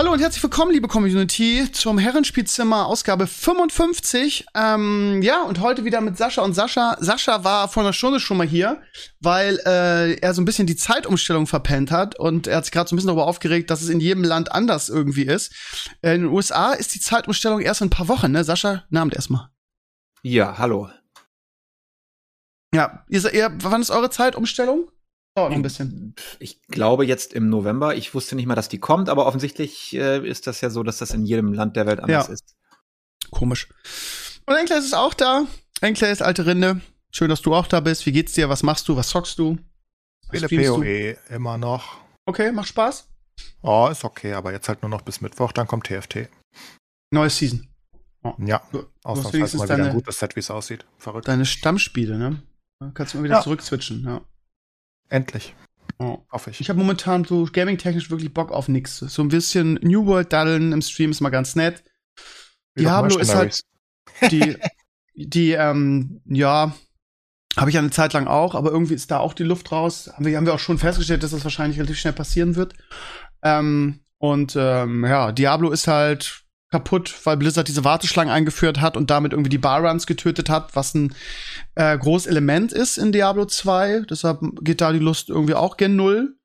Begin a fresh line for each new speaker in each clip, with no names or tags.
Hallo und herzlich willkommen, liebe Community, zum Herrenspielzimmer Ausgabe 55. Ähm, ja, und heute wieder mit Sascha und Sascha. Sascha war vor einer Stunde schon mal hier, weil äh, er so ein bisschen die Zeitumstellung verpennt hat und er hat sich gerade so ein bisschen darüber aufgeregt, dass es in jedem Land anders irgendwie ist. Äh, in den USA ist die Zeitumstellung erst in ein paar Wochen, ne? Sascha, Namen erstmal.
Ja, hallo.
Ja, ihr, ihr, wann ist eure Zeitumstellung? Dauert noch ein bisschen.
Ich glaube jetzt im November. Ich wusste nicht mal, dass die kommt, aber offensichtlich äh, ist das ja so, dass das in jedem Land der Welt anders
Ja.
ist.
Komisch. Und Enkler ist auch da. Enkler ist alte Rinde. Schön, dass du auch da bist. Wie geht's dir? Was machst du? Was zockst du? Was
Spiele
du?
PoE immer noch.
Okay, macht Spaß.
Oh, ist okay, aber jetzt halt nur noch bis Mittwoch, dann kommt TFT.
Neues Season.
Ja,
Du-
ausnahmsweise mal wieder
deine,
ein gutes Set, wie es aussieht. Verrückt.
deine Stammspiele, ne? Kannst du mal wieder
Ja.
zurückswitchen, ja.
Endlich,
Oh.
hoffe ich.
Ich habe momentan so gaming-technisch wirklich Bock auf nix. So ein bisschen New World daddeln im Stream ist mal ganz nett.
Wie
Diablo ist halt die, die, ähm, ja, habe ich eine Zeit lang auch, aber irgendwie ist da auch die Luft raus. Haben wir, haben wir auch schon festgestellt, dass das wahrscheinlich relativ schnell passieren wird. Ähm, und ähm, ja, Diablo ist halt kaputt, weil Blizzard diese Warteschlangen eingeführt hat und damit irgendwie die Barruns getötet hat, was ein äh, großes Element ist in Diablo 2. Deshalb geht da die Lust irgendwie auch gen Null.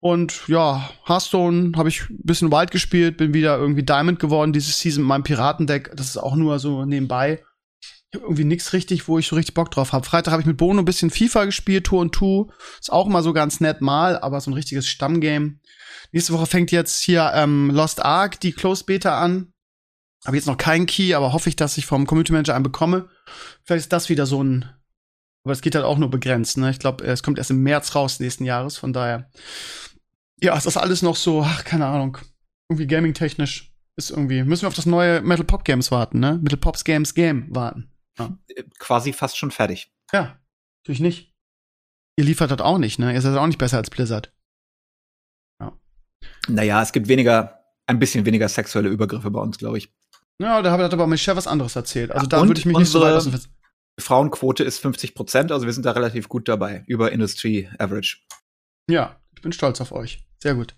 Und ja, Hearthstone habe ich ein bisschen Wild gespielt, bin wieder irgendwie Diamond geworden diese Season mit meinem Piratendeck. Das ist auch nur so nebenbei. Ich hab irgendwie nichts richtig, wo ich so richtig Bock drauf habe. Freitag habe ich mit Bono ein bisschen FIFA gespielt, Tour und Two. Ist auch immer so ganz nett mal, aber so ein richtiges Stammgame. Nächste Woche fängt jetzt hier ähm, Lost Ark, die Closed Beta an. Habe jetzt noch keinen Key, aber hoffe ich, dass ich vom Community Manager einen bekomme. Vielleicht ist das wieder so ein. Aber es geht halt auch nur begrenzt, ne? Ich glaube, es kommt erst im März raus nächsten Jahres, von daher. Ja, ist das alles noch so, ach, keine Ahnung. Irgendwie gaming-technisch ist irgendwie. Müssen wir auf das neue Metal Pop Games warten, ne? Metal Pops Games Game warten.
Äh, Quasi fast schon fertig.
Ja, natürlich nicht. Ihr liefert das auch nicht, ne? Ihr seid auch nicht besser als Blizzard.
Naja, es gibt weniger, ein bisschen weniger sexuelle Übergriffe bei uns, glaube ich.
Ja, da hat aber Michelle was anderes erzählt. Also
Ja,
da würde ich mich nicht so weit aus dem
Frauenquote ist 50 Prozent, also wir sind da relativ gut dabei, über Industry Average.
Ja, ich bin stolz auf euch. Sehr gut.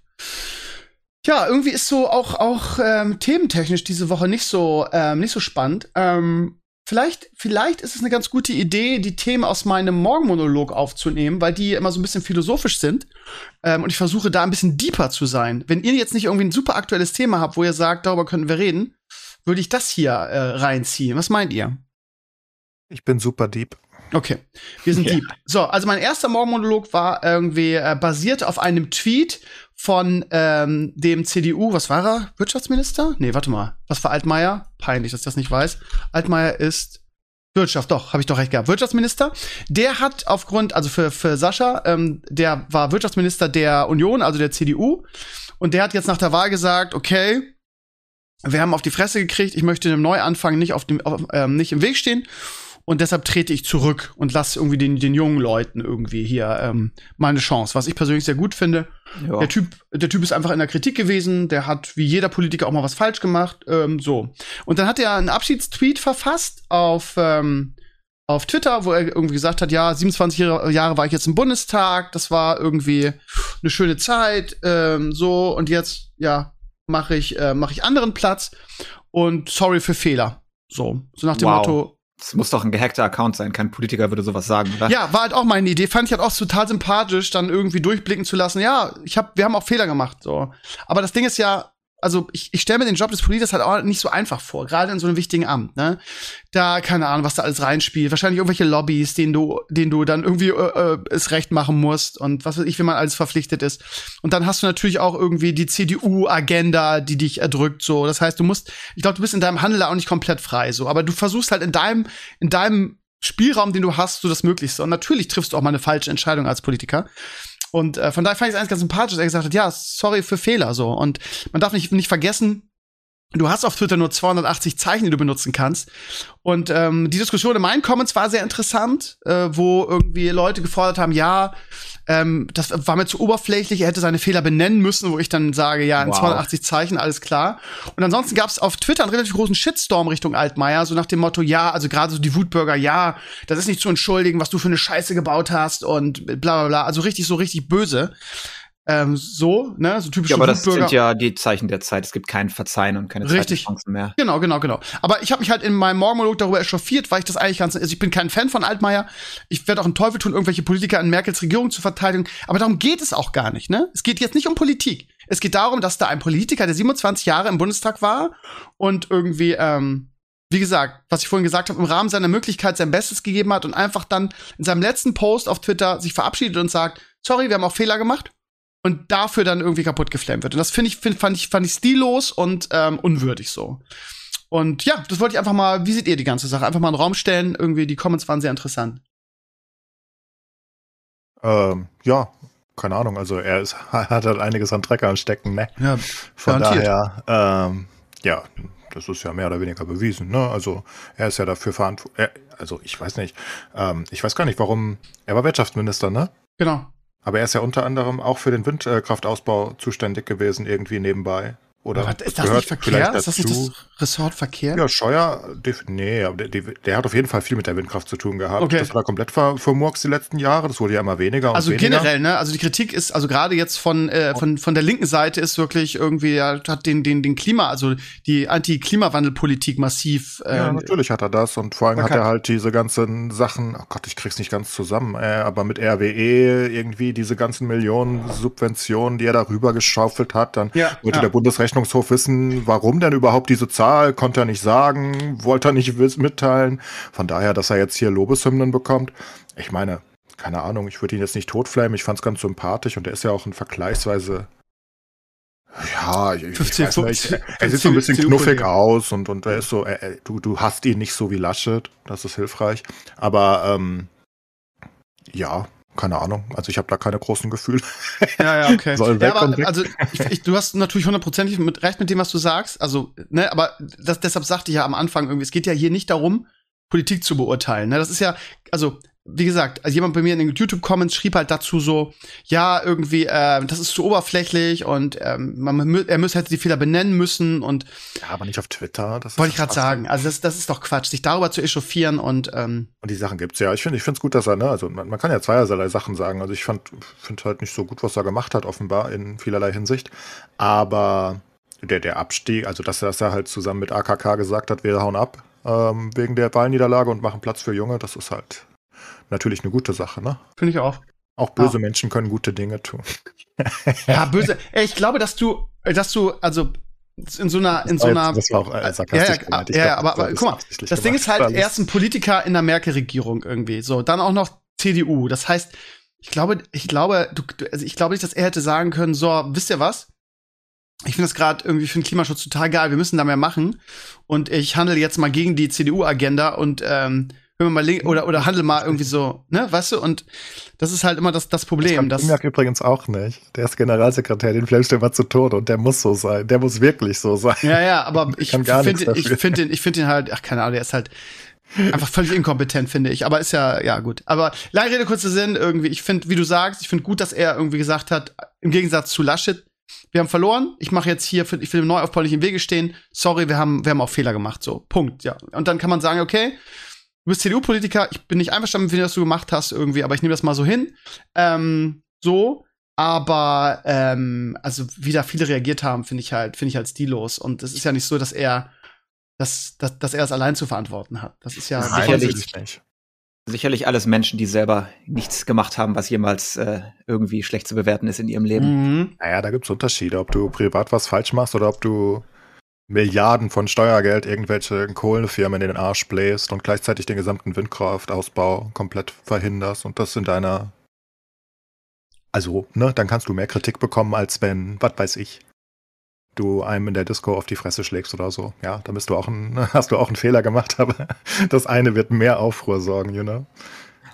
Ja, irgendwie ist so auch, auch ähm, thementechnisch diese Woche nicht so, ähm, nicht so spannend. Ähm, vielleicht, vielleicht ist es eine ganz gute Idee, die Themen aus meinem Morgenmonolog aufzunehmen, weil die immer so ein bisschen philosophisch sind. Ähm, und ich versuche da ein bisschen deeper zu sein. Wenn ihr jetzt nicht irgendwie ein super aktuelles Thema habt, wo ihr sagt, darüber könnten wir reden, würde ich das hier äh, reinziehen. Was meint ihr?
Ich bin super deep.
Okay, wir sind
Ja.
deep. So, also mein erster Morgenmonolog war irgendwie äh, basiert auf einem Tweet von ähm, dem CDU, was war er? Wirtschaftsminister? Nee, warte mal. Was war Altmaier? Peinlich, dass ich das nicht weiß. Altmaier ist Wirtschaft, doch, habe ich doch recht gehabt. Wirtschaftsminister. Der hat aufgrund, also für, für Sascha, ähm, der war Wirtschaftsminister der Union, also der CDU. Und der hat jetzt nach der Wahl gesagt, okay, wir haben auf die Fresse gekriegt, ich möchte dem Neuanfang nicht, auf dem, auf, ähm, nicht im Weg stehen. Und deshalb trete ich zurück und lasse irgendwie den, den jungen Leuten irgendwie hier ähm, meine Chance, was ich persönlich sehr gut finde.
Ja.
Der Typ, der Typ ist einfach in der Kritik gewesen, der hat wie jeder Politiker auch mal was falsch gemacht. Ähm, so. Und dann hat er einen Abschiedstweet verfasst auf, ähm, auf Twitter, wo er irgendwie gesagt hat, ja, 27 Jahre, Jahre war ich jetzt im Bundestag, das war irgendwie eine schöne Zeit, ähm, so, und jetzt, ja, mache ich, äh, mach ich anderen Platz und sorry für Fehler. So, so nach dem
Wow.
Motto,
Das muss doch ein gehackter Account sein. Kein Politiker würde sowas sagen, oder?
ja, war halt auch meine Idee. Fand ich halt auch total sympathisch, dann irgendwie durchblicken zu lassen. Ja, ich hab, wir haben auch Fehler gemacht. So. Aber das Ding ist ja, also ich, ich stelle mir den Job des Politikers halt auch nicht so einfach vor, gerade in so einem wichtigen Amt, ne? Da, keine Ahnung, was da alles reinspielt. Wahrscheinlich irgendwelche Lobbys, denen du, denen du dann irgendwie äh, äh, es recht machen musst und was weiß ich, wenn man alles verpflichtet ist. Und dann hast du natürlich auch irgendwie die CDU-Agenda, die dich erdrückt, so. Das heißt, du musst, ich glaube, du bist in deinem Handel auch nicht komplett frei, so. Aber du versuchst halt in deinem, in deinem Spielraum, den du hast, so das Möglichste. Und natürlich triffst du auch mal eine falsche Entscheidung als Politiker. Und äh, von daher fand ich es eigentlich ganz sympathisch, dass er gesagt hat, ja, sorry für Fehler so. Und man darf nicht, nicht vergessen, Du hast auf Twitter nur 280 Zeichen, die du benutzen kannst. Und ähm, die Diskussion in meinen Comments war sehr interessant, äh, wo irgendwie Leute gefordert haben, ja, ähm, das war mir zu oberflächlich, er hätte seine Fehler benennen müssen, wo ich dann sage, ja, in
Wow.
280 Zeichen, alles klar. Und ansonsten gab es auf Twitter einen relativ großen Shitstorm Richtung Altmaier, so nach dem Motto, ja, also gerade so die Wutbürger, ja, das ist nicht zu entschuldigen, was du für eine Scheiße gebaut hast und bla bla bla. Also richtig, so richtig böse. Ähm, so, ne, so typische
Ja, aber das sind ja die Zeichen der Zeit. Es gibt kein Verzeihen und keine
Richtig.
Chancen mehr.
Genau, genau, genau. Aber ich habe mich halt in meinem Morgenmonolog darüber echauffiert, weil ich das eigentlich ganz, also ich bin kein Fan von Altmaier. Ich werde auch einen Teufel tun, irgendwelche Politiker in Merkels Regierung zu verteidigen. Aber darum geht es auch gar nicht, ne? Es geht jetzt nicht um Politik. Es geht darum, dass da ein Politiker, der 27 Jahre im Bundestag war und irgendwie, ähm, wie gesagt, was ich vorhin gesagt habe, im Rahmen seiner Möglichkeit sein Bestes gegeben hat und einfach dann in seinem letzten Post auf Twitter sich verabschiedet und sagt, sorry, wir haben auch Fehler gemacht und dafür dann irgendwie kaputt geflammt wird. Und das finde ich, find, fand ich, fand ich stillos und ähm, unwürdig so. Und ja, das wollte ich einfach mal, wie seht ihr die ganze Sache? Einfach mal in den Raum stellen. Irgendwie, die Comments waren sehr interessant.
Ähm, ja, keine Ahnung. Also er ist, hat halt einiges an Dreck anstecken, ne?
Ja,
Von
Garantiert.
daher, ähm, ja, das ist ja mehr oder weniger bewiesen, ne? Also er ist ja dafür verantwortlich. Also ich weiß nicht, ähm, ich weiß gar nicht, warum. Er war Wirtschaftsminister, ne?
genau.
Aber er ist ja unter anderem auch für den Windkraftausbau zuständig gewesen, irgendwie nebenbei. Oder
Aber ist das
gehört
nicht Verkehr? Ist das nicht das Ressort Verkehr?
Ja, Scheuer, nee, aber der, der, hat auf jeden Fall viel mit der Windkraft zu tun gehabt.
Okay.
Das er komplett ver, vermurkst die letzten Jahre. Das wurde ja immer weniger
Also
weniger.
generell, ne? Also die Kritik ist, also gerade jetzt von, äh, von, von der linken Seite ist wirklich irgendwie, ja, hat den, den, den Klima, also die Anti-Klimawandelpolitik massiv. Äh,
Ja, natürlich hat er das und vor allem hat er halt diese ganzen Sachen, oh Gott, ich krieg's nicht ganz zusammen, äh, aber mit RWE irgendwie diese ganzen Millionen Subventionen, die er darüber geschaufelt hat, dann
Ja,
wollte
ja.
der Bundesrechnungshof wissen, warum denn überhaupt diese Zahl, konnte er nicht sagen, wollte er nicht mitteilen. Von daher, dass er jetzt hier Lobeshymnen bekommt, ich meine, keine Ahnung, ich würde ihn jetzt nicht totflamen, ich fand's ganz sympathisch und er ist ja auch ein vergleichsweise ja, ich, ich
15,
weiß nicht. Er, sieht so ein bisschen knuffig aus und, und er ist so, er, du, du hast ihn nicht so wie Laschet, das ist hilfreich. Aber ähm, ja, keine Ahnung. Also ich habe da keine großen Gefühle.
Ja, ja, okay.
Soll weg
ja, aber, also ich, ich, du hast natürlich hundertprozentig mit recht mit dem, was du sagst. Also, ne, aber das, deshalb sagte ich ja am Anfang irgendwie, es geht ja hier nicht darum, Politik zu beurteilen. Ne? Das ist ja, also, wie gesagt, also jemand bei mir in den YouTube-Comments schrieb halt dazu so, ja, irgendwie, äh, das ist zu oberflächlich und ähm, man, er müsste hätte die Fehler benennen müssen und
Ja, aber nicht auf Twitter. Das
wollte ich gerade sagen. Also das, das ist doch Quatsch, sich darüber zu echauffieren und ähm,
Und die Sachen gibt's ja. Ich finde, ich finde es gut, dass er, ne, also man, man kann ja zweierlei Sachen sagen. Also ich fand, finde halt nicht so gut, was er gemacht hat, offenbar in vielerlei Hinsicht. Aber der, der Abstieg, also dass er, dass er halt zusammen mit AKK gesagt hat, wir hauen ab ähm, wegen der Wahlniederlage und machen Platz für Junge, das ist halt natürlich eine gute Sache, ne?
finde ich auch.
Auch böse
Ja.
Menschen können gute Dinge tun.
Ja, böse. Ich glaube, dass du, dass du, also in so einer, in so einer
das war auch äh,
ja,
sarkastisch
ja, ja, ja, aber, aber guck mal, das Ding
gemacht.
ist halt, er ist ein Politiker in der Merkel-Regierung irgendwie. So, dann auch noch CDU. Das heißt, ich glaube, ich glaube, du- also ich glaube nicht, dass er hätte sagen können, so, wisst ihr was? Ich finde das gerade irgendwie für den Klimaschutz total geil, wir müssen da mehr machen. Und ich handle jetzt mal gegen die CDU-Agenda und ähm, wir mal link- oder, oder handel mal irgendwie so, ne, weißt du? Und das ist halt immer das, das
Das
Problem. dass,
Bumjak übrigens auch nicht. Der ist Generalsekretär, den flammst du immer zu Tode und der muss so sein. Der muss wirklich so sein.
Ja, ja, aber ich finde ich finde den, ich finde den halt, ach keine Ahnung, der ist halt einfach völlig inkompetent, finde ich. Aber ist ja, ja gut. Aber lange Rede, kurzer Sinn, irgendwie, ich finde, wie du sagst, ich finde gut, dass er irgendwie gesagt hat, im Gegensatz zu Laschet, wir haben verloren, ich mache jetzt hier, ich will dem Neuaufbau nicht im Wege stehen, sorry, wir haben, wir haben auch Fehler gemacht, so, Punkt, ja. Und dann kann man sagen, okay, du bist CDU-Politiker, ich bin nicht einverstanden mit dem, was du gemacht hast irgendwie, aber ich nehme das mal so hin, ähm, so, aber ähm, also wie da viele reagiert haben, finde ich halt, finde ich halt stillos. Und es ist ja nicht so, dass er, dass, dass, dass er es allein zu verantworten hat. Das ist ja
Nein,
sicherlich.
sicherlich.
nicht.
Sicherlich alles Menschen, die selber nichts gemacht haben, was jemals äh, irgendwie schlecht zu bewerten ist in ihrem Leben.
Mhm.
Naja, da gibt's Unterschiede, ob du privat was falsch machst oder ob du Milliarden von Steuergeld irgendwelche Kohlenfirmen in den Arsch bläst und gleichzeitig den gesamten Windkraftausbau komplett verhinderst und das in deiner also, ne, dann kannst du mehr Kritik bekommen, als wenn, was weiß ich, du einem in der Disco auf die Fresse schlägst oder so. Ja, da bist du auch ein, hast du auch einen Fehler gemacht, aber das eine wird mehr Aufruhr sorgen, you know?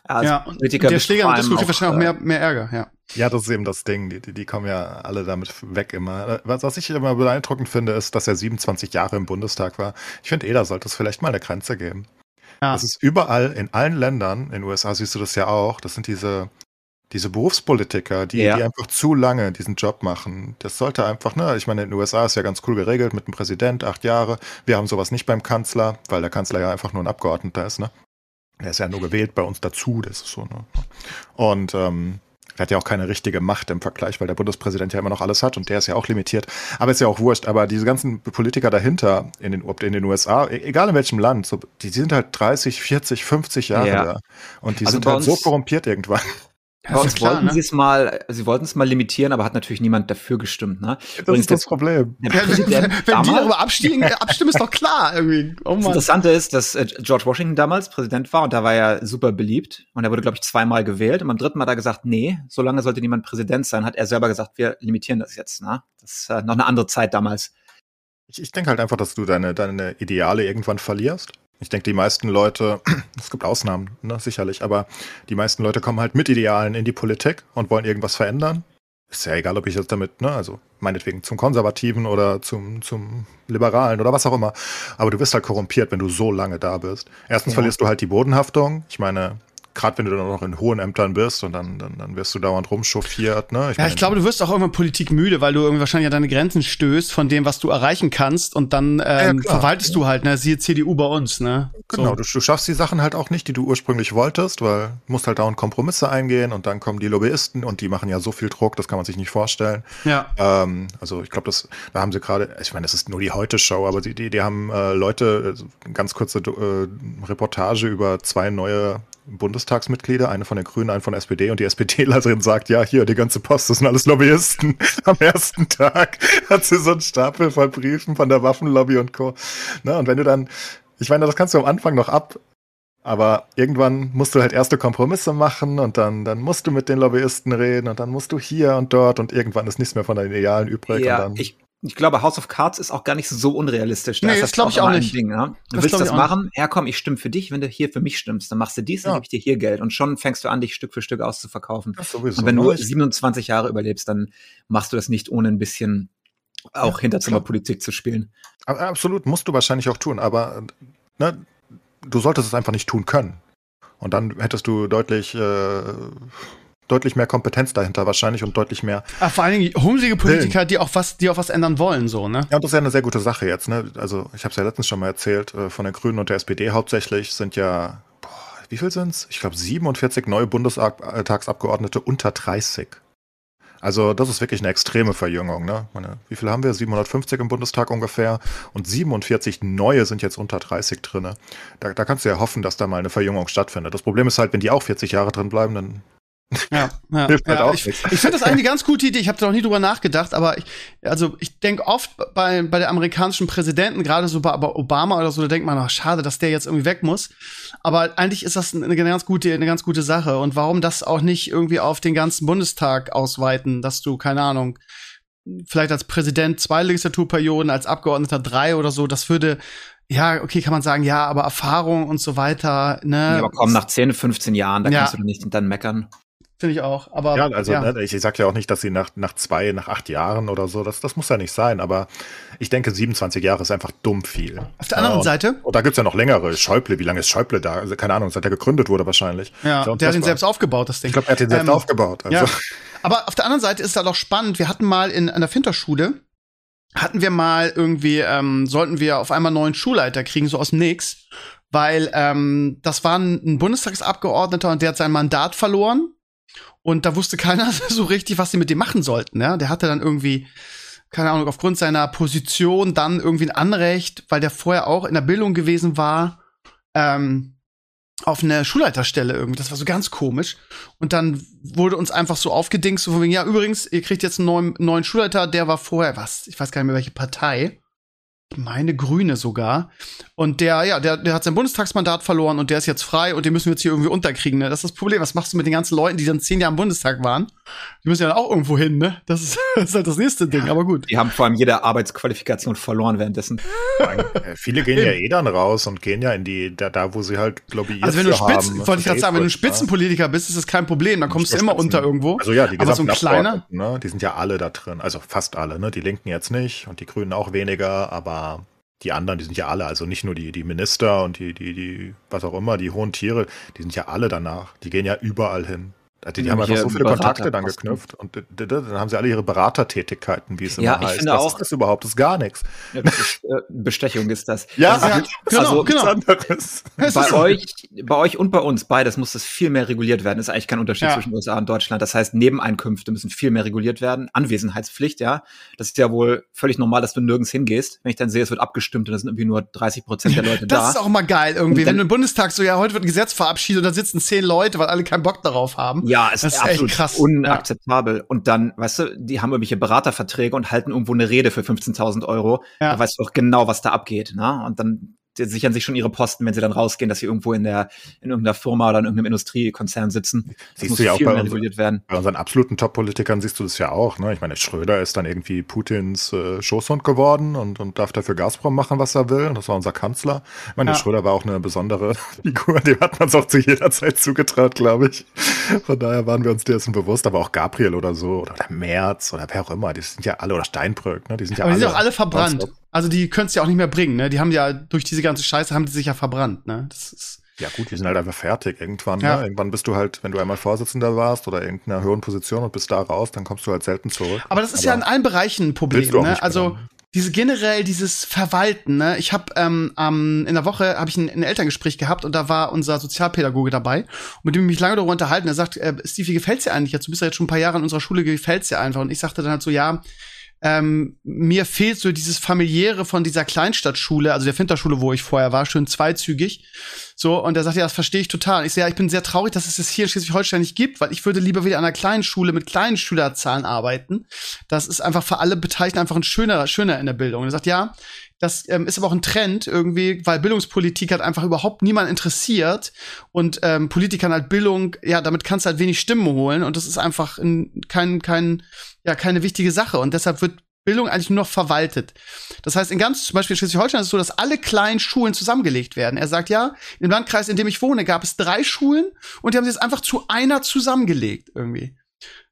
Also
ja, und
Politiker
der Schläger
allem
Disco kriegt wahrscheinlich auch
äh,
mehr, mehr Ärger, ja.
Ja, das ist eben das Ding. Die, die, die kommen ja alle damit weg immer. Was, was ich immer beeindruckend finde, ist, dass er 27 Jahre im Bundestag war. Ich finde, eh, da sollte es vielleicht mal eine Grenze geben. Ja. Das ist überall, in allen Ländern, in den USA siehst du das ja auch, das sind diese, diese Berufspolitiker, die, ja. die einfach zu lange diesen Job machen. Das sollte einfach, ne, ich meine, in den USA ist ja ganz cool geregelt mit dem Präsident, acht Jahre. Wir haben sowas nicht beim Kanzler, weil der Kanzler ja einfach nur ein Abgeordneter ist, ne? Er ist ja nur gewählt bei uns dazu, das ist so, ne? Und ähm, er hat ja auch keine richtige Macht im Vergleich, weil der Bundespräsident ja immer noch alles hat und der ist ja auch limitiert. Aber ist ja auch wurscht. Aber diese ganzen Politiker dahinter in den, in den USA, e-, egal in welchem Land, so, die sind halt 30, 40, 50 Jahre ja. da. Und die also sind halt so korrumpiert irgendwann.
Bei uns klar, wollten ne? sie es mal, sie wollten es mal limitieren, aber hat natürlich niemand dafür gestimmt. Ne?
Das Übrigens, ist das Problem.
Der Präsident Wenn damals, die darüber abstimmen, abstimmen, ist doch klar irgendwie.
Oh das Interessante ist, dass äh, George Washington damals Präsident war und da war er super beliebt und er wurde, glaube ich, zweimal gewählt und beim dritten Mal hat er gesagt, nee, so lange sollte niemand Präsident sein, hat er selber gesagt, wir limitieren das jetzt. Ne? Das ist äh, noch eine andere Zeit damals.
Ich, ich denke halt einfach, dass du deine, deine Ideale irgendwann verlierst ich denke, die meisten Leute, es gibt Ausnahmen, ne, sicherlich, aber die meisten Leute kommen halt mit Idealen in die Politik und wollen irgendwas verändern. Ist ja egal, ob ich jetzt damit, ne, also meinetwegen zum Konservativen oder zum, zum Liberalen oder was auch immer. Aber du wirst halt korrumpiert, wenn du so lange da bist. Erstens ja. verlierst du halt die Bodenhaftung. Ich meine, gerade wenn du dann noch in hohen Ämtern bist und dann, dann, dann wirst du dauernd rumchauffiert. Ne?
Ich ja, ich glaube, du wirst auch irgendwann Politik müde, weil du irgendwie wahrscheinlich an deine Grenzen stößt von dem, was du erreichen kannst und dann ähm, ja, verwaltest du halt, ne? Siehe CDU bei uns, ne?
Genau, so. du, du schaffst die Sachen halt auch nicht, die du ursprünglich wolltest, weil du musst halt dauernd Kompromisse eingehen und dann kommen die Lobbyisten und die machen ja so viel Druck, das kann man sich nicht vorstellen.
Ja.
Ähm, also ich glaube, das, da haben sie gerade, ich meine, das ist nur die Heute-Show, aber die, die, die haben äh, Leute, äh, ganz kurze äh, Reportage über zwei neue Bundestagsmitglieder, eine von der Grünen, eine von der SPD und die SPDlerin sagt, ja, hier, die ganze Post, das sind alles Lobbyisten. Am ersten Tag hat sie so einen Stapel von Briefen von der Waffenlobby und Co. Na, und wenn du dann, ich meine, das kannst du am Anfang noch ab, aber irgendwann musst du halt erste Kompromisse machen und dann, dann musst du mit den Lobbyisten reden und dann musst du hier und dort und irgendwann ist nichts mehr von deinen Idealen übrig.
Ja, ich, ich glaube, House of Cards ist auch gar nicht so unrealistisch.
Da nee, das glaube ich auch nicht. Ding,
ja? Du das willst das machen, ja komm, ich stimme für dich, wenn du hier für mich stimmst, dann machst du dies, dann ja. gebe ich dir hier Geld und schon fängst du an, dich Stück für Stück auszuverkaufen. Das sowieso, und wenn du 27 Jahre überlebst, dann machst du das nicht ohne ein bisschen auch ja, Hinterzimmerpolitik zu spielen.
Absolut, musst du wahrscheinlich auch tun, aber ne, du solltest es einfach nicht tun können. Und dann hättest du deutlich äh, deutlich mehr Kompetenz dahinter wahrscheinlich und deutlich mehr.
Ach, vor allen Dingen humsige Politiker, Willen. die auch was, die auch was ändern wollen, so, ne?
Ja, und das ist ja eine sehr gute Sache jetzt, ne? Also ich habe es ja letztens schon mal erzählt, äh, von den Grünen und der SPD hauptsächlich sind ja, boah, wie viel sind's? Ich glaube 47 neue Bundestagsabgeordnete unter 30. Also das ist wirklich eine extreme Verjüngung. Ne? Meine, wie viel haben wir? 750 im Bundestag ungefähr und 47 neue sind jetzt unter 30 drin. Da, da kannst du ja hoffen, dass da mal eine Verjüngung stattfindet. Das Problem ist halt, wenn die auch 40 Jahre drin bleiben, dann
ja, ja, Hilft halt ja auch ich, ich finde das eigentlich eine ganz gute Idee. Ich habe da noch nie drüber nachgedacht, aber ich, also ich denke oft bei, bei der amerikanischen Präsidenten, gerade so bei, bei Obama oder so, da denkt man, ach, schade, dass der jetzt irgendwie weg muss. Aber eigentlich ist das eine ganz gute, eine ganz gute Sache. Und warum das auch nicht irgendwie auf den ganzen Bundestag ausweiten, dass du, keine Ahnung, vielleicht als Präsident zwei Legislaturperioden, als Abgeordneter drei oder so, das würde ja, okay, kann man sagen, ja, aber Erfahrung und so weiter, ne? Ja,
aber komm, nach 10, 15 Jahren, da ja. kannst du nicht dann meckern.
Finde ich auch. Aber,
ja, also ja. Ne, ich, ich sage ja auch nicht, dass sie nach, nach zwei, nach acht Jahren oder so, das, das muss ja nicht sein, aber ich denke, 27 Jahre ist einfach dumm viel.
Auf der anderen
und,
Seite?
Und da gibt's ja noch längere. Schäuble, wie lange ist Schäuble da? Also, keine Ahnung, seit er gegründet wurde wahrscheinlich.
Ja, der hat ihn selbst aufgebaut, das Ding.
Ich glaube, er hat ihn selbst ähm, aufgebaut.
Also. Ja. Aber auf der anderen Seite ist da doch spannend, wir hatten mal in einer Finterschule, hatten wir mal irgendwie, ähm, sollten wir auf einmal einen neuen Schulleiter kriegen, so aus dem Nix, weil ähm, das war ein Bundestagsabgeordneter und der hat sein Mandat verloren und da wusste keiner so richtig, was sie mit dem machen sollten. Ja? Der hatte dann irgendwie, keine Ahnung, aufgrund seiner Position dann irgendwie ein Anrecht, weil der vorher auch in der Bildung gewesen war, ähm, auf eine Schulleiterstelle irgendwie. Das war so ganz komisch. Und dann wurde uns einfach so aufgedingst, so von wegen, ja, übrigens, ihr kriegt jetzt einen neuen, neuen Schulleiter, der war vorher, was? Ich weiß gar nicht mehr, welche Partei. Meine Grüne sogar. Und der, ja, der, der hat sein Bundestagsmandat verloren und der ist jetzt frei und den müssen wir jetzt hier irgendwie unterkriegen. Ne? Das ist das Problem. Was machst du mit den ganzen Leuten, die dann zehn Jahre im Bundestag waren? Die müssen ja dann auch irgendwo hin, ne? Das ist, das ist halt das nächste Ding, aber gut.
Die haben vor allem jede Arbeitsqualifikation verloren währenddessen.
Äh, viele gehen ja eh dann raus und gehen ja in die, da, da wo sie halt lobbyiert
Also wenn du Spitzen, wollte ich gerade sagen, wenn du Spitzenpolitiker bist, ist das kein Problem, dann kommst du immer unter irgendwo.
Also ja, die
aber so ein kleiner,
ne, die sind ja alle da drin, also fast alle, ne? Die Linken jetzt nicht und die Grünen auch weniger, aber die anderen, die sind ja alle, also nicht nur die, die Minister und die, die, die, was auch immer, die hohen Tiere, die sind ja alle danach. Die gehen ja überall hin. Die, die haben einfach so viele Kontakte dann geknüpft und dann haben sie alle ihre Beratertätigkeiten, wie es
ja, immer heißt. Finde
Was
auch,
ist das überhaupt? Das ist gar nichts.
Äh, Bestechung ist das.
Ja,
also,
ja genau, also, genau.
Anderes. Bei euch, bei euch und bei uns, beides muss das viel mehr reguliert werden. Das ist eigentlich kein Unterschied ja. zwischen USA und Deutschland. Das heißt, Nebeneinkünfte müssen viel mehr reguliert werden. Anwesenheitspflicht, ja. Das ist ja wohl völlig normal, dass du nirgends hingehst. Wenn ich dann sehe, es wird abgestimmt und da sind irgendwie nur 30 Prozent der Leute
das
da.
Das ist auch mal geil irgendwie. Dann, wenn du im Bundestag so, ja, heute wird ein Gesetz verabschiedet und da sitzen zehn Leute, weil alle keinen Bock darauf haben.
Ja, es ist absolut krass. Unakzeptabel. Ja. Und dann, weißt du, die haben irgendwelche Beraterverträge und halten irgendwo eine Rede für 15.000 Euro. Ja. Da weißt du auch genau, was da abgeht. Ne? Und dann sichern sich schon ihre Posten, wenn sie dann rausgehen, dass sie irgendwo in der in irgendeiner Firma oder in irgendeinem Industriekonzern sitzen. Das
siehst muss du ja auch bei, uns, werden. bei unseren absoluten Top-Politikern siehst du das ja auch. Ne? Ich meine, Schröder ist dann irgendwie Putins äh, Schoßhund geworden und, und darf dafür Gazprom machen, was er will. Das war unser Kanzler. Ich meine, ja. Schröder war auch eine besondere Figur, dem hat man es auch zu jeder Zeit zugetraut, glaube ich. Von daher waren wir uns dessen bewusst. Aber auch Gabriel oder so oder der Merz oder wer auch immer, die sind ja alle, oder Steinbrück, ne? die sind ja
Aber
alle.
Die sind auch alle verbrannt. Also die können es ja auch nicht mehr bringen, ne? Die haben ja durch diese ganze Scheiße haben die sich ja verbrannt, ne? Das ist
ja gut, die sind halt einfach fertig irgendwann. Ja. Ne? Irgendwann bist du halt, wenn du einmal Vorsitzender warst oder irgendeiner höheren Position und bist da raus, dann kommst du halt selten zurück.
Aber das ist Aber ja in allen Bereichen ein Problem. Ne? Also diese generell dieses Verwalten. Ne? Ich habe ähm, ähm, in der Woche habe ich ein, ein, Elterngespräch gehabt und da war unser Sozialpädagoge dabei, mit dem ich mich lange darüber unterhalten. Er sagt, äh, Steve, wie gefällt's dir eigentlich jetzt? Du bist ja jetzt schon ein paar Jahre in unserer Schule, gefällt's dir einfach? Und ich sagte dann halt so, ja ähm, mir fehlt so dieses familiäre von dieser Kleinstadtschule, also der Finterschule, wo ich vorher war, schön zweizügig. So, und er sagt, ja, das verstehe ich total. Ich sehe, ja, ich bin sehr traurig, dass es das hier in Schleswig-Holstein nicht gibt, weil ich würde lieber wieder an einer kleinen Schule mit kleinen Schülerzahlen arbeiten. Das ist einfach für alle Beteiligten einfach ein schöner, schöner in der Bildung. Und er sagt, ja, das ähm, ist aber auch ein Trend irgendwie, weil Bildungspolitik hat einfach überhaupt niemand interessiert und ähm, Politikern halt Bildung, ja, damit kannst du halt wenig Stimmen holen und das ist einfach ein, kein, kein, ja, keine wichtige Sache und deshalb wird Bildung eigentlich nur noch verwaltet. Das heißt, in ganz, zum Beispiel in Schleswig-Holstein ist es so, dass alle kleinen Schulen zusammengelegt werden. Er sagt, ja, im Landkreis, in dem ich wohne, gab es drei Schulen und die haben sie jetzt einfach zu einer zusammengelegt irgendwie.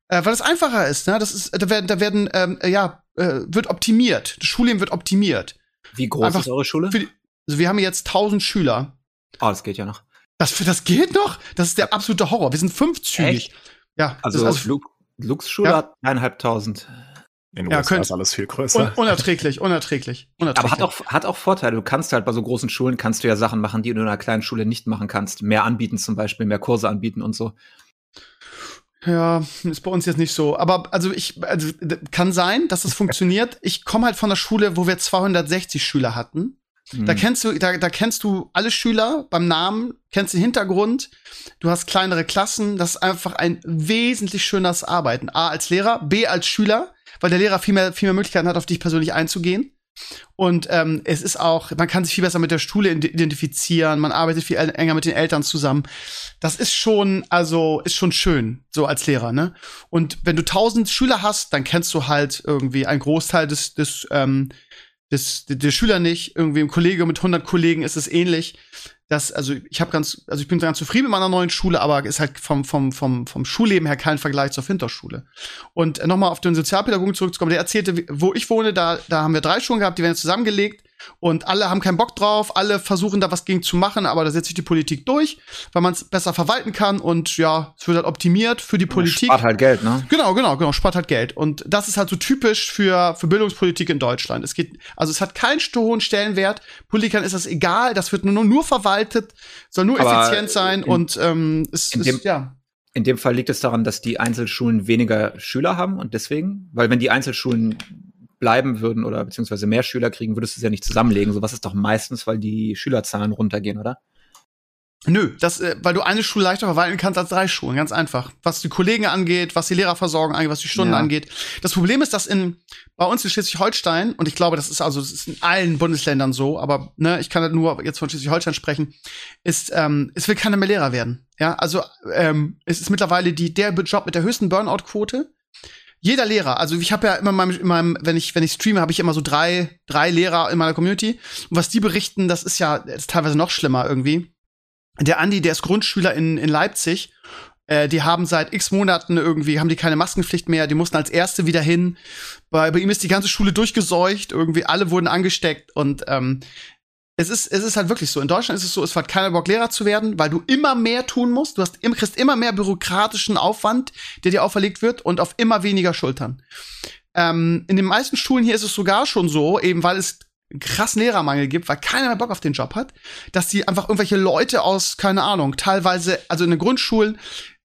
Äh, weil es einfacher ist, ne? Das ist, da werden, da werden, ähm, ja, äh, wird optimiert. Das Schulleben wird optimiert.
Wie groß einfach ist eure Schule?
Die, also wir haben jetzt 1000 Schüler.
Oh, das geht ja noch.
Das, das geht noch? Das ist der absolute Horror. Wir sind fünfzügig. Echt?
Ja. Also, also Lux-Schule ja. hat eineinhalbtausend.
In den ja, USA ist alles viel größer. Un
unerträglich, unerträglich, unerträglich.
Aber hat auch, hat auch Vorteile. Du kannst halt bei so großen Schulen kannst du ja Sachen machen, die du in einer kleinen Schule nicht machen kannst. Mehr anbieten zum Beispiel, mehr Kurse anbieten und so.
Ja, ist bei uns jetzt nicht so. Aber also ich, also kann sein, dass es funktioniert. Ich komme halt von der Schule, wo wir 260 Schüler hatten. Mhm. Da kennst du, da, da kennst du alle Schüler beim Namen, kennst den Hintergrund. Du hast kleinere Klassen. Das ist einfach ein wesentlich schöneres Arbeiten. A als Lehrer, B als Schüler weil der Lehrer viel mehr, viel mehr Möglichkeiten hat, auf dich persönlich einzugehen. Und ähm, es ist auch, man kann sich viel besser mit der Schule identifizieren, man arbeitet viel enger mit den Eltern zusammen. Das ist schon, also ist schon schön, so als Lehrer, ne? Und wenn du tausend Schüler hast, dann kennst du halt irgendwie einen Großteil des, des, ähm, des, der Schüler nicht. Irgendwie im Kollege mit 100 Kollegen ist es ähnlich das, also ich habe ganz, also ich bin ganz zufrieden mit meiner neuen Schule, aber ist halt vom, vom, vom, vom Schulleben her kein Vergleich zur Finterschule. Und äh, nochmal auf den Sozialpädagogen zurückzukommen, der erzählte, wo ich wohne, da, da haben wir drei Schulen gehabt, die werden zusammengelegt und alle haben keinen Bock drauf, alle versuchen da was gegen zu machen, aber da setzt sich die Politik durch, weil man es besser verwalten kann und ja, es wird halt optimiert für die Politik.
Spart halt Geld, ne?
Genau, genau, genau, spart halt Geld. Und das ist halt so typisch für, für Bildungspolitik in Deutschland. Es geht, also es hat keinen hohen Stellenwert. Politikern ist das egal, das wird nur, nur verwaltet, soll nur aber effizient sein in, und ähm, es ist, ja.
In dem Fall liegt es daran, dass die Einzelschulen weniger Schüler haben und deswegen, weil wenn die Einzelschulen bleiben würden oder beziehungsweise mehr Schüler kriegen, würdest du es ja nicht zusammenlegen. Sowas ist doch meistens, weil die Schülerzahlen runtergehen, oder?
Nö, das, äh, weil du eine Schule leichter verwalten kannst als drei Schulen, ganz einfach. Was die Kollegen angeht, was die Lehrerversorgung angeht, was die Stunden ja. angeht. Das Problem ist, dass in bei uns in Schleswig-Holstein und ich glaube, das ist also das ist in allen Bundesländern so, aber ne, ich kann halt nur jetzt von Schleswig-Holstein sprechen, ist ähm, es will keiner mehr Lehrer werden. Ja, also ähm, es ist mittlerweile die der Job mit der höchsten Burnout-Quote. Jeder Lehrer, also ich habe ja immer in meinem, in meinem, wenn ich wenn ich streame, habe ich immer so drei drei Lehrer in meiner Community. Und was die berichten, das ist ja ist teilweise noch schlimmer irgendwie. Der Andi, der ist Grundschüler in, in Leipzig. Äh, die haben seit x Monaten irgendwie, haben die keine Maskenpflicht mehr, die mussten als Erste wieder hin. Bei, bei ihm ist die ganze Schule durchgeseucht, irgendwie alle wurden angesteckt. Und ähm, es ist, es ist halt wirklich so. In Deutschland ist es so, es hat keiner Bock, Lehrer zu werden, weil du immer mehr tun musst. Du hast, kriegst immer mehr bürokratischen Aufwand, der dir auferlegt wird und auf immer weniger Schultern. Ähm, in den meisten Schulen hier ist es sogar schon so, eben weil es krassen Lehrermangel gibt, weil keiner mehr Bock auf den Job hat, dass die einfach irgendwelche Leute aus, keine Ahnung, teilweise, also in den Grundschulen,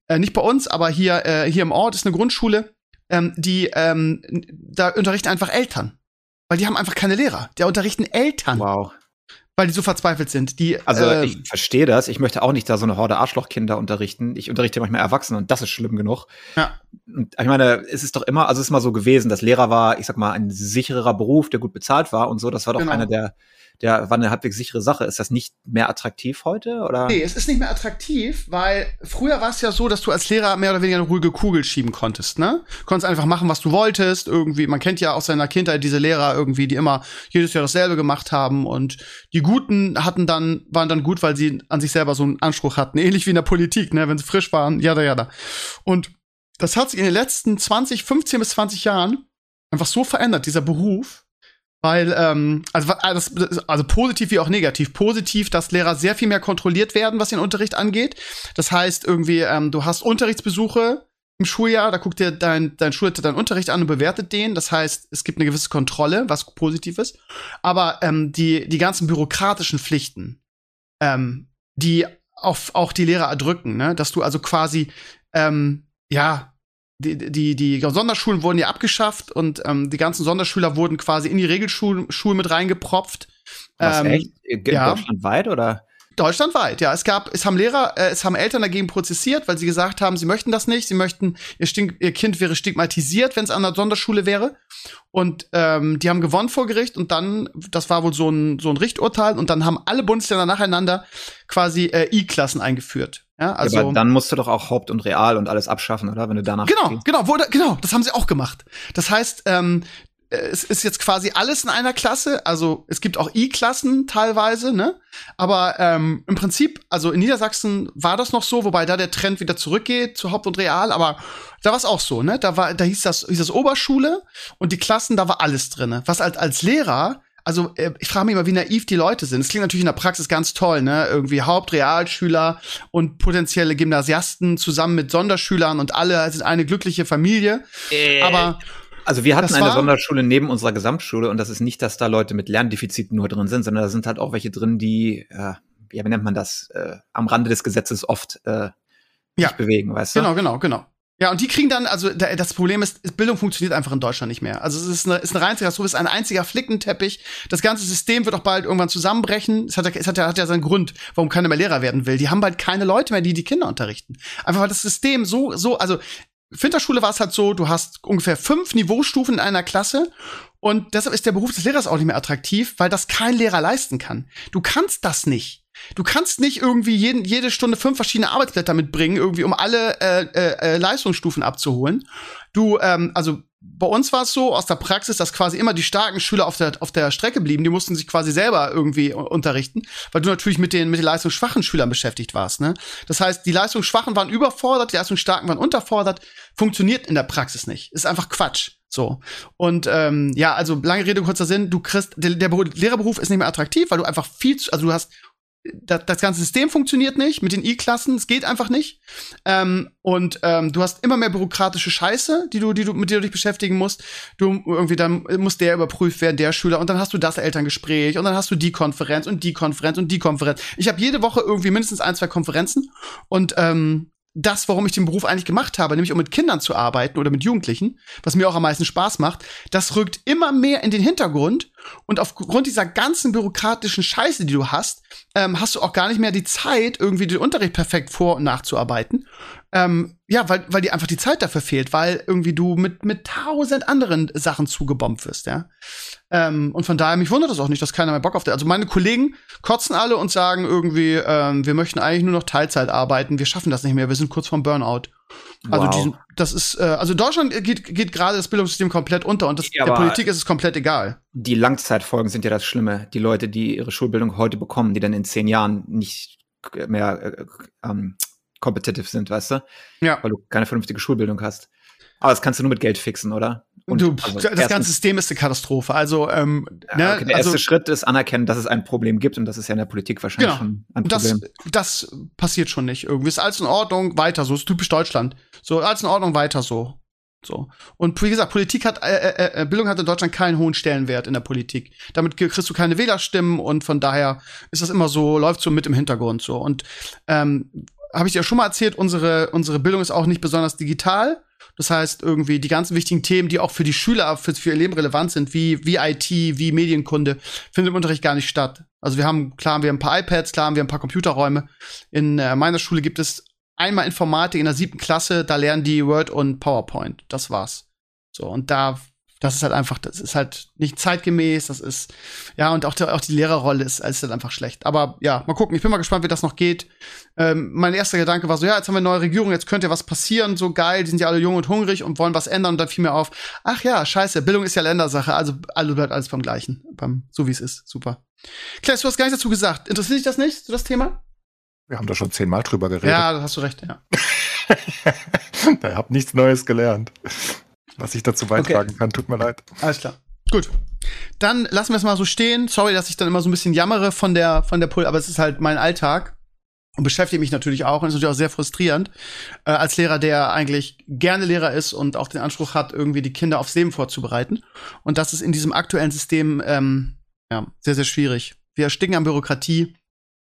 äh, nicht bei uns, aber hier, äh, hier im Ort ist eine Grundschule, ähm, die, ähm, da unterrichten einfach Eltern. Weil die haben einfach keine Lehrer. Die unterrichten Eltern.
Wow
weil die so verzweifelt sind. Die,
also äh, ich verstehe das. Ich möchte auch nicht da so eine Horde Arschlochkinder unterrichten. Ich unterrichte manchmal Erwachsene und das ist schlimm genug. Ja. Und ich meine, es ist doch immer, also es ist mal so gewesen, dass Lehrer war, ich sag mal, ein sicherer Beruf, der gut bezahlt war und so. Das war doch genau. einer der der war eine halbwegs sichere Sache. Ist das nicht mehr attraktiv heute? Oder?
Nee, es ist nicht mehr attraktiv, weil früher war es ja so, dass du als Lehrer mehr oder weniger eine ruhige Kugel schieben konntest, ne? Konntest einfach machen, was du wolltest. Irgendwie, man kennt ja aus seiner Kindheit diese Lehrer irgendwie, die immer jedes Jahr dasselbe gemacht haben. Und die Guten hatten dann, waren dann gut, weil sie an sich selber so einen Anspruch hatten. Ähnlich wie in der Politik, ne? Wenn sie frisch waren, ja, ja, da. Und das hat sich in den letzten 20, 15 bis 20 Jahren einfach so verändert, dieser Beruf, weil, ähm, also, also positiv wie auch negativ. Positiv, dass Lehrer sehr viel mehr kontrolliert werden, was den Unterricht angeht. Das heißt, irgendwie, ähm, du hast Unterrichtsbesuche im Schuljahr, da guckt dir dein, dein Schulleiter deinen Unterricht an und bewertet den. Das heißt, es gibt eine gewisse Kontrolle, was positiv ist. Aber ähm, die, die ganzen bürokratischen Pflichten, ähm, die auf, auch die Lehrer erdrücken, ne? dass du also quasi, ähm, ja, die, die, die Sonderschulen wurden ja abgeschafft und ähm, die ganzen Sonderschüler wurden quasi in die Regelschulen mit reingepropft.
Was, ähm, echt? Ja. Deutschlandweit oder?
Deutschlandweit, ja. Es gab, es haben Lehrer, äh, es haben Eltern dagegen prozessiert, weil sie gesagt haben, sie möchten das nicht. Sie möchten, ihr, ihr Kind wäre stigmatisiert, wenn es an der Sonderschule wäre. Und ähm, die haben gewonnen vor Gericht und dann, das war wohl so ein, so ein Richturteil, und dann haben alle Bundesländer nacheinander quasi äh, I-Klassen eingeführt. Ja, also ja,
aber dann musst du doch auch Haupt und Real und alles abschaffen, oder? Wenn du danach.
Genau, gehst. genau, wurde, genau, das haben sie auch gemacht. Das heißt, ähm, es ist jetzt quasi alles in einer Klasse. Also es gibt auch I-Klassen teilweise, ne? Aber ähm, im Prinzip, also in Niedersachsen war das noch so, wobei da der Trend wieder zurückgeht zu Haupt und Real. Aber da war es auch so, ne? Da war, da hieß das, hieß das Oberschule und die Klassen, da war alles drinne. Was halt als Lehrer also äh, ich frage mich immer, wie naiv die Leute sind. Es klingt natürlich in der Praxis ganz toll, ne? Irgendwie Hauptrealschüler und potenzielle Gymnasiasten zusammen mit Sonderschülern und alle sind eine glückliche Familie. Äh, Aber
also wir hatten eine Sonderschule neben unserer Gesamtschule und das ist nicht, dass da Leute mit Lerndefiziten nur drin sind, sondern da sind halt auch welche drin, die, äh, ja, wie nennt man das, äh, am Rande des Gesetzes oft äh, ja. bewegen, weißt
du? Genau, genau, genau. Ja, und die kriegen dann, also das Problem ist, Bildung funktioniert einfach in Deutschland nicht mehr. Also es ist eine, ist eine reine Katastrophe, es ist ein einziger Flickenteppich. Das ganze System wird auch bald irgendwann zusammenbrechen. Es hat, es hat, ja, hat ja seinen Grund, warum keiner mehr Lehrer werden will. Die haben bald keine Leute mehr, die die Kinder unterrichten. Einfach weil das System so, so, also Finterschule war es halt so, du hast ungefähr fünf Niveaustufen in einer Klasse und deshalb ist der Beruf des Lehrers auch nicht mehr attraktiv, weil das kein Lehrer leisten kann. Du kannst das nicht. Du kannst nicht irgendwie jeden, jede Stunde fünf verschiedene Arbeitsblätter mitbringen, irgendwie um alle äh, äh, äh Leistungsstufen abzuholen. Du, ähm, also bei uns war es so aus der Praxis, dass quasi immer die starken Schüler auf der, auf der Strecke blieben. Die mussten sich quasi selber irgendwie unterrichten, weil du natürlich mit den, mit den leistungsschwachen Schülern beschäftigt warst. Ne? Das heißt, die leistungsschwachen waren überfordert, die leistungsstarken waren unterfordert. Funktioniert in der Praxis nicht. Ist einfach Quatsch. So. Und ähm, ja, also lange Rede, kurzer Sinn, du kriegst, der, der Lehrerberuf ist nicht mehr attraktiv, weil du einfach viel zu, also du hast das, das ganze System funktioniert nicht mit den I-Klassen, es geht einfach nicht. Ähm, und ähm, du hast immer mehr bürokratische Scheiße, die du, die du, mit der du dich beschäftigen musst. Du irgendwie dann muss der überprüft werden, der Schüler, und dann hast du das Elterngespräch und dann hast du die Konferenz und die Konferenz und die Konferenz. Ich habe jede Woche irgendwie mindestens ein, zwei Konferenzen und ähm, das, warum ich den Beruf eigentlich gemacht habe, nämlich um mit Kindern zu arbeiten oder mit Jugendlichen, was mir auch am meisten Spaß macht, das rückt immer mehr in den Hintergrund. Und aufgrund dieser ganzen bürokratischen Scheiße, die du hast, ähm, hast du auch gar nicht mehr die Zeit, irgendwie den Unterricht perfekt vor- und nachzuarbeiten. Ähm, ja, weil, weil dir einfach die Zeit dafür fehlt, weil irgendwie du mit, mit tausend anderen Sachen zugebombt wirst, ja. Ähm, und von daher, mich wundert es auch nicht, dass keiner mehr Bock auf der. Also meine Kollegen kotzen alle und sagen irgendwie, ähm, wir möchten eigentlich nur noch Teilzeit arbeiten, wir schaffen das nicht mehr, wir sind kurz vorm Burnout. Also wow. diesen, das ist, äh, also Deutschland geht, geht gerade das Bildungssystem komplett unter und das, ja, der Politik ist es komplett egal.
Die Langzeitfolgen sind ja das Schlimme. Die Leute, die ihre Schulbildung heute bekommen, die dann in zehn Jahren nicht mehr äh, ähm, competitive sind, weißt du? Ja. Weil du keine vernünftige Schulbildung hast. Aber das kannst du nur mit Geld fixen, oder?
Und du, also das ganze System ist eine Katastrophe. Also, ähm,
ja, ne, okay, der also, erste Schritt ist anerkennen, dass es ein Problem gibt und das ist ja in der Politik wahrscheinlich genau. schon ein Problem.
Das, das passiert schon nicht. Irgendwie ist alles in Ordnung, weiter so. Ist typisch Deutschland. So, alles in Ordnung, weiter so. So. Und wie gesagt, Politik hat, äh, äh, äh, Bildung hat in Deutschland keinen hohen Stellenwert in der Politik. Damit kriegst du keine Wählerstimmen und von daher ist das immer so, läuft so mit im Hintergrund so. Und ähm, habe ich dir schon mal erzählt, unsere, unsere Bildung ist auch nicht besonders digital. Das heißt, irgendwie die ganzen wichtigen Themen, die auch für die Schüler, für, für ihr Leben relevant sind, wie, wie IT, wie Medienkunde, findet im Unterricht gar nicht statt. Also wir haben, klar haben wir ein paar iPads, klar haben wir ein paar Computerräume. In äh, meiner Schule gibt es einmal Informatik in der siebten Klasse, da lernen die Word und PowerPoint. Das war's. So, und da das ist halt einfach, das ist halt nicht zeitgemäß, das ist, ja, und auch, der, auch die Lehrerrolle ist, ist halt einfach schlecht. Aber ja, mal gucken, ich bin mal gespannt, wie das noch geht. Ähm, mein erster Gedanke war so, ja, jetzt haben wir eine neue Regierung, jetzt könnte ja was passieren, so geil, die sind ja alle jung und hungrig und wollen was ändern und dann fiel mir auf, ach ja, scheiße, Bildung ist ja Ländersache, also alle bleibt alles beim Gleichen, beim, so wie es ist, super. Klaas, du hast gar nichts dazu gesagt. Interessiert dich das nicht, so das Thema?
Wir haben da schon zehnmal drüber geredet.
Ja, da hast du recht, ja.
da hab nichts Neues gelernt was ich dazu beitragen okay. kann. Tut mir leid.
Alles klar. Gut. Dann lassen wir es mal so stehen. Sorry, dass ich dann immer so ein bisschen jammere von der, von der Pull, aber es ist halt mein Alltag und beschäftigt mich natürlich auch und ist natürlich auch sehr frustrierend äh, als Lehrer, der eigentlich gerne Lehrer ist und auch den Anspruch hat, irgendwie die Kinder aufs Leben vorzubereiten. Und das ist in diesem aktuellen System ähm, ja, sehr, sehr schwierig. Wir ersticken an Bürokratie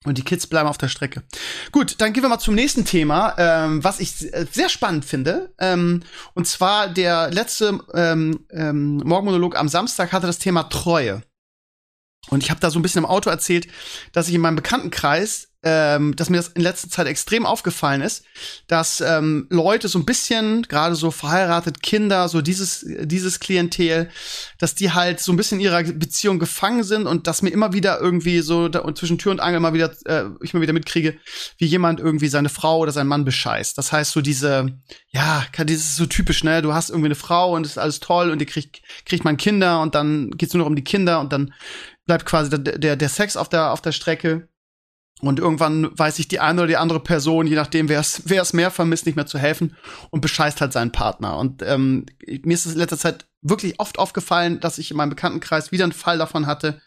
und die Kids bleiben auf der Strecke. Gut, dann gehen wir mal zum nächsten Thema, ähm, was ich sehr spannend finde. Ähm, und zwar der letzte ähm, ähm, Morgenmonolog am Samstag hatte das Thema Treue. Und ich habe da so ein bisschen im Auto erzählt, dass ich in meinem Bekanntenkreis ähm, dass mir das in letzter Zeit extrem aufgefallen ist, dass ähm, Leute so ein bisschen, gerade so verheiratet Kinder, so dieses, dieses Klientel, dass die halt so ein bisschen in ihrer Beziehung gefangen sind und dass mir immer wieder irgendwie so da, zwischen Tür und Angel mal wieder, äh, ich mal wieder mitkriege, wie jemand irgendwie seine Frau oder seinen Mann bescheißt. Das heißt, so diese, ja, dieses ist so typisch, ne? Du hast irgendwie eine Frau und ist alles toll und die kriegt, kriegt man Kinder und dann geht's nur noch um die Kinder und dann bleibt quasi der, der, der Sex auf der, auf der Strecke. Und irgendwann weiß sich die eine oder die andere Person, je nachdem, wer es wer es mehr vermisst, nicht mehr zu helfen und bescheißt halt seinen Partner. Und ähm, mir ist es in letzter Zeit wirklich oft aufgefallen, dass ich in meinem Bekanntenkreis wieder einen Fall davon hatte,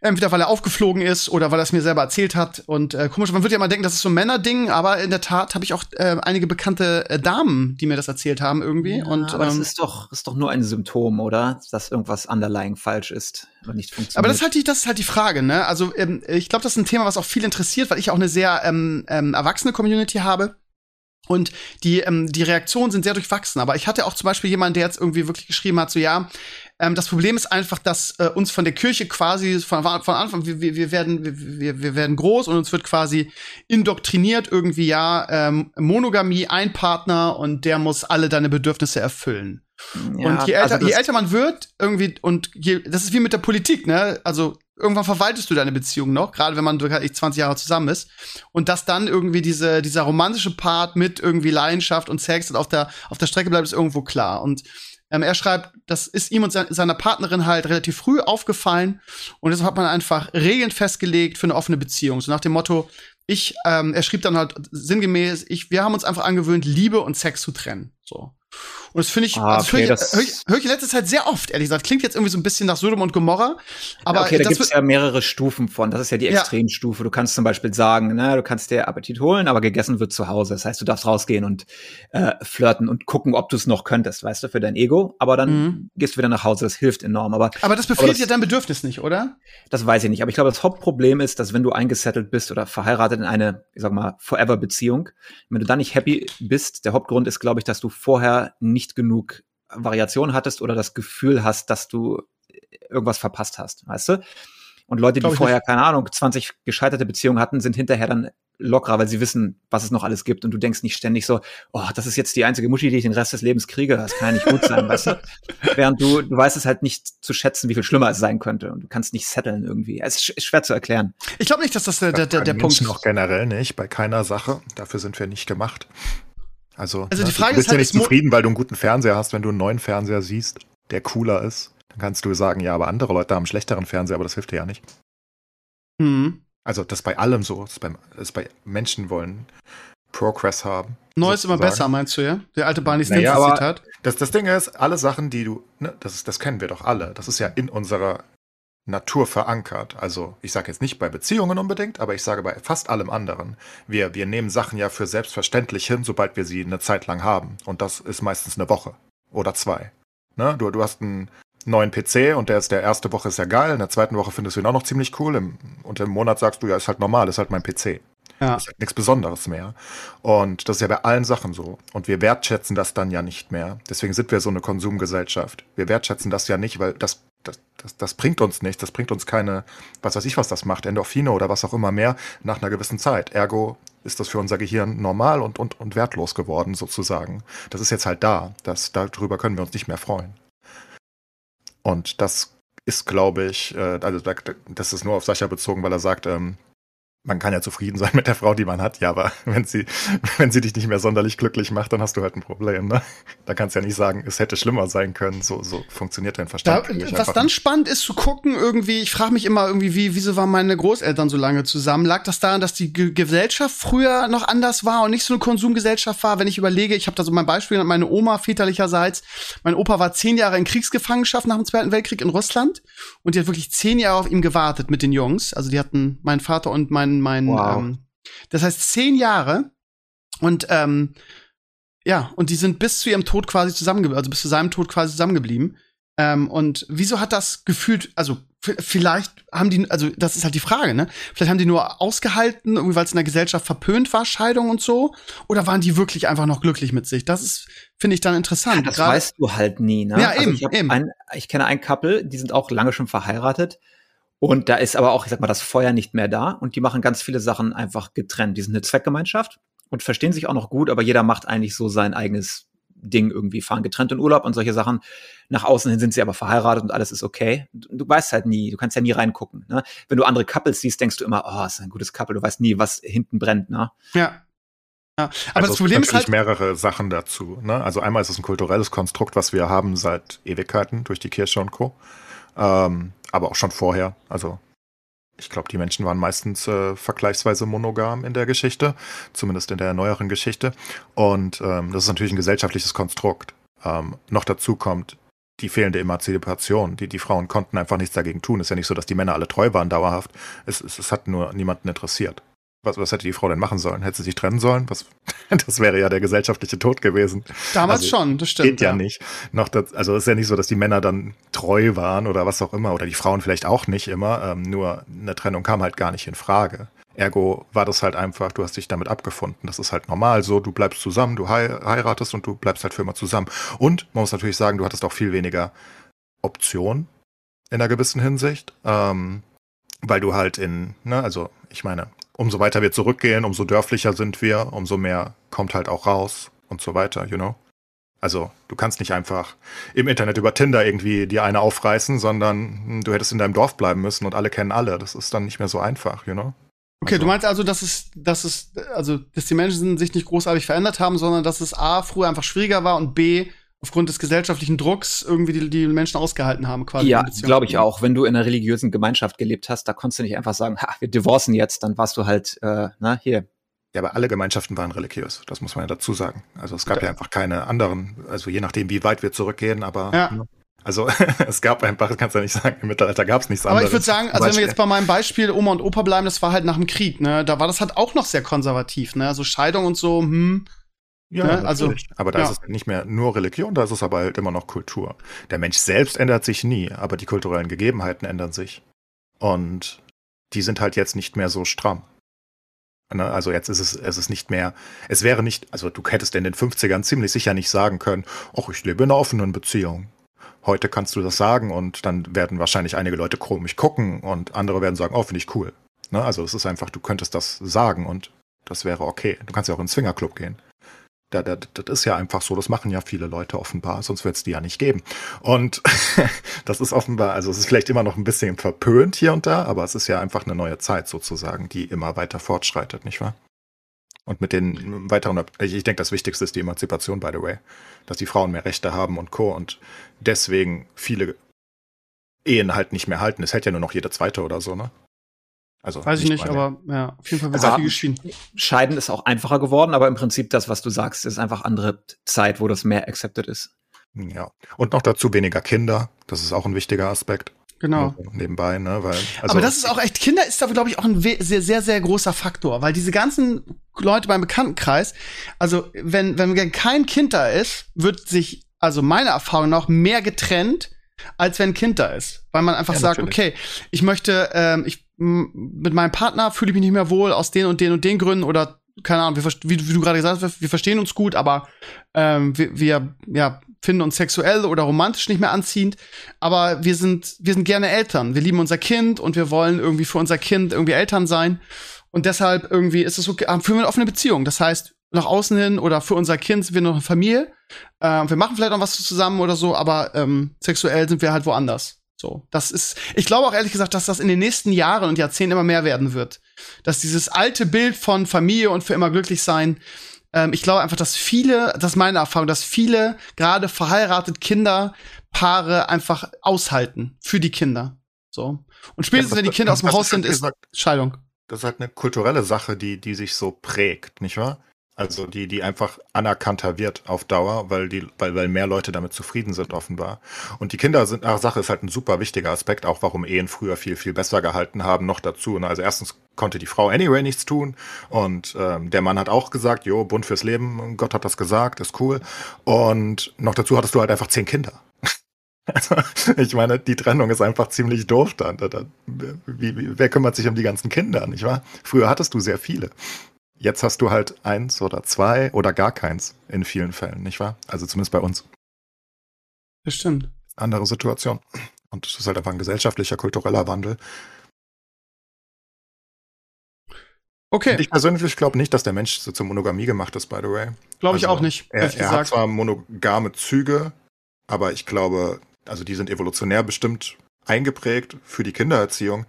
Entweder weil er aufgeflogen ist oder weil er es mir selber erzählt hat. Und äh, komisch, man würde ja mal denken, das ist so ein Männerding, aber in der Tat habe ich auch äh, einige bekannte äh, Damen, die mir das erzählt haben irgendwie. Ja, und,
aber ähm, das ist doch, ist doch nur ein Symptom, oder? Dass irgendwas underlying falsch ist oder nicht funktioniert.
Aber das ist halt die, das ist halt die Frage, ne? Also ähm, ich glaube, das ist ein Thema, was auch viel interessiert, weil ich auch eine sehr ähm, ähm, erwachsene Community habe. Und die, ähm, die Reaktionen sind sehr durchwachsen. Aber ich hatte auch zum Beispiel jemanden, der jetzt irgendwie wirklich geschrieben hat, so ja, ähm, das Problem ist einfach, dass äh, uns von der Kirche quasi von, von Anfang, wir, wir, werden, wir, wir werden groß und uns wird quasi indoktriniert irgendwie, ja, ähm, Monogamie, ein Partner und der muss alle deine Bedürfnisse erfüllen. Ja, und je älter, also je älter man wird, irgendwie, und je, das ist wie mit der Politik, ne? Also irgendwann verwaltest du deine Beziehung noch, gerade wenn man wirklich 20 Jahre zusammen ist. Und dass dann irgendwie diese, dieser romantische Part mit irgendwie Leidenschaft und Sex und auf der, auf der Strecke bleibt, ist irgendwo klar. Und ähm, er schreibt, das ist ihm und se seiner Partnerin halt relativ früh aufgefallen und deshalb hat man einfach Regeln festgelegt für eine offene Beziehung. So nach dem Motto, ich, ähm, er schrieb dann halt sinngemäß, ich, wir haben uns einfach angewöhnt, Liebe und Sex zu trennen. So. Und das finde ich, ah, okay, höre ich, hör ich, hör ich in letzter Zeit sehr oft, ehrlich gesagt. Klingt jetzt irgendwie so ein bisschen nach Sodom und Gomorra. Aber
okay, da gibt es ja mehrere Stufen von. Das ist ja die Extremstufe. Du kannst zum Beispiel sagen, na, du kannst dir Appetit holen, aber gegessen wird zu Hause. Das heißt, du darfst rausgehen und äh, flirten und gucken, ob du es noch könntest, weißt du, für dein Ego. Aber dann mhm. gehst du wieder nach Hause. Das hilft enorm. Aber,
aber das befriedigt ja dein Bedürfnis nicht, oder?
Das weiß ich nicht. Aber ich glaube, das Hauptproblem ist, dass wenn du eingesettelt bist oder verheiratet in eine, ich sag mal, Forever-Beziehung, wenn du da nicht happy bist, der Hauptgrund ist, glaube ich, dass du vorher nicht genug Variation hattest oder das Gefühl hast, dass du irgendwas verpasst hast, weißt du? Und Leute, die vorher, keine Ahnung, 20 gescheiterte Beziehungen hatten, sind hinterher dann lockerer, weil sie wissen, was es noch alles gibt. Und du denkst nicht ständig so, oh, das ist jetzt die einzige Muschi, die ich den Rest des Lebens kriege. Das kann ja nicht gut sein, weißt du? Während du, du weißt es halt nicht zu schätzen, wie viel schlimmer es sein könnte. Und du kannst nicht setteln irgendwie. Es ist schwer zu erklären.
Ich glaube nicht, dass das der, der, der, der Punkt ist.
noch generell nicht, bei keiner Sache. Dafür sind wir nicht gemacht. Also,
also die Frage
du bist
ist halt,
ja nicht zufrieden, weil du einen guten Fernseher hast, wenn du einen neuen Fernseher siehst, der cooler ist. Dann kannst du sagen, ja, aber andere Leute haben einen schlechteren Fernseher, aber das hilft dir ja nicht. Hm. Also das ist bei allem so. Das ist, bei, das ist bei Menschen wollen Progress haben.
Neu ist immer besser, meinst du, ja? Der alte Barney naja, Zitat.
Das, das Ding ist, alle Sachen, die du, ne, das, ist, das kennen wir doch alle. Das ist ja in unserer Natur verankert. Also ich sage jetzt nicht bei Beziehungen unbedingt, aber ich sage bei fast allem anderen. Wir, wir nehmen Sachen ja für selbstverständlich hin, sobald wir sie eine Zeit lang haben. Und das ist meistens eine Woche oder zwei. Ne? Du, du hast einen neuen PC und der ist der erste Woche ist ja geil, in der zweiten Woche findest du ihn auch noch ziemlich cool. Im, und im Monat sagst du, ja, ist halt normal, ist halt mein PC. Ja. Ist halt nichts Besonderes mehr. Und das ist ja bei allen Sachen so. Und wir wertschätzen das dann ja nicht mehr. Deswegen sind wir so eine Konsumgesellschaft. Wir wertschätzen das ja nicht, weil das das, das, das bringt uns nichts, das bringt uns keine, was weiß ich, was das macht, Endorphine oder was auch immer mehr nach einer gewissen Zeit. Ergo ist das für unser Gehirn normal und, und, und wertlos geworden, sozusagen. Das ist jetzt halt da. Das, darüber können wir uns nicht mehr freuen. Und das ist, glaube ich, äh, also das ist nur auf Sascha bezogen, weil er sagt, ähm, man kann ja zufrieden sein mit der Frau, die man hat, ja, aber wenn sie, wenn sie dich nicht mehr sonderlich glücklich macht, dann hast du halt ein Problem, ne? Da kannst du ja nicht sagen, es hätte schlimmer sein können. So, so funktioniert dein Verstand.
Da, was dann nicht. spannend ist zu gucken, irgendwie, ich frage mich immer irgendwie, wie, wieso waren meine Großeltern so lange zusammen? Lag das daran, dass die G Gesellschaft früher noch anders war und nicht so eine Konsumgesellschaft war? Wenn ich überlege, ich habe da so mein Beispiel, meine Oma väterlicherseits, mein Opa war zehn Jahre in Kriegsgefangenschaft nach dem Zweiten Weltkrieg in Russland und die hat wirklich zehn Jahre auf ihm gewartet mit den Jungs. Also die hatten meinen Vater und meinen mein, wow. ähm, das heißt zehn Jahre und ähm, ja, und die sind bis zu ihrem Tod quasi zusammengeblieben, also bis zu seinem Tod quasi zusammengeblieben. Ähm, und wieso hat das gefühlt, also vielleicht haben die, also das ist halt die Frage, ne? Vielleicht haben die nur ausgehalten, irgendwie weil es in der Gesellschaft verpönt war, Scheidung und so, oder waren die wirklich einfach noch glücklich mit sich? Das ist, finde ich, dann interessant. Ja,
das Grad weißt du halt nie, ne?
Ja, also eben, ich, eben.
Ein, ich kenne ein Couple, die sind auch lange schon verheiratet und da ist aber auch, ich sag mal, das Feuer nicht mehr da und die machen ganz viele Sachen einfach getrennt. Die sind eine Zweckgemeinschaft und verstehen sich auch noch gut, aber jeder macht eigentlich so sein eigenes Ding irgendwie, fahren getrennt in Urlaub und solche Sachen. Nach außen hin sind sie aber verheiratet und alles ist okay. Du, du weißt halt nie, du kannst ja nie reingucken. Ne? Wenn du andere Couples siehst, denkst du immer, oh, ist ein gutes Couple, du weißt nie, was hinten brennt. Ne?
Ja.
Ja, aber also das Problem ist halt mehrere Sachen dazu. Ne? Also einmal ist es ein kulturelles Konstrukt, was wir haben seit Ewigkeiten durch die Kirche und Co. Ähm, aber auch schon vorher. Also ich glaube, die Menschen waren meistens äh, vergleichsweise monogam in der Geschichte, zumindest in der neueren Geschichte. Und ähm, das ist natürlich ein gesellschaftliches Konstrukt. Ähm, noch dazu kommt die fehlende Emanzipation. Die, die Frauen konnten einfach nichts dagegen tun. Es ist ja nicht so, dass die Männer alle treu waren dauerhaft. Es, es, es hat nur niemanden interessiert. Was, was hätte die Frau denn machen sollen? Hätte sie sich trennen sollen? Was, das wäre ja der gesellschaftliche Tod gewesen.
Damals also, schon, das stimmt.
Geht ja, ja. nicht. Noch das, also es ist ja nicht so, dass die Männer dann treu waren oder was auch immer, oder die Frauen vielleicht auch nicht immer. Ähm, nur eine Trennung kam halt gar nicht in Frage. Ergo war das halt einfach, du hast dich damit abgefunden. Das ist halt normal so, du bleibst zusammen, du heiratest und du bleibst halt für immer zusammen. Und man muss natürlich sagen, du hattest auch viel weniger Optionen in einer gewissen Hinsicht. Ähm, weil du halt in, ne, also ich meine, umso weiter wir zurückgehen, umso dörflicher sind wir, umso mehr kommt halt auch raus und so weiter, you know? Also, du kannst nicht einfach im Internet über Tinder irgendwie die eine aufreißen, sondern du hättest in deinem Dorf bleiben müssen und alle kennen alle. Das ist dann nicht mehr so einfach, you know?
Okay, also. du meinst also, dass es, dass es, also, dass die Menschen sich nicht großartig verändert haben, sondern dass es A, früher einfach schwieriger war und B, aufgrund des gesellschaftlichen Drucks irgendwie die, die Menschen ausgehalten haben, quasi.
Ja, glaube ich auch. Wenn du in einer religiösen Gemeinschaft gelebt hast, da konntest du nicht einfach sagen, ha, wir divorcen jetzt, dann warst du halt, äh, na, hier,
Ja, aber alle Gemeinschaften waren religiös, das muss man ja dazu sagen. Also es gab ja, ja einfach keine anderen, also je nachdem, wie weit wir zurückgehen, aber ja. also es gab einfach, kannst du ja nicht sagen, im Mittelalter gab es nichts
anderes. Aber ich würde sagen, also wenn wir jetzt bei meinem Beispiel Oma und Opa bleiben, das war halt nach dem Krieg, ne? Da war das halt auch noch sehr konservativ, ne? Also Scheidung und so, hm.
Ja, ne? also, aber da ja. ist es nicht mehr nur Religion, da ist es aber halt immer noch Kultur. Der Mensch selbst ändert sich nie, aber die kulturellen Gegebenheiten ändern sich. Und die sind halt jetzt nicht mehr so stramm. Ne? Also jetzt ist es, es ist nicht mehr, es wäre nicht, also du hättest in den 50ern ziemlich sicher nicht sagen können, ach, ich lebe in einer offenen Beziehung. Heute kannst du das sagen und dann werden wahrscheinlich einige Leute komisch gucken und andere werden sagen, oh, finde ich cool. Ne? Also es ist einfach, du könntest das sagen und das wäre okay. Du kannst ja auch in den Swingerclub gehen. Da, da, das ist ja einfach so, das machen ja viele Leute offenbar, sonst wird es die ja nicht geben. Und das ist offenbar, also es ist vielleicht immer noch ein bisschen verpönt hier und da, aber es ist ja einfach eine neue Zeit sozusagen, die immer weiter fortschreitet, nicht wahr? Und mit den weiteren, ich denke, das Wichtigste ist die Emanzipation, by the way, dass die Frauen mehr Rechte haben und Co. Und deswegen viele Ehen halt nicht mehr halten. Es hält ja nur noch jeder zweite oder so, ne?
Also Weiß ich nicht, aber ja, auf jeden Fall wird also, viel geschieden.
Scheiden ist auch einfacher geworden, aber im Prinzip das, was du sagst, ist einfach andere Zeit, wo das mehr accepted ist.
Ja. Und noch dazu weniger Kinder. Das ist auch ein wichtiger Aspekt.
Genau.
Nebenbei, ne? Weil,
also aber das ist auch echt, Kinder ist da, glaube ich, auch ein sehr, sehr, sehr großer Faktor, weil diese ganzen Leute beim Bekanntenkreis, also wenn, wenn kein Kind da ist, wird sich, also meiner Erfahrung nach, mehr getrennt, als wenn ein Kind da ist. Weil man einfach ja, sagt, natürlich. okay, ich möchte, ähm, ich mit meinem Partner fühle ich mich nicht mehr wohl aus den und den und den Gründen oder keine Ahnung, wir, wie, wie, du gerade gesagt hast, wir verstehen uns gut, aber ähm, wir, wir ja, finden uns sexuell oder romantisch nicht mehr anziehend. Aber wir sind, wir sind gerne Eltern. Wir lieben unser Kind und wir wollen irgendwie für unser Kind irgendwie Eltern sein. Und deshalb irgendwie ist es okay, führen wir eine offene Beziehung. Das heißt, nach außen hin oder für unser Kind sind wir noch eine Familie. Ähm, wir machen vielleicht noch was zusammen oder so, aber ähm, sexuell sind wir halt woanders. So, das ist, ich glaube auch ehrlich gesagt, dass das in den nächsten Jahren und Jahrzehnten immer mehr werden wird. Dass dieses alte Bild von Familie und für immer glücklich sein, ähm, ich glaube einfach, dass viele, das ist meine Erfahrung, dass viele gerade verheiratet Kinder, Paare einfach aushalten für die Kinder. So. Und spätestens, ja, wenn die Kinder aus dem Haus sind, ist Scheidung.
Das ist halt eine kulturelle Sache, die, die sich so prägt, nicht wahr? Also die, die einfach anerkannter wird auf Dauer, weil die, weil, weil mehr Leute damit zufrieden sind, offenbar. Und die Kinder sind, ach, Sache ist halt ein super wichtiger Aspekt, auch warum Ehen früher viel, viel besser gehalten haben, noch dazu. Ne? Also erstens konnte die Frau anyway nichts tun und ähm, der Mann hat auch gesagt, jo, Bund fürs Leben, Gott hat das gesagt, ist cool. Und noch dazu hattest du halt einfach zehn Kinder. Also, ich meine, die Trennung ist einfach ziemlich doof dann. Wie, wie, wer kümmert sich um die ganzen Kinder, nicht wahr? Früher hattest du sehr viele. Jetzt hast du halt eins oder zwei oder gar keins in vielen Fällen, nicht wahr? Also zumindest bei uns.
Das stimmt.
Andere Situation. Und es ist halt einfach ein gesellschaftlicher, kultureller Wandel.
Okay.
Ich persönlich glaube nicht, dass der Mensch so zur Monogamie gemacht ist, by the way.
Glaube also, ich auch nicht.
Er, er hat zwar monogame Züge, aber ich glaube, also die sind evolutionär bestimmt eingeprägt für die Kindererziehung.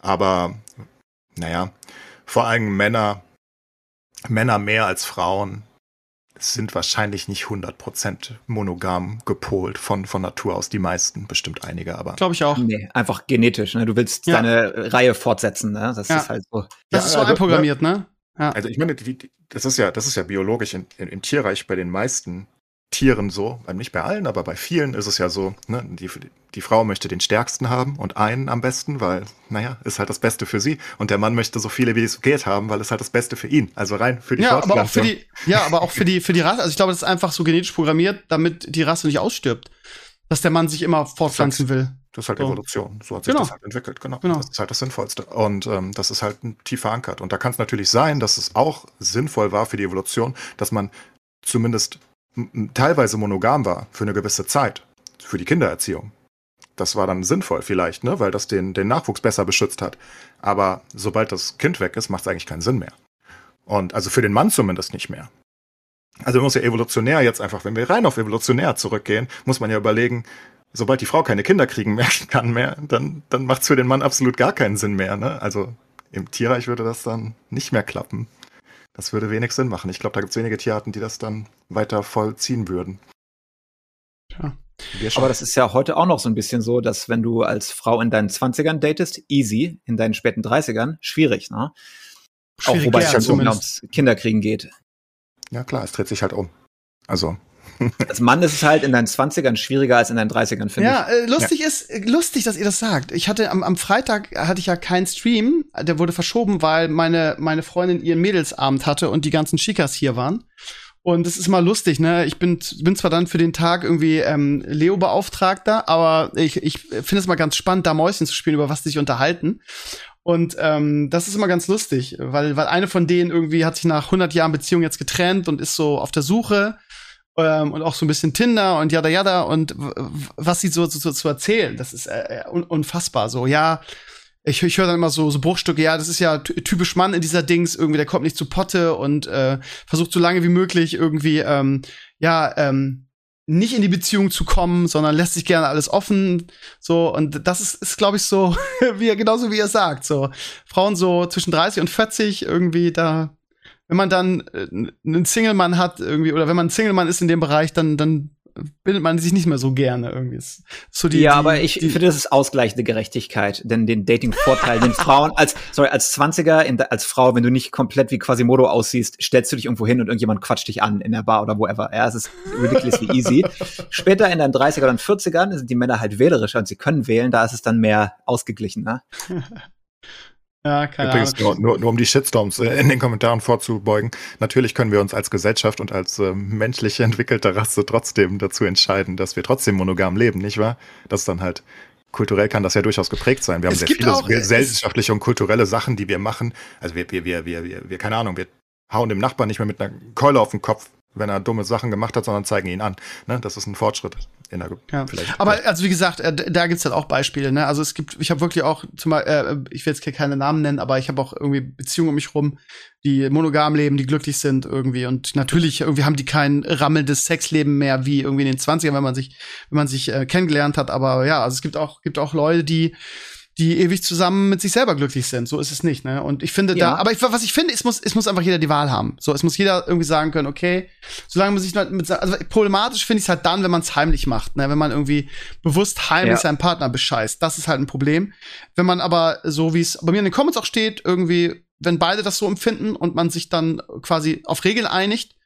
Aber naja, vor allem Männer Männer mehr als Frauen sind wahrscheinlich nicht 100% monogam gepolt von, von Natur aus. Die meisten, bestimmt einige, aber.
Glaube ich auch.
Nee, einfach genetisch. Ne? Du willst ja. deine Reihe fortsetzen. Ne? Das ja. ist halt so.
Das ja, ist so also, einprogrammiert, ne?
Ja. Also ich meine, die, das ist ja, das ist ja biologisch in, in, im Tierreich bei den meisten Tieren so, nicht bei allen, aber bei vielen ist es ja so, ne, die, die Frau möchte den stärksten haben und einen am besten, weil, naja, ist halt das Beste für sie. Und der Mann möchte so viele, wie es geht haben, weil es halt das Beste für ihn. Also rein für die
ja, aber auch für die, Ja, aber auch für die, für die Rasse. Also ich glaube, das ist einfach so genetisch programmiert, damit die Rasse nicht ausstirbt. Dass der Mann sich immer fortpflanzen will.
Das ist halt so. Evolution. So hat sich genau. das halt entwickelt, genau. genau. Das ist halt das Sinnvollste. Und ähm, das ist halt tief verankert. Und da kann es natürlich sein, dass es auch sinnvoll war für die Evolution, dass man zumindest teilweise monogam war für eine gewisse Zeit, für die Kindererziehung. Das war dann sinnvoll vielleicht, ne, weil das den, den Nachwuchs besser beschützt hat. Aber sobald das Kind weg ist, macht es eigentlich keinen Sinn mehr. Und also für den Mann zumindest nicht mehr. Also man muss ja evolutionär jetzt einfach, wenn wir rein auf evolutionär zurückgehen, muss man ja überlegen, sobald die Frau keine Kinder kriegen mehr, kann mehr, dann, dann macht es für den Mann absolut gar keinen Sinn mehr. Ne? Also im Tierreich würde das dann nicht mehr klappen. Das würde wenig Sinn machen. Ich glaube, da gibt es wenige Tierarten, die das dann weiter vollziehen würden.
Ja. Aber das ist ja heute auch noch so ein bisschen so, dass wenn du als Frau in deinen 20ern datest, easy, in deinen späten 30ern, schwierig, ne? Auch wobei es halt um Kinderkriegen geht.
Ja klar, es dreht sich halt um. Also
als Mann ist es halt in deinen 20ern schwieriger als in deinen 30ern, finde
ja, ich. Äh, lustig ja, ist, lustig, dass ihr das sagt. Ich hatte am, am Freitag hatte ich ja keinen Stream, der wurde verschoben, weil meine, meine Freundin ihren Mädelsabend hatte und die ganzen Chikas hier waren. Und es ist mal lustig, ne? Ich bin, bin zwar dann für den Tag irgendwie ähm, Leo-Beauftragter, aber ich, ich finde es mal ganz spannend, da Mäuschen zu spielen, über was sie sich unterhalten. Und ähm, das ist immer ganz lustig, weil, weil eine von denen irgendwie hat sich nach 100 Jahren Beziehung jetzt getrennt und ist so auf der Suche ähm, und auch so ein bisschen Tinder und yada yada und was sie so, so, zu erzählen, das ist äh, äh, un unfassbar. So, ja, ich, ich höre dann immer so, so Bruchstücke, ja, das ist ja typisch Mann in dieser Dings, irgendwie, der kommt nicht zu Potte und äh, versucht so lange wie möglich irgendwie, ähm, ja, ähm, nicht in die Beziehung zu kommen, sondern lässt sich gerne alles offen, so und das ist, ist glaube ich so, wie genauso wie er sagt, so Frauen so zwischen 30 und 40 irgendwie da wenn man dann äh, einen Single-Mann hat irgendwie, oder wenn man ein Single-Mann ist in dem Bereich, dann, dann bindet man sich nicht mehr so gerne irgendwie.
So die, ja, die, aber ich finde, das ist ausgleichende Gerechtigkeit, denn den Dating-Vorteil, den Frauen als, sorry, als 20er, in, als Frau, wenn du nicht komplett wie Quasimodo aussiehst, stellst du dich irgendwo hin und irgendjemand quatscht dich an in der Bar oder wherever. Ja, es ist ridiculously easy. Später in deinen 30er und 40ern sind die Männer halt wählerischer und sie können wählen, da ist es dann mehr ausgeglichen, ne?
Ja, keine Übrigens, Ahnung. Nur, nur, um die Shitstorms äh, in den Kommentaren vorzubeugen. Natürlich können wir uns als Gesellschaft und als äh, menschlich entwickelte Rasse trotzdem dazu entscheiden, dass wir trotzdem monogam leben, nicht wahr? Das ist dann halt kulturell kann das ja durchaus geprägt sein. Wir haben es sehr viele auch, gesellschaftliche und kulturelle Sachen, die wir machen. Also wir, wir, wir, wir, wir, wir, keine Ahnung, wir hauen dem Nachbarn nicht mehr mit einer Keule auf den Kopf, wenn er dumme Sachen gemacht hat, sondern zeigen ihn an. Ne? Das ist ein Fortschritt. In der,
ja. vielleicht, Aber also wie gesagt, äh, da gibt's halt auch Beispiele. Ne? Also es gibt, ich habe wirklich auch, zum, äh, ich will jetzt keine Namen nennen, aber ich habe auch irgendwie Beziehungen um mich rum, die monogam leben, die glücklich sind irgendwie. Und natürlich irgendwie haben die kein rammelndes Sexleben mehr wie irgendwie in den 20ern, wenn man sich, wenn man sich äh, kennengelernt hat. Aber ja, also es gibt auch, gibt auch Leute, die die ewig zusammen mit sich selber glücklich sind. So ist es nicht, ne? Und ich finde ja. da, aber ich, was ich finde, es muss, es muss einfach jeder die Wahl haben. So, es muss jeder irgendwie sagen können, okay, solange man sich mit, also problematisch finde ich es halt dann, wenn man es heimlich macht, ne? Wenn man irgendwie bewusst heimlich ja. seinen Partner bescheißt. Das ist halt ein Problem. Wenn man aber, so wie es bei mir in den Comments auch steht, irgendwie, wenn beide das so empfinden und man sich dann quasi auf Regeln einigt,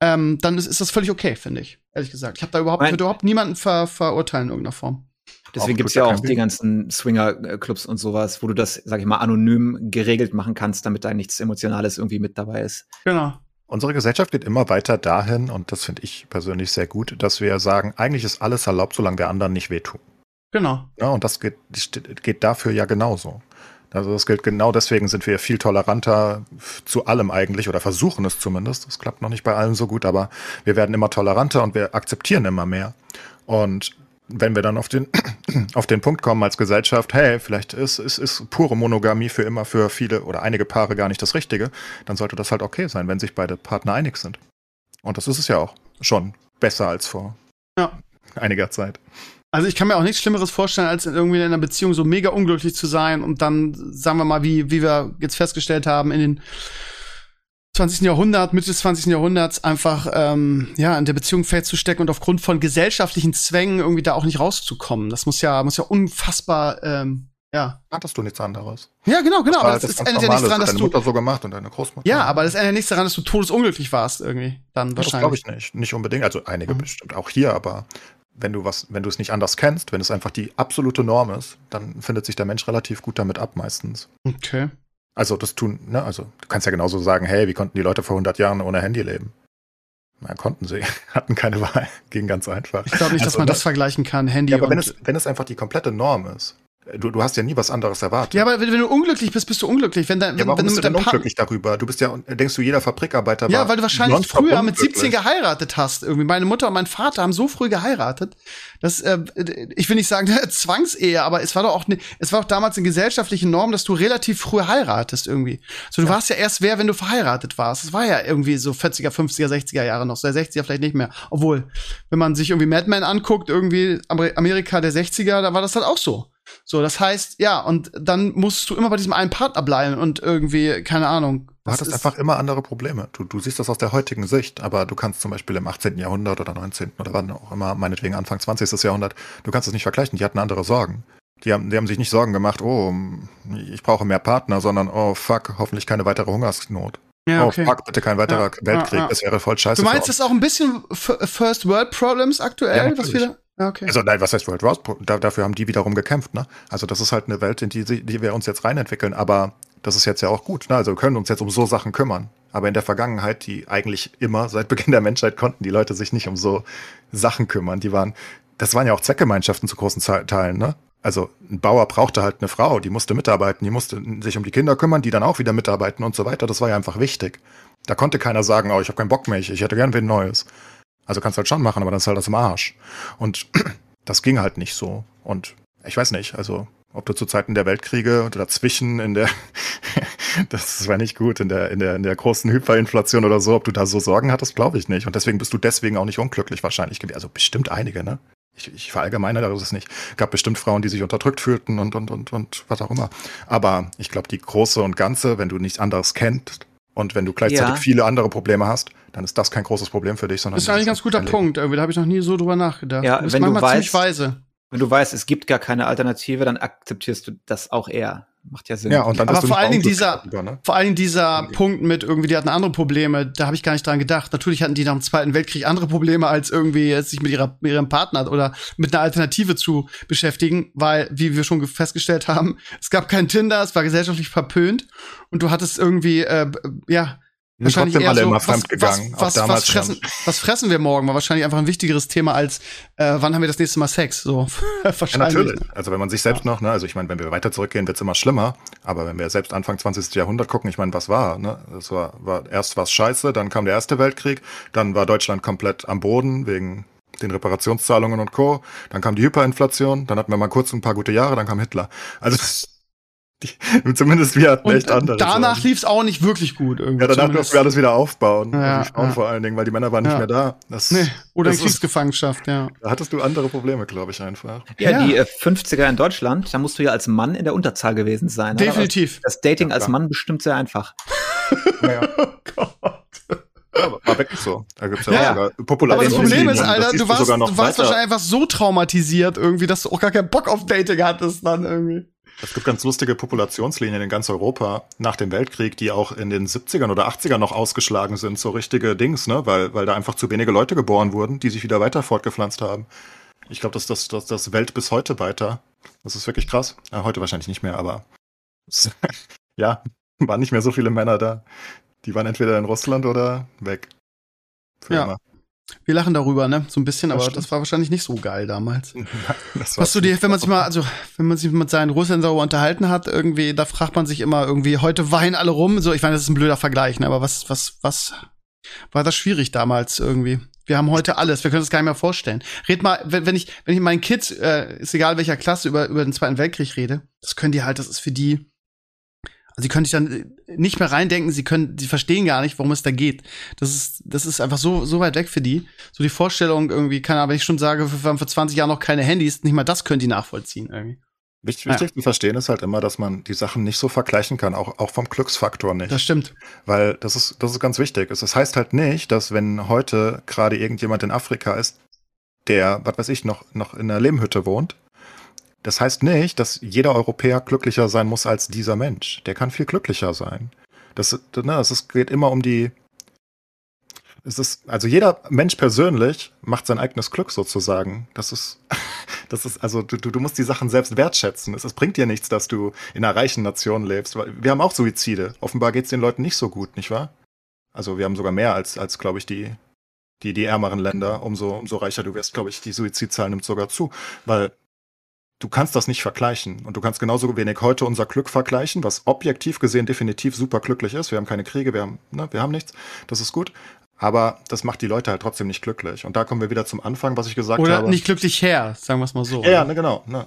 ähm, dann ist, ist das völlig okay, finde ich. Ehrlich gesagt. Ich habe da überhaupt, mein, überhaupt niemanden ver, verurteilen in irgendeiner Form.
Deswegen gibt es ja auch die ganzen Swinger-Clubs und sowas, wo du das, sag ich mal, anonym geregelt machen kannst, damit da nichts Emotionales irgendwie mit dabei ist.
Genau. Unsere Gesellschaft geht immer weiter dahin, und das finde ich persönlich sehr gut, dass wir sagen, eigentlich ist alles erlaubt, solange wir anderen nicht wehtun.
Genau.
Ja, und das geht, geht dafür ja genauso. Also das gilt genau deswegen sind wir viel toleranter zu allem eigentlich oder versuchen es zumindest. Das klappt noch nicht bei allen so gut, aber wir werden immer toleranter und wir akzeptieren immer mehr. Und wenn wir dann auf den, auf den Punkt kommen als Gesellschaft, hey, vielleicht ist, ist, ist pure Monogamie für immer für viele oder einige Paare gar nicht das Richtige, dann sollte das halt okay sein, wenn sich beide Partner einig sind. Und das ist es ja auch schon besser als vor ja. einiger Zeit.
Also ich kann mir auch nichts Schlimmeres vorstellen, als irgendwie in einer Beziehung so mega unglücklich zu sein und dann, sagen wir mal, wie, wie wir jetzt festgestellt haben, in den 20. Jahrhundert, Mitte des 20. Jahrhunderts einfach ähm, ja in der Beziehung festzustecken und aufgrund von gesellschaftlichen Zwängen irgendwie da auch nicht rauszukommen. Das muss ja muss ja unfassbar ähm, ja.
Hattest du nichts anderes?
Ja, genau, genau. Das aber das, das ändert ja nichts daran, dass
deine
du
Mutter so gemacht und deine Großmutter.
Ja, aber das ändert nichts daran, dass du todesunglücklich warst irgendwie. Dann wahrscheinlich. Das
glaube ich nicht, nicht unbedingt. Also einige mhm. bestimmt auch hier, aber wenn du was, wenn du es nicht anders kennst, wenn es einfach die absolute Norm ist, dann findet sich der Mensch relativ gut damit ab meistens.
Okay.
Also das tun, ne, also du kannst ja genauso sagen, hey, wie konnten die Leute vor 100 Jahren ohne Handy leben? Na, konnten sie, hatten keine Wahl, ging ganz einfach.
Ich glaube nicht, dass also, man das vergleichen kann, Handy. Ja,
aber wenn es, wenn es einfach die komplette Norm ist, Du, du hast ja nie was anderes erwartet.
Ja, aber wenn, wenn du unglücklich bist, bist du unglücklich. Wenn dein,
ja, warum
wenn
bist du denn unglücklich darüber? Du bist ja, denkst du, jeder Fabrikarbeiter
Ja, weil du wahrscheinlich früher mit 17 geheiratet hast. Irgendwie meine Mutter und mein Vater haben so früh geheiratet, dass äh, ich will nicht sagen Zwangsehe, aber es war doch auch ne, es war doch damals eine gesellschaftliche Norm, dass du relativ früh heiratest irgendwie. So du ja. warst ja erst wer, wenn du verheiratet warst. Es war ja irgendwie so 40er, 50er, 60er Jahre noch, so 60er vielleicht nicht mehr. Obwohl, wenn man sich irgendwie Mad Men anguckt, irgendwie Amerika der 60er, da war das halt auch so. So, das heißt, ja, und dann musst du immer bei diesem einen Partner bleiben und irgendwie, keine Ahnung.
Du hattest einfach immer andere Probleme. Du, du siehst das aus der heutigen Sicht, aber du kannst zum Beispiel im 18. Jahrhundert oder 19. oder wann auch immer, meinetwegen Anfang 20. Jahrhundert, du kannst es nicht vergleichen. Die hatten andere Sorgen. Die haben, die haben sich nicht Sorgen gemacht, oh, ich brauche mehr Partner, sondern oh fuck, hoffentlich keine weitere Hungersnot. Ja, oh, okay. Oh fuck, bitte kein weiterer ja, Weltkrieg, ja, das wäre voll scheiße.
Du meinst, das ist auch ein bisschen First World Problems aktuell, was wir
Okay. Also nein, was heißt World Wars? Da, dafür haben die wiederum gekämpft, ne? Also das ist halt eine Welt, in die, die wir uns jetzt reinentwickeln, aber das ist jetzt ja auch gut, ne? Also wir können uns jetzt um so Sachen kümmern. Aber in der Vergangenheit, die eigentlich immer seit Beginn der Menschheit konnten die Leute sich nicht um so Sachen kümmern. Die waren, das waren ja auch Zweckgemeinschaften zu großen Teilen, ne? Also ein Bauer brauchte halt eine Frau, die musste mitarbeiten, die musste sich um die Kinder kümmern, die dann auch wieder mitarbeiten und so weiter. Das war ja einfach wichtig. Da konnte keiner sagen, oh, ich habe keinen Bock mehr, ich, ich hätte gern wen Neues. Also kannst du halt schon machen, aber dann ist halt das im Arsch. Und das ging halt nicht so. Und ich weiß nicht, also ob du zu Zeiten der Weltkriege oder dazwischen in der, das war nicht gut, in der, in der, in der großen Hyperinflation oder so, ob du da so Sorgen hattest, glaube ich nicht. Und deswegen bist du deswegen auch nicht unglücklich wahrscheinlich gewesen. Also bestimmt einige, ne? Ich, ich verallgemeinere das nicht. Gab bestimmt Frauen, die sich unterdrückt fühlten und, und, und, und was auch immer. Aber ich glaube, die große und ganze, wenn du nichts anderes kennst und wenn du gleichzeitig ja. viele andere Probleme hast, dann ist das kein großes Problem für dich, sondern.
Das ist eigentlich ein ganz guter Punkt. Irgendwie, da habe ich noch nie so drüber nachgedacht.
Ja, wenn du weißt, weise. wenn du weißt, es gibt gar keine Alternative, dann akzeptierst du das auch eher. Macht ja Sinn.
Ja, und dann Aber vor allen Dingen dieser, über, ne? vor allen Dingen dieser okay. Punkt mit irgendwie, die hatten andere Probleme, da habe ich gar nicht dran gedacht. Natürlich hatten die nach dem Zweiten Weltkrieg andere Probleme, als irgendwie jetzt sich mit, ihrer, mit ihrem Partner oder mit einer Alternative zu beschäftigen, weil, wie wir schon festgestellt haben, es gab kein Tinder, es war gesellschaftlich verpönt und du hattest irgendwie, äh, ja,
Wahrscheinlich eher alle so, immer fremdgegangen.
Was, was, was, fressen, was fressen wir morgen? War wahrscheinlich einfach ein wichtigeres Thema als äh, wann haben wir das nächste Mal Sex? So
wahrscheinlich. Ja, natürlich. Also wenn man sich selbst noch, ne, also ich meine, wenn wir weiter zurückgehen, wird's immer schlimmer. Aber wenn wir selbst Anfang 20. Jahrhundert gucken, ich meine, was war? Ne? Das war, war erst was Scheiße, dann kam der Erste Weltkrieg, dann war Deutschland komplett am Boden wegen den Reparationszahlungen und Co. Dann kam die Hyperinflation, dann hatten wir mal kurz ein paar gute Jahre, dann kam Hitler. Also zumindest wir hatten und echt andere.
Danach lief es auch nicht wirklich gut. Irgendwie
ja, danach durften wir alles wieder aufbauen. Ja, also die Frauen ja. vor allen Dingen, weil die Männer waren ja. nicht mehr da.
Das, nee, oder in Kriegsgefangenschaft, ja.
Da hattest du andere Probleme, glaube ich, einfach.
Ja, ja, die äh, 50er in Deutschland, da musst du ja als Mann in der Unterzahl gewesen sein.
Definitiv.
Das Dating als Mann bestimmt sehr einfach.
Ja, oh Gott. Ja, war wirklich so. Da gibt's ja, ja.
sogar populäre Aber das Problem ist, Alter, du warst, du warst wahrscheinlich einfach so traumatisiert irgendwie, dass du auch gar keinen Bock auf Dating hattest dann irgendwie.
Es gibt ganz lustige Populationslinien in ganz Europa nach dem Weltkrieg, die auch in den 70ern oder 80ern noch ausgeschlagen sind, so richtige Dings, ne? Weil, weil da einfach zu wenige Leute geboren wurden, die sich wieder weiter fortgepflanzt haben. Ich glaube, dass das, das, das Welt bis heute weiter. Das ist wirklich krass. Ja, heute wahrscheinlich nicht mehr, aber ja, waren nicht mehr so viele Männer da. Die waren entweder in Russland oder weg.
Für ja. Immer. Wir lachen darüber, ne? So ein bisschen, aber das, das war wahrscheinlich nicht so geil damals. Was du dir, wenn man sich mal, also wenn man sich mit seinen Russländern darüber unterhalten hat, irgendwie, da fragt man sich immer irgendwie, heute weinen alle rum. So, ich meine, das ist ein blöder Vergleich, ne? Aber was, was, was war das schwierig damals irgendwie? Wir haben heute alles, wir können es gar nicht mehr vorstellen. Red mal, wenn, wenn ich, wenn ich meinen Kids, äh, ist egal welcher Klasse, über, über den Zweiten Weltkrieg rede, das können die halt, das ist für die, also sie können sich dann äh, nicht mehr reindenken, sie können, sie verstehen gar nicht, worum es da geht. Das ist, das ist einfach so, so weit weg für die. So die Vorstellung irgendwie, keine Ahnung, wenn ich schon sage, wir haben vor 20 Jahren noch keine Handys, nicht mal das können die nachvollziehen irgendwie.
Wichtig, wichtig ja. zu verstehen ist halt immer, dass man die Sachen nicht so vergleichen kann, auch, auch vom Glücksfaktor nicht.
Das stimmt.
Weil das ist, das ist ganz wichtig. Es heißt halt nicht, dass wenn heute gerade irgendjemand in Afrika ist, der, was weiß ich, noch, noch in einer Lehmhütte wohnt, das heißt nicht, dass jeder Europäer glücklicher sein muss als dieser Mensch. Der kann viel glücklicher sein. Das, ne, es geht immer um die. Es ist, also jeder Mensch persönlich macht sein eigenes Glück sozusagen. Das ist, das ist, also du, du musst die Sachen selbst wertschätzen. Es, es bringt dir nichts, dass du in einer reichen Nation lebst. Wir haben auch Suizide. Offenbar geht es den Leuten nicht so gut, nicht wahr? Also wir haben sogar mehr als, als glaube ich, die, die, die ärmeren Länder. Umso, umso reicher du wirst, glaube ich, die Suizidzahl nimmt sogar zu. Weil du kannst das nicht vergleichen. Und du kannst genauso wenig heute unser Glück vergleichen, was objektiv gesehen definitiv super glücklich ist. Wir haben keine Kriege, wir haben, ne, wir haben nichts. Das ist gut. Aber das macht die Leute halt trotzdem nicht glücklich. Und da kommen wir wieder zum Anfang, was ich gesagt
oder
habe.
Oder nicht glücklich her, sagen wir es mal so.
Ja, ne, genau. Ne.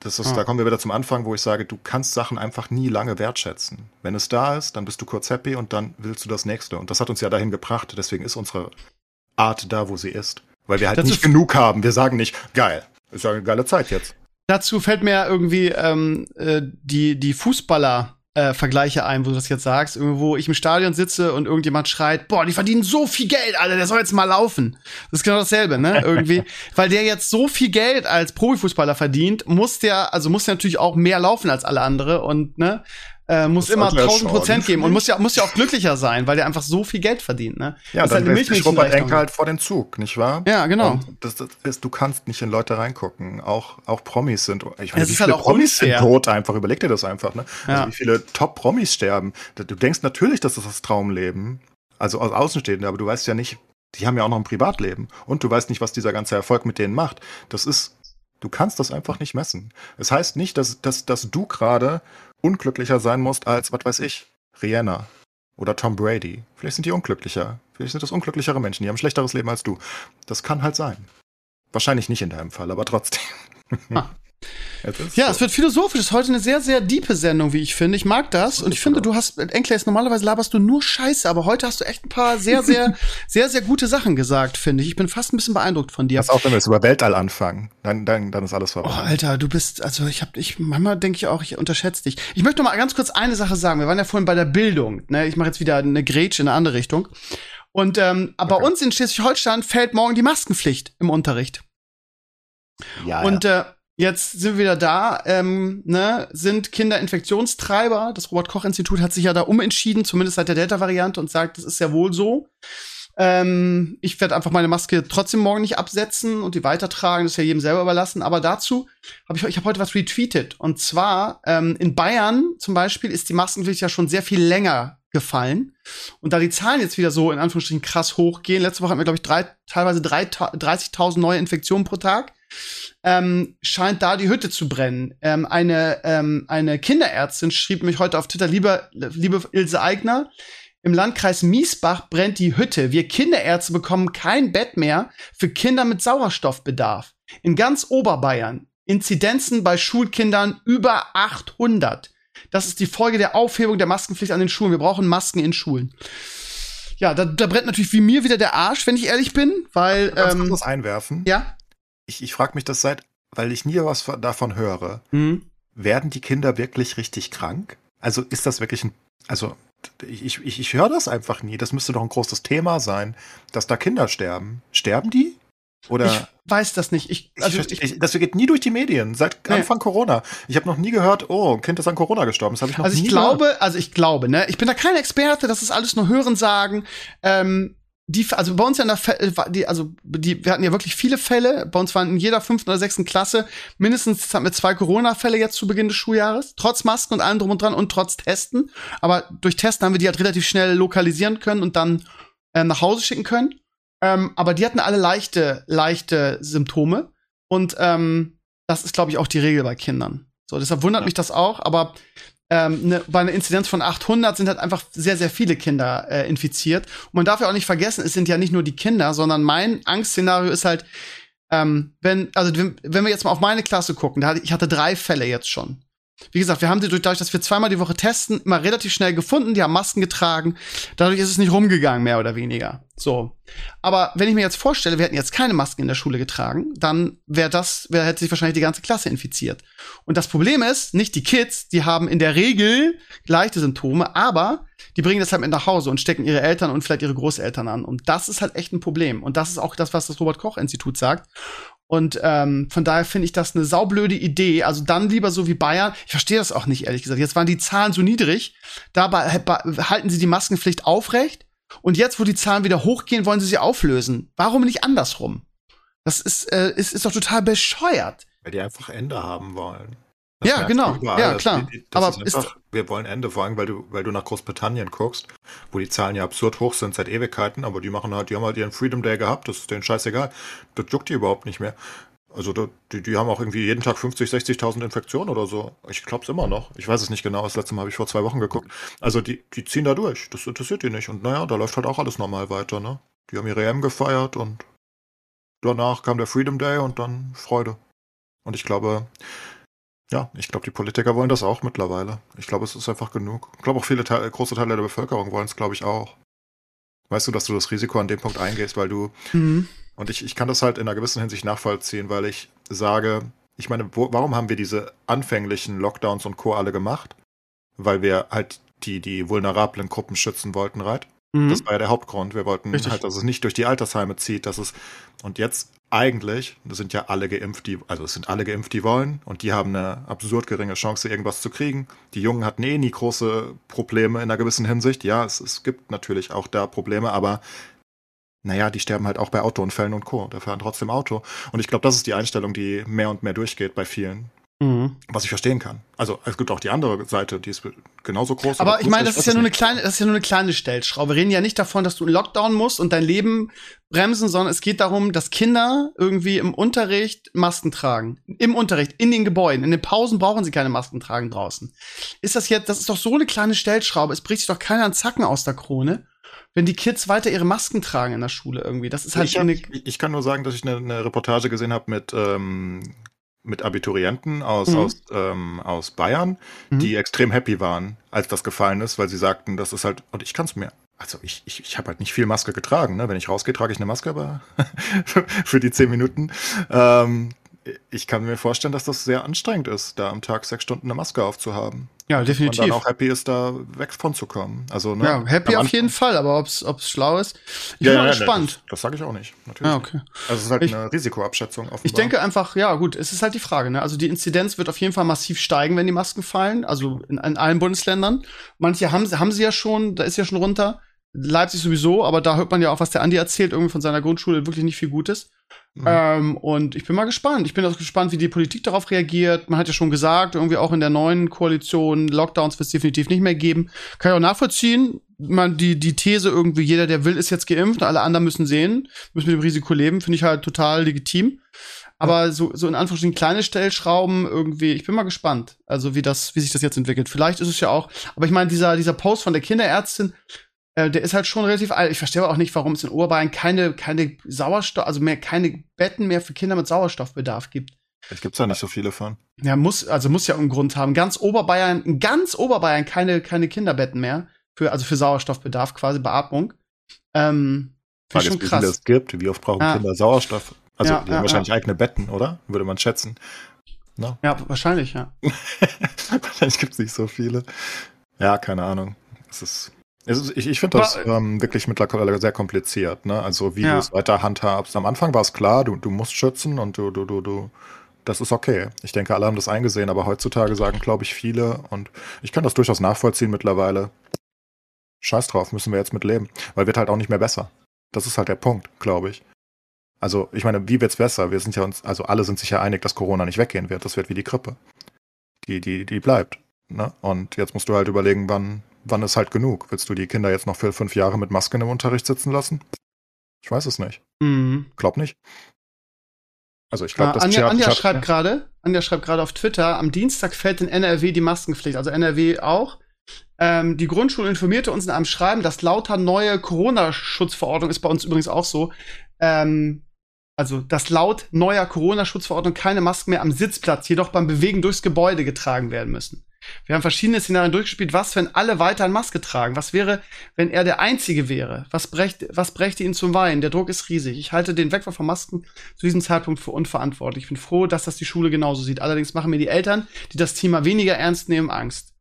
Das ist, ah. da kommen wir wieder zum Anfang, wo ich sage, du kannst Sachen einfach nie lange wertschätzen. Wenn es da ist, dann bist du kurz happy und dann willst du das nächste. Und das hat uns ja dahin gebracht. Deswegen ist unsere Art da, wo sie ist. Weil wir halt das nicht genug haben. Wir sagen nicht, geil, ist ja eine geile Zeit jetzt.
Dazu fällt mir irgendwie ähm, äh, die, die Fußballer äh, Vergleiche ein, wo du das jetzt sagst, irgendwo ich im Stadion sitze und irgendjemand schreit, boah, die verdienen so viel Geld, Alter, der soll jetzt mal laufen. Das ist genau dasselbe, ne? Irgendwie, weil der jetzt so viel Geld als Profifußballer verdient, muss der, also muss der natürlich auch mehr laufen als alle andere und ne, äh, muss das immer 1000 Prozent geben und muss ja, muss ja auch glücklicher sein, weil der einfach so viel Geld verdient, ne?
Ja, das dann ist halt Robert Enke halt vor den Zug, nicht wahr?
Ja, genau.
Das, das, ist, du kannst nicht in Leute reingucken. Auch, auch Promis sind, ich weiß, wie viele halt Promis sind tot einfach. Überleg dir das einfach, ne? Also ja. Wie viele Top-Promis sterben. Du denkst natürlich, dass das das Traumleben. Also aus Außenstehenden, aber du weißt ja nicht, die haben ja auch noch ein Privatleben. Und du weißt nicht, was dieser ganze Erfolg mit denen macht. Das ist, du kannst das einfach nicht messen. Es das heißt nicht, dass, dass, dass du gerade unglücklicher sein musst als, was weiß ich, Rihanna oder Tom Brady. Vielleicht sind die unglücklicher. Vielleicht sind das unglücklichere Menschen, die haben ein schlechteres Leben als du. Das kann halt sein. Wahrscheinlich nicht in deinem Fall, aber trotzdem. Ah.
Ja, so. es wird philosophisch. Es ist heute eine sehr, sehr diepe Sendung, wie ich finde. Ich mag das. Und ich finde, du hast, Enkles, normalerweise laberst du nur Scheiße, aber heute hast du echt ein paar sehr, sehr, sehr, sehr gute Sachen gesagt, finde ich. Ich bin fast ein bisschen beeindruckt von dir.
Pass auch, wenn wir jetzt über Weltall anfangen. Dann, dann, dann ist alles vorbei.
Oh, Alter, du bist, also ich hab, ich, manchmal denke ich auch, ich unterschätze dich. Ich möchte noch mal ganz kurz eine Sache sagen. Wir waren ja vorhin bei der Bildung. Ne? Ich mache jetzt wieder eine Grätsche in eine andere Richtung. Und ähm, okay. bei uns in Schleswig-Holstein fällt morgen die Maskenpflicht im Unterricht. Ja, und ja. Äh, Jetzt sind wir wieder da, ähm, ne, sind Kinder Infektionstreiber. Das Robert-Koch-Institut hat sich ja da umentschieden, zumindest seit der Delta-Variante, und sagt, das ist ja wohl so. Ähm, ich werde einfach meine Maske trotzdem morgen nicht absetzen und die weitertragen, das ist ja jedem selber überlassen. Aber dazu habe ich, ich habe heute was retweetet. Und zwar ähm, in Bayern zum Beispiel ist die Maskenpflicht ja schon sehr viel länger gefallen. Und da die Zahlen jetzt wieder so in Anführungsstrichen krass hochgehen, letzte Woche hatten wir, glaube ich, drei, teilweise 30.000 neue Infektionen pro Tag ähm, scheint da die Hütte zu brennen. Ähm, eine, ähm, eine Kinderärztin schrieb mich heute auf Twitter, liebe, liebe Ilse Eigner, im Landkreis Miesbach brennt die Hütte. Wir Kinderärzte bekommen kein Bett mehr für Kinder mit Sauerstoffbedarf. In ganz Oberbayern. Inzidenzen bei Schulkindern über 800. Das ist die Folge der Aufhebung der Maskenpflicht an den Schulen. Wir brauchen Masken in Schulen. Ja, da, da brennt natürlich wie mir wieder der Arsch, wenn ich ehrlich bin, weil.
Kannst ähm, das einwerfen?
Ja
ich, ich frage mich das seit, weil ich nie was davon höre. Mhm. Werden die Kinder wirklich richtig krank? Also ist das wirklich ein, also ich, ich, ich höre das einfach nie. Das müsste doch ein großes Thema sein, dass da Kinder sterben. Sterben die? Oder?
Ich weiß das nicht. Ich,
also ich, ich, das geht nie durch die Medien seit nee. Anfang Corona. Ich habe noch nie gehört, oh, Kind ist an Corona gestorben. Das habe ich noch
also
nie
ich glaube, gehört. also ich glaube, ne, ich bin da kein Experte. Das ist alles nur Hörensagen. Ähm, die, also bei uns ja in der, äh, die, also die, wir hatten ja wirklich viele Fälle. Bei uns waren in jeder fünften oder sechsten Klasse mindestens hatten wir zwei Corona-Fälle jetzt zu Beginn des Schuljahres, trotz Masken und allem drum und dran und trotz Testen. Aber durch Testen haben wir die halt relativ schnell lokalisieren können und dann äh, nach Hause schicken können. Ähm, aber die hatten alle leichte, leichte Symptome und ähm, das ist, glaube ich, auch die Regel bei Kindern. So, deshalb wundert ja. mich das auch. Aber ähm, ne, bei einer Inzidenz von 800 sind halt einfach sehr, sehr viele Kinder äh, infiziert. Und man darf ja auch nicht vergessen, es sind ja nicht nur die Kinder, sondern mein Angstszenario ist halt, ähm, wenn, also wenn, wenn wir jetzt mal auf meine Klasse gucken, da hatte, ich hatte drei Fälle jetzt schon. Wie gesagt, wir haben sie dadurch, dass wir zweimal die Woche testen, immer relativ schnell gefunden. Die haben Masken getragen. Dadurch ist es nicht rumgegangen, mehr oder weniger. So. Aber wenn ich mir jetzt vorstelle, wir hätten jetzt keine Masken in der Schule getragen, dann wäre das, wär, hätte sich wahrscheinlich die ganze Klasse infiziert. Und das Problem ist, nicht die Kids, die haben in der Regel leichte Symptome, aber die bringen das halt mit nach Hause und stecken ihre Eltern und vielleicht ihre Großeltern an. Und das ist halt echt ein Problem. Und das ist auch das, was das Robert Koch Institut sagt. Und ähm, von daher finde ich das eine saublöde Idee. Also dann lieber so wie Bayern. Ich verstehe das auch nicht, ehrlich gesagt. Jetzt waren die Zahlen so niedrig. Dabei halten sie die Maskenpflicht aufrecht. Und jetzt, wo die Zahlen wieder hochgehen, wollen sie sie auflösen. Warum nicht andersrum? Das ist, äh, ist, ist doch total bescheuert.
Weil die einfach Ende haben wollen.
Ja, genau. Ja, klar.
Das, Aber ist einfach, wir wollen Ende, vor allem, weil du, weil du nach Großbritannien guckst, wo die Zahlen ja absurd hoch sind seit Ewigkeiten, aber die machen halt, die haben halt ihren Freedom Day gehabt, das ist denen scheißegal. Das juckt die überhaupt nicht mehr. Also die, die haben auch irgendwie jeden Tag 50, 60.000 Infektionen oder so. Ich glaube es immer noch. Ich weiß es nicht genau. Das letzte Mal habe ich vor zwei Wochen geguckt. Also die, die ziehen da durch. Das interessiert die nicht. Und naja, da läuft halt auch alles normal weiter. Ne? Die haben ihre EM gefeiert und danach kam der Freedom Day und dann Freude. Und ich glaube, ja, ich glaube, die Politiker wollen das auch mittlerweile. Ich glaube, es ist einfach genug. Ich glaube, auch viele Teile, große Teile der Bevölkerung wollen es, glaube ich, auch. Weißt du, dass du das Risiko an dem Punkt eingehst, weil du. Mhm. Und ich, ich kann das halt in einer gewissen Hinsicht nachvollziehen, weil ich sage, ich meine, wo, warum haben wir diese anfänglichen Lockdowns und Co. alle gemacht? weil wir halt die, die vulnerablen Gruppen schützen wollten, right? Mhm. Das war ja der Hauptgrund. Wir wollten Richtig. halt, dass es nicht durch die Altersheime zieht, dass es, und jetzt eigentlich sind ja alle geimpft, die, also es sind alle geimpft, die wollen, und die haben eine absurd geringe Chance, irgendwas zu kriegen. Die Jungen hatten eh nie große Probleme in einer gewissen Hinsicht. Ja, es, es gibt natürlich auch da Probleme, aber naja, die sterben halt auch bei Autounfällen und Co. Da fahren trotzdem Auto. Und ich glaube, das ist die Einstellung, die mehr und mehr durchgeht bei vielen. Mhm. Was ich verstehen kann. Also es gibt auch die andere Seite, die ist genauso groß.
Aber ich meine, das ist ja nur eine kleine, das ist ja nur eine kleine Stellschraube. Wir reden ja nicht davon, dass du in Lockdown musst und dein Leben bremsen, sondern es geht darum, dass Kinder irgendwie im Unterricht Masken tragen. Im Unterricht, in den Gebäuden. In den Pausen brauchen sie keine Masken tragen draußen. Ist das jetzt, das ist doch so eine kleine Stellschraube. Es bricht sich doch keiner einen Zacken aus der Krone wenn die Kids weiter ihre Masken tragen in der Schule irgendwie. Das ist halt
ich, hab, ich, ich kann nur sagen, dass ich eine, eine Reportage gesehen habe mit ähm, mit Abiturienten aus, mhm. aus, ähm, aus Bayern, mhm. die extrem happy waren, als das gefallen ist, weil sie sagten, das ist halt, und ich kann es mir. Also ich, ich, ich habe halt nicht viel Maske getragen. Ne? Wenn ich rausgehe, trage ich eine Maske, aber für die zehn Minuten. Ähm, ich kann mir vorstellen, dass das sehr anstrengend ist, da am Tag sechs Stunden eine Maske aufzuhaben.
Ja, definitiv.
Und dann auch happy ist, da weg von zu kommen. Also, ne,
ja, happy auf jeden Fall, aber ob es schlau ist, ich ja, bin mal ja, gespannt.
das, das sage ich auch nicht, natürlich. Ja, okay. Also es ist halt ich, eine Risikoabschätzung. Offenbar.
Ich denke einfach, ja gut, es ist halt die Frage. Ne? Also die Inzidenz wird auf jeden Fall massiv steigen, wenn die Masken fallen, also in, in allen Bundesländern. Manche haben, haben sie ja schon, da ist ja schon runter. Leipzig sowieso, aber da hört man ja auch, was der Andi erzählt, irgendwie von seiner Grundschule, wirklich nicht viel Gutes. Mhm. Ähm, und ich bin mal gespannt. Ich bin auch gespannt, wie die Politik darauf reagiert. Man hat ja schon gesagt, irgendwie auch in der neuen Koalition, Lockdowns wird es definitiv nicht mehr geben. Kann ich auch nachvollziehen. Man, die, die These irgendwie, jeder, der will, ist jetzt geimpft, alle anderen müssen sehen, müssen mit dem Risiko leben, finde ich halt total legitim. Aber so, so in Anführungsstrichen kleine Stellschrauben irgendwie, ich bin mal gespannt, also wie das, wie sich das jetzt entwickelt. Vielleicht ist es ja auch, aber ich meine, dieser, dieser Post von der Kinderärztin, äh, der ist halt schon relativ alt. Ich verstehe aber auch nicht, warum es in Oberbayern keine, keine Sauerstoff, also mehr keine Betten mehr für Kinder mit Sauerstoffbedarf gibt.
Vielleicht gibt's da nicht so viele von.
Ja, muss, also muss ja einen Grund haben. Ganz Oberbayern, in ganz Oberbayern keine, keine Kinderbetten mehr. Für, also für Sauerstoffbedarf, quasi Beatmung. Ähm,
Frage schon ist, krass. wie viel es gibt. Wie oft brauchen ja. Kinder Sauerstoff? Also, ja, die ja, haben wahrscheinlich eigene Betten, oder? Würde man schätzen.
No? Ja, wahrscheinlich, ja.
wahrscheinlich gibt's nicht so viele. Ja, keine Ahnung. Es ist ist, ich ich finde das ähm, wirklich mittlerweile sehr kompliziert, ne? Also wie ja. du es weiter handhabst. Am Anfang war es klar, du, du musst schützen und du, du, du, du, das ist okay. Ich denke, alle haben das eingesehen, aber heutzutage sagen, glaube ich, viele, und ich kann das durchaus nachvollziehen mittlerweile. Scheiß drauf, müssen wir jetzt mit leben. Weil wird halt auch nicht mehr besser. Das ist halt der Punkt, glaube ich. Also, ich meine, wie wird's besser? Wir sind ja uns, also alle sind sich ja einig, dass Corona nicht weggehen wird. Das wird wie die Grippe. Die, die, die bleibt. Ne? Und jetzt musst du halt überlegen, wann, wann ist halt genug? Willst du die Kinder jetzt noch für fünf Jahre mit Masken im Unterricht sitzen lassen? Ich weiß es nicht. Mhm. Glaub nicht.
Also ich glaube, ah, das Anja, Anja schreibt gerade, Anja schreibt gerade auf Twitter, am Dienstag fällt in NRW die Maskenpflicht, also NRW auch. Ähm, die Grundschule informierte uns in einem Schreiben, dass lauter neue Corona-Schutzverordnung ist bei uns übrigens auch so. Ähm, also, dass laut neuer Corona-Schutzverordnung keine Masken mehr am Sitzplatz, jedoch beim Bewegen durchs Gebäude getragen werden müssen. Wir haben verschiedene Szenarien durchgespielt. Was, wenn alle weiter eine Maske tragen? Was wäre, wenn er der Einzige wäre? Was, brächt, was brächte ihn zum Weinen? Der Druck ist riesig. Ich halte den Wegfall von Masken zu diesem Zeitpunkt für unverantwortlich. Ich bin froh, dass das die Schule genauso sieht. Allerdings machen mir die Eltern, die das Thema weniger ernst nehmen, Angst.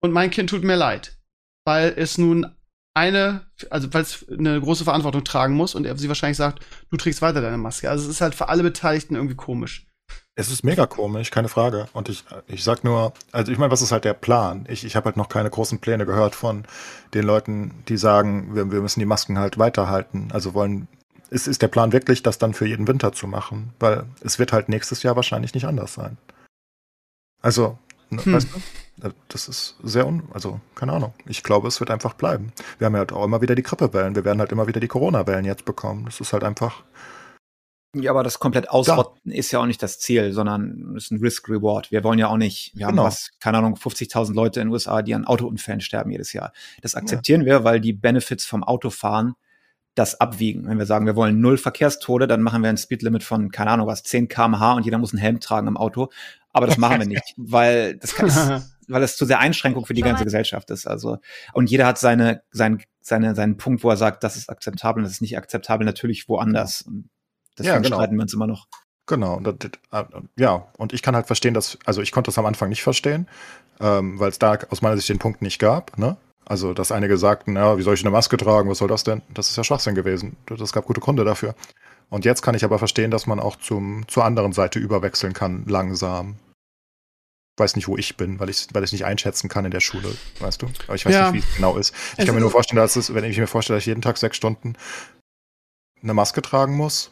Und mein Kind tut mir leid, weil es nun eine, also weil es eine große Verantwortung tragen muss und er sie wahrscheinlich sagt, du trägst weiter deine Maske. Also es ist halt für alle Beteiligten irgendwie komisch.
Es ist mega komisch, keine Frage. Und ich, ich sag nur, also ich meine, was ist halt der Plan? Ich, ich habe halt noch keine großen Pläne gehört von den Leuten, die sagen, wir, wir müssen die Masken halt weiterhalten. Also wollen, ist, ist der Plan wirklich, das dann für jeden Winter zu machen? Weil es wird halt nächstes Jahr wahrscheinlich nicht anders sein. Also, ne, hm. weißt du, das ist sehr un, also keine Ahnung. Ich glaube, es wird einfach bleiben. Wir haben ja halt auch immer wieder die Grippewellen. Wir werden halt immer wieder die Corona-Wellen jetzt bekommen. Das ist halt einfach
ja, aber das komplett ausrotten ja. ist ja auch nicht das Ziel, sondern es ist ein Risk-Reward. Wir wollen ja auch nicht, wir genau. haben was, keine Ahnung, 50.000 Leute in den USA, die an Autounfällen sterben jedes Jahr. Das akzeptieren ja. wir, weil die Benefits vom Autofahren das abwiegen. Wenn wir sagen, wir wollen null Verkehrstode, dann machen wir ein Speedlimit von, keine Ahnung was, 10 kmh und jeder muss einen Helm tragen im Auto. Aber das machen wir nicht, weil das kann, ist, weil es zu sehr Einschränkung für die ganze Gesellschaft ist. Also, und jeder hat seine, sein, seine, seinen Punkt, wo er sagt, das ist akzeptabel, das ist nicht akzeptabel, natürlich woanders. Und Deswegen ja, genau. streiten wir uns immer noch.
Genau, und das, äh, ja, und ich kann halt verstehen, dass, also ich konnte das am Anfang nicht verstehen, ähm, weil es da aus meiner Sicht den Punkt nicht gab, ne? Also, dass einige sagten, ja, wie soll ich eine Maske tragen, was soll das denn? Das ist ja Schwachsinn gewesen. Das gab gute Gründe dafür. Und jetzt kann ich aber verstehen, dass man auch zum, zur anderen Seite überwechseln kann, langsam. Ich weiß nicht, wo ich bin, weil ich weil ich nicht einschätzen kann in der Schule, weißt du? Aber ich weiß ja. nicht, wie es genau ist. Ich es kann mir nur vorstellen, dass es, wenn ich mir vorstelle, dass ich jeden Tag sechs Stunden eine Maske tragen muss,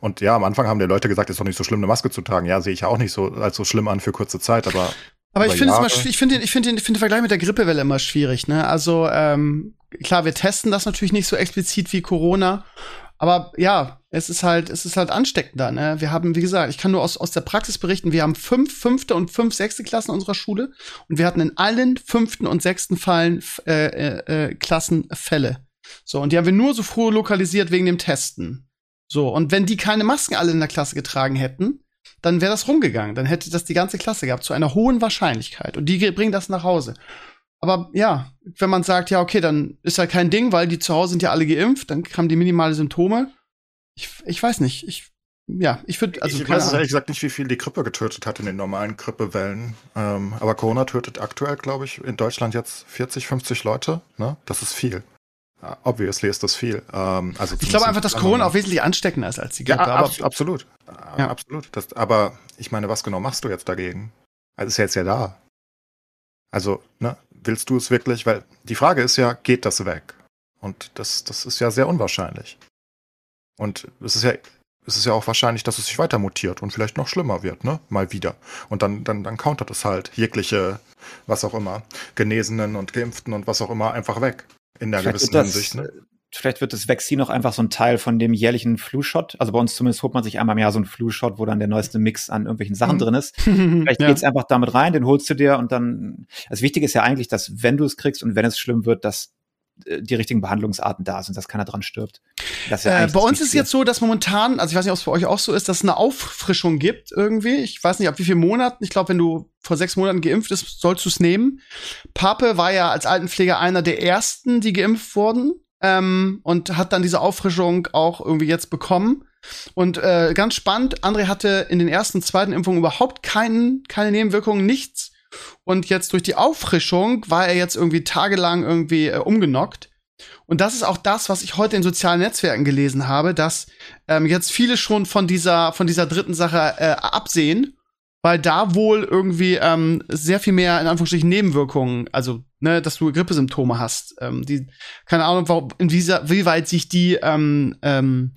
und ja, am Anfang haben die Leute gesagt, es ist doch nicht so schlimm, eine Maske zu tragen. Ja, sehe ich ja auch nicht so als so schlimm an für kurze Zeit, aber.
Aber ich finde es immer, ich finde, ich finde den, ich finde den Vergleich mit der Grippewelle immer schwierig. Ne? Also ähm, klar, wir testen das natürlich nicht so explizit wie Corona, aber ja, es ist halt, es ist halt ansteckender. Ne? Wir haben, wie gesagt, ich kann nur aus, aus der Praxis berichten, wir haben fünf fünfte und fünf sechste Klassen unserer Schule und wir hatten in allen fünften und sechsten Fallen äh, äh, äh, Klassen Fälle. So, und die haben wir nur so früh lokalisiert wegen dem Testen. So, und wenn die keine Masken alle in der Klasse getragen hätten, dann wäre das rumgegangen. Dann hätte das die ganze Klasse gehabt, zu einer hohen Wahrscheinlichkeit. Und die bringen das nach Hause. Aber ja, wenn man sagt, ja, okay, dann ist ja kein Ding, weil die zu Hause sind ja alle geimpft, dann haben die minimale Symptome. Ich, ich weiß nicht. Ich, ja, ich würde, also.
Ich weiß ehrlich gesagt nicht, wie viel die Grippe getötet hat in den normalen Grippewellen. Ähm, aber Corona tötet aktuell, glaube ich, in Deutschland jetzt 40, 50 Leute. Ne? Das ist viel. Obviously ist das viel. Ähm, also
ich glaube einfach, dass Corona auch wesentlich ansteckender ist als die Grippe.
Ja, ab absolut. Ja. Absolut. Das, aber ich meine, was genau machst du jetzt dagegen? Also ist ja jetzt ja da. Also, ne, willst du es wirklich? Weil die Frage ist ja, geht das weg? Und das, das ist ja sehr unwahrscheinlich. Und es ist ja, es ist ja auch wahrscheinlich, dass es sich weiter mutiert und vielleicht noch schlimmer wird, ne? Mal wieder. Und dann, dann, dann countert es halt jegliche, was auch immer, Genesenen und Geimpften und was auch immer einfach weg. In der gewissen das, Hinsicht. Ne?
Vielleicht wird das Vaccine auch einfach so ein Teil von dem jährlichen Flu-Shot. Also bei uns zumindest holt man sich einmal im Jahr so einen Flu-Shot, wo dann der neueste Mix an irgendwelchen Sachen mhm. drin ist. Vielleicht ja. geht's einfach damit rein, den holst du dir und dann. Das Wichtige ist ja eigentlich, dass wenn du es kriegst und wenn es schlimm wird, dass äh, die richtigen Behandlungsarten da sind, dass keiner dran stirbt.
Ja äh, bei uns ist jetzt so, dass momentan, also ich weiß nicht, ob es bei euch auch so ist, dass es eine Auffrischung gibt irgendwie. Ich weiß nicht, ab wie vielen Monaten. Ich glaube, wenn du vor sechs Monaten geimpft bist, sollst du es nehmen. Pape war ja als Altenpfleger einer der ersten, die geimpft wurden ähm, und hat dann diese Auffrischung auch irgendwie jetzt bekommen. Und äh, ganz spannend, André hatte in den ersten, zweiten Impfungen überhaupt keinen, keine Nebenwirkungen, nichts. Und jetzt durch die Auffrischung war er jetzt irgendwie tagelang irgendwie äh, umgenockt. Und das ist auch das, was ich heute in sozialen Netzwerken gelesen habe, dass ähm, jetzt viele schon von dieser, von dieser dritten Sache äh, absehen, weil da wohl irgendwie ähm, sehr viel mehr in Anführungsstrichen Nebenwirkungen, also ne, dass du Grippesymptome hast. Ähm, die, keine Ahnung, warum, in dieser, wie weit sich die ähm, ähm,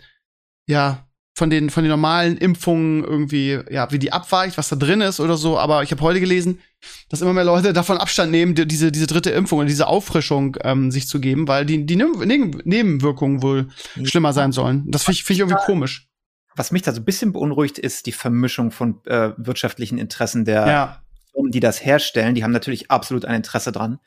ja von den von den normalen Impfungen irgendwie ja wie die abweicht, was da drin ist oder so. Aber ich habe heute gelesen, dass immer mehr Leute davon Abstand nehmen, die, diese diese dritte Impfung und diese Auffrischung ähm, sich zu geben, weil die die Nebenwirkungen wohl schlimmer sein sollen. Das finde ich, find ich irgendwie komisch.
Was mich da so ein bisschen beunruhigt, ist die Vermischung von äh, wirtschaftlichen Interessen der ja. Firmen, die das herstellen. Die haben natürlich absolut ein Interesse dran,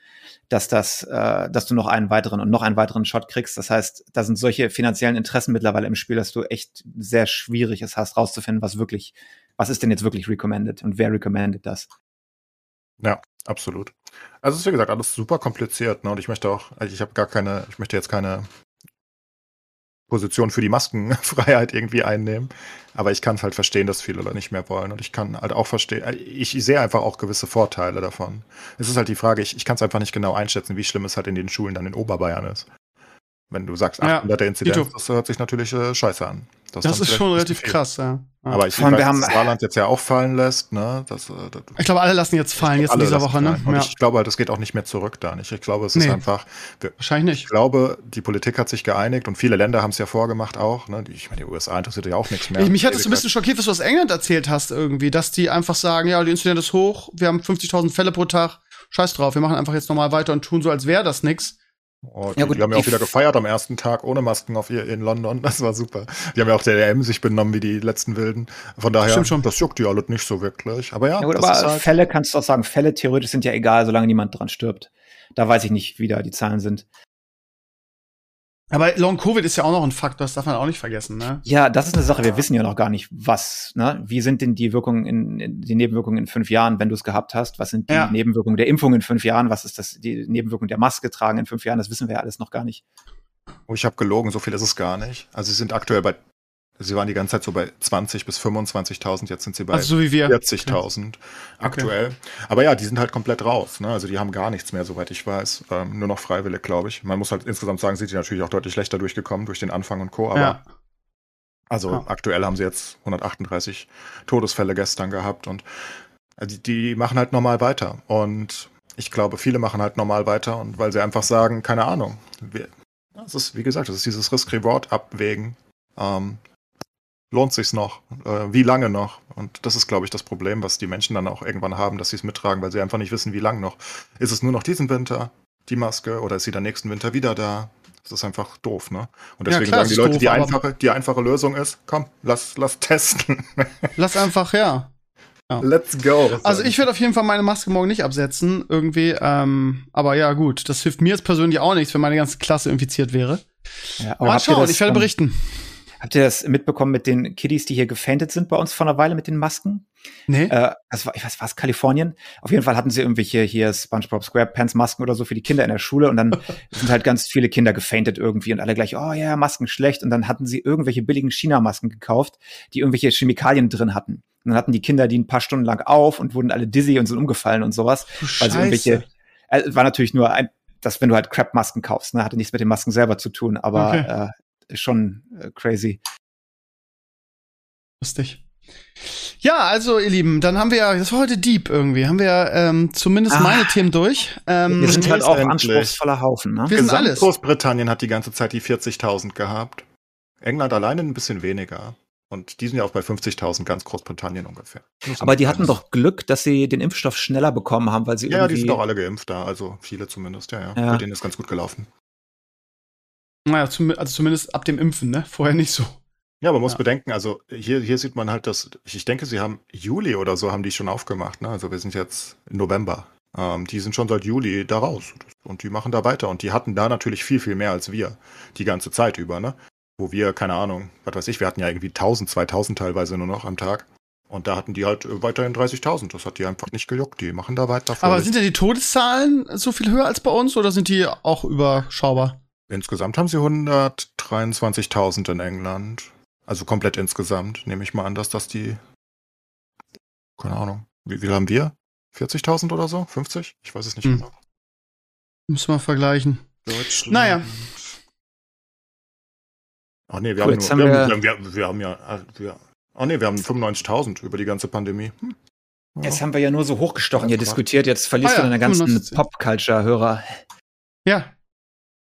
dass das, äh, dass du noch einen weiteren und noch einen weiteren Shot kriegst. Das heißt, da sind solche finanziellen Interessen mittlerweile im Spiel, dass du echt sehr schwierig es hast, rauszufinden, was wirklich, was ist denn jetzt wirklich recommended und wer recommended das.
Ja, absolut. Also es ist wie gesagt alles super kompliziert, ne? Und ich möchte auch, also ich habe gar keine, ich möchte jetzt keine Position für die Maskenfreiheit irgendwie einnehmen. Aber ich kann es halt verstehen, dass viele Leute nicht mehr wollen. Und ich kann halt auch verstehen, äh, ich sehe einfach auch gewisse Vorteile davon. Es ist halt die Frage, ich, ich kann es einfach nicht genau einschätzen, wie schlimm es halt in den Schulen dann in Oberbayern ist. Wenn du sagst 800 ja, Inzidenz, das hört sich natürlich äh, scheiße an.
Das, das ist schon relativ krass, ja.
Aber ich weiß, wir haben das Saarland jetzt ja auch fallen lässt. Ne? Das,
äh, das, ich glaube, alle lassen jetzt fallen, jetzt in dieser Woche. Ne?
Und ja. ich glaube, das geht auch nicht mehr zurück da nicht. Ich glaube, es nee. ist einfach.
Wir, Wahrscheinlich nicht.
Ich glaube, die Politik hat sich geeinigt und viele Länder haben es ja vorgemacht auch. Ne? Ich meine, die USA interessiert ja auch nichts mehr.
Ich, mich hat es ein bisschen schockiert, was du aus England erzählt hast irgendwie, dass die einfach sagen, ja, die Inzidenz ist hoch, wir haben 50.000 Fälle pro Tag, scheiß drauf, wir machen einfach jetzt nochmal weiter und tun so, als wäre das nix.
Oh, die, ja, gut, die haben ja auch wieder gefeiert am ersten Tag ohne Masken auf ihr in London. Das war super. Die haben ja auch der DM sich benommen wie die letzten Wilden. Von daher, schon. das juckt die alle nicht so wirklich. Aber ja,
ja gut, aber halt Fälle kannst du auch sagen, Fälle theoretisch sind ja egal, solange niemand dran stirbt. Da weiß ich nicht, wie da die Zahlen sind.
Aber Long Covid ist ja auch noch ein Faktor, das darf man auch nicht vergessen, ne?
Ja, das ist eine Sache. Wir wissen ja noch gar nicht, was, ne? Wie sind denn die Wirkungen in, in die Nebenwirkungen in fünf Jahren, wenn du es gehabt hast? Was sind die ja. Nebenwirkungen der Impfung in fünf Jahren? Was ist das, die Nebenwirkung der Maske tragen in fünf Jahren? Das wissen wir ja alles noch gar nicht.
Oh, ich habe gelogen, so viel ist es gar nicht. Also sie sind aktuell bei Sie waren die ganze Zeit so bei 20 bis 25.000, jetzt sind sie bei
also so
40.000 aktuell. Okay. Aber ja, die sind halt komplett raus. Ne? Also die haben gar nichts mehr, soweit ich weiß. Ähm, nur noch freiwillig, glaube ich. Man muss halt insgesamt sagen, sind die natürlich auch deutlich schlechter durchgekommen durch den Anfang und Co. Aber ja. also ja. aktuell haben sie jetzt 138 Todesfälle gestern gehabt und äh, die, die machen halt normal weiter. Und ich glaube, viele machen halt normal weiter und weil sie einfach sagen, keine Ahnung. Das ist, wie gesagt, das ist dieses Risk-Reward-Abwägen. Ähm, lohnt sich's noch? Äh, wie lange noch? Und das ist, glaube ich, das Problem, was die Menschen dann auch irgendwann haben, dass sie es mittragen, weil sie einfach nicht wissen, wie lang noch. Ist es nur noch diesen Winter, die Maske, oder ist sie dann nächsten Winter wieder da? Das ist einfach doof, ne? Und deswegen ja, klar, sagen die Leute, doof, die, einfache, die einfache Lösung ist, komm, lass, lass testen.
lass einfach, ja.
ja. Let's go.
Also ich werde auf jeden Fall meine Maske morgen nicht absetzen, irgendwie. Ähm, aber ja, gut, das hilft mir jetzt persönlich auch nichts, wenn meine ganze Klasse infiziert wäre. Ja, Mal schauen, ich werde berichten.
Habt ihr das mitbekommen mit den Kiddies, die hier gefaintet sind bei uns vor einer Weile mit den Masken? Nee. Äh, das war, ich weiß, war es Kalifornien? Auf jeden Fall hatten sie irgendwelche hier SpongeBob SquarePants Masken oder so für die Kinder in der Schule und dann sind halt ganz viele Kinder gefaintet irgendwie und alle gleich, oh ja, Masken schlecht und dann hatten sie irgendwelche billigen China-Masken gekauft, die irgendwelche Chemikalien drin hatten. Und dann hatten die Kinder die ein paar Stunden lang auf und wurden alle dizzy und sind umgefallen und sowas. Weil sie irgendwelche, äh, war natürlich nur ein, dass wenn du halt Crap-Masken kaufst, ne, hatte nichts mit den Masken selber zu tun, aber okay. äh, schon äh, crazy.
Lustig. Ja, also ihr Lieben, dann haben wir ja, das war heute deep irgendwie, haben wir ähm, zumindest ah, meine Themen durch.
Ähm, wir sind halt auch anspruchsvoller Haufen. Ne?
Wir sind alles.
Großbritannien hat die ganze Zeit die 40.000 gehabt. England alleine ein bisschen weniger. Und die sind ja auch bei 50.000 ganz Großbritannien ungefähr.
Aber die hatten doch Glück, dass sie den Impfstoff schneller bekommen haben, weil sie
ja, irgendwie... Ja, die sind doch alle geimpft da, also viele zumindest, ja, ja. ja. Bei denen ist ganz gut gelaufen.
Naja, zum, also zumindest ab dem Impfen, ne? Vorher nicht so.
Ja, man muss ja. bedenken, also hier, hier sieht man halt, dass, ich denke, sie haben Juli oder so haben die schon aufgemacht, ne? Also wir sind jetzt im November. Ähm, die sind schon seit Juli da raus und die machen da weiter und die hatten da natürlich viel, viel mehr als wir die ganze Zeit über, ne? Wo wir, keine Ahnung, was weiß ich, wir hatten ja irgendwie 1000, 2000 teilweise nur noch am Tag. Und da hatten die halt weiterhin 30.000. Das hat die einfach nicht gejuckt. Die machen da weiter.
Aber sind ja die Todeszahlen so viel höher als bei uns oder sind die auch überschaubar?
Insgesamt haben sie 123.000 in England. Also komplett insgesamt. Nehme ich mal an, dass das die. Keine Ahnung. Wie viel haben wir? 40.000 oder so? 50? Ich weiß es nicht hm. genau.
Müssen wir vergleichen. Deutschland. Naja.
Ach nee, wir, cool, haben, nur, wir, haben, wir, wir, haben ja. Wir, ach nee, wir haben 95.000 über die ganze Pandemie. Hm.
Ja. Jetzt haben wir ja nur so hochgestochen hier diskutiert. Jetzt verlierst ah, ja, du deine ganzen Pop-Culture-Hörer.
Ja,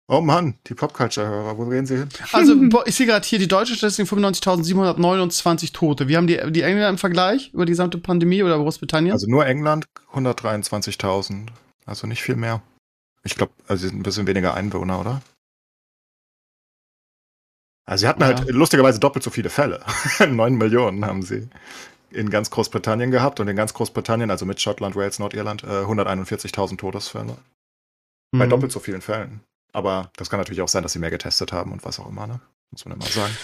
Oh Mann, die Popculture-Hörer, wo gehen sie hin?
Also, ich sehe gerade hier die deutsche Statistik 95.729 Tote. Wir haben die, die Engländer im Vergleich über die gesamte Pandemie oder Großbritannien?
Also nur England 123.000. Also nicht viel mehr. Ich glaube, also sie sind ein bisschen weniger Einwohner, oder? Also sie hatten ja. halt lustigerweise doppelt so viele Fälle. 9 Millionen haben sie in ganz Großbritannien gehabt und in ganz Großbritannien, also mit Schottland, Wales, Nordirland, 141.000 äh, Todesfälle. Mhm. Bei doppelt so vielen Fällen. Aber das kann natürlich auch sein, dass sie mehr getestet haben und was auch immer, ne? Muss man immer sagen.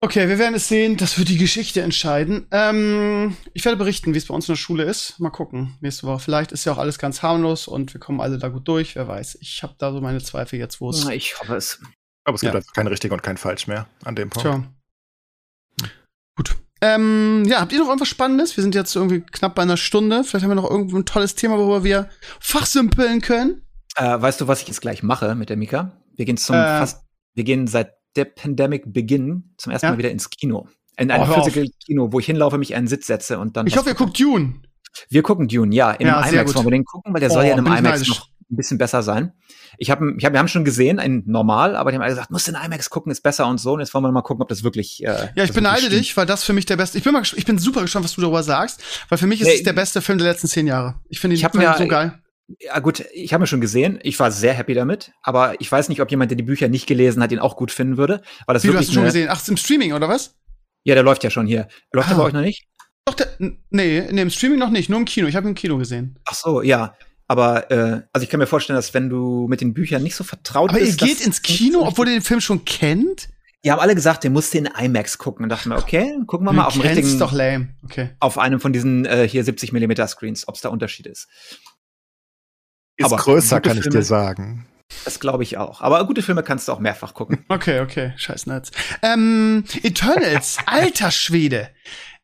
Okay, wir werden es sehen. Das wird die Geschichte entscheiden. Ähm, ich werde berichten, wie es bei uns in der Schule ist. Mal gucken, nächste Woche. Vielleicht ist ja auch alles ganz harmlos und wir kommen alle da gut durch. Wer weiß. Ich habe da so meine Zweifel jetzt, wo es.
Ich hoffe es.
Aber es gibt ja. einfach kein richtig und kein falsch mehr an dem Punkt. Tja.
Gut. Ähm, ja, habt ihr noch irgendwas Spannendes? Wir sind jetzt irgendwie knapp bei einer Stunde. Vielleicht haben wir noch irgendwo ein tolles Thema, worüber wir fachsimpeln können.
Äh, weißt du, was ich jetzt gleich mache mit der Mika? Wir gehen zum äh, fast, wir gehen seit der Pandemic Beginn zum ersten ja? Mal wieder ins Kino. In ein oh, Physical Kino, wo ich hinlaufe, mich einen Sitz setze und dann.
Ich hoffe, ihr guckt Dune.
Wir gucken Dune, ja. In ja, einem IMAX wollen wir den gucken, weil der oh, soll ja in einem IMAX noch ein bisschen besser sein. Ich hab, ich hab, wir haben schon gesehen, ein normal, aber die haben alle gesagt, musst in IMAX gucken, ist besser und so. Und jetzt wollen wir mal gucken, ob das wirklich.
Äh, ja, ich beneide dich, weil das für mich der beste. Ich bin mal, ich bin super gespannt, was du darüber sagst, weil für mich ist nee, es der beste Film der letzten zehn Jahre. Ich finde ihn
ich so geil. Ja gut, ich habe ihn schon gesehen. Ich war sehr happy damit. Aber ich weiß nicht, ob jemand, der die Bücher nicht gelesen hat, ihn auch gut finden würde. Weil das
Wie, du hast ihn schon gesehen? Ach, im Streaming, oder was?
Ja, der läuft ja schon hier. Läuft ah. der bei euch noch nicht?
Doch, der, nee, nee, im Streaming noch nicht, nur im Kino. Ich habe ihn im Kino gesehen.
Ach so, ja. Aber äh, also ich kann mir vorstellen, dass wenn du mit den Büchern nicht so vertraut
Aber
bist.
Aber ihr geht ins Kino, obwohl ihr den Film schon kennt?
Die haben alle gesagt, der musste in IMAX gucken. Und dachten wir, okay, gucken wir mal auf dem richtigen.
doch lame. Okay.
Auf einem von diesen äh, hier 70 mm Screens, ob es da Unterschied ist.
Ist aber größer, kann Filme. ich dir sagen.
Das glaube ich auch. Aber gute Filme kannst du auch mehrfach gucken.
Okay, okay. Scheiß Netz. Ähm, Eternals, alter Schwede.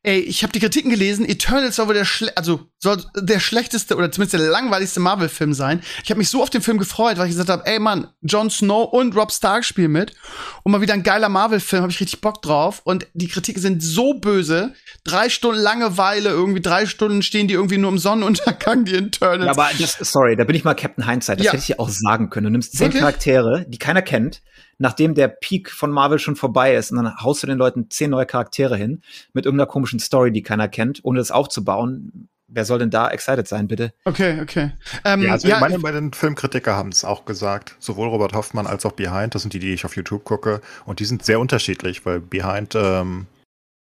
Ey, ich habe die Kritiken gelesen. Eternals soll wohl der schle also soll der schlechteste oder zumindest der langweiligste Marvel-Film sein. Ich habe mich so auf den Film gefreut, weil ich gesagt habe, ey Mann, Jon Snow und Rob Stark spielen mit und mal wieder ein geiler Marvel-Film, habe ich richtig Bock drauf. Und die Kritiken sind so böse. Drei Stunden Langeweile, irgendwie drei Stunden stehen die irgendwie nur im Sonnenuntergang, die Eternals. Ja,
aber das, sorry, da bin ich mal Captain Hindsight. Das ja. hätte ich ja auch sagen können. Du nimmst zehn Wirklich? Charaktere, die keiner kennt nachdem der Peak von Marvel schon vorbei ist. Und dann haust du den Leuten zehn neue Charaktere hin mit irgendeiner komischen Story, die keiner kennt, ohne das aufzubauen. Wer soll denn da excited sein, bitte?
Okay, okay.
Ähm, ja, also ja, meine bei den Filmkritiker haben es auch gesagt. Sowohl Robert Hoffmann als auch Behind, das sind die, die ich auf YouTube gucke. Und die sind sehr unterschiedlich, weil Behind ähm,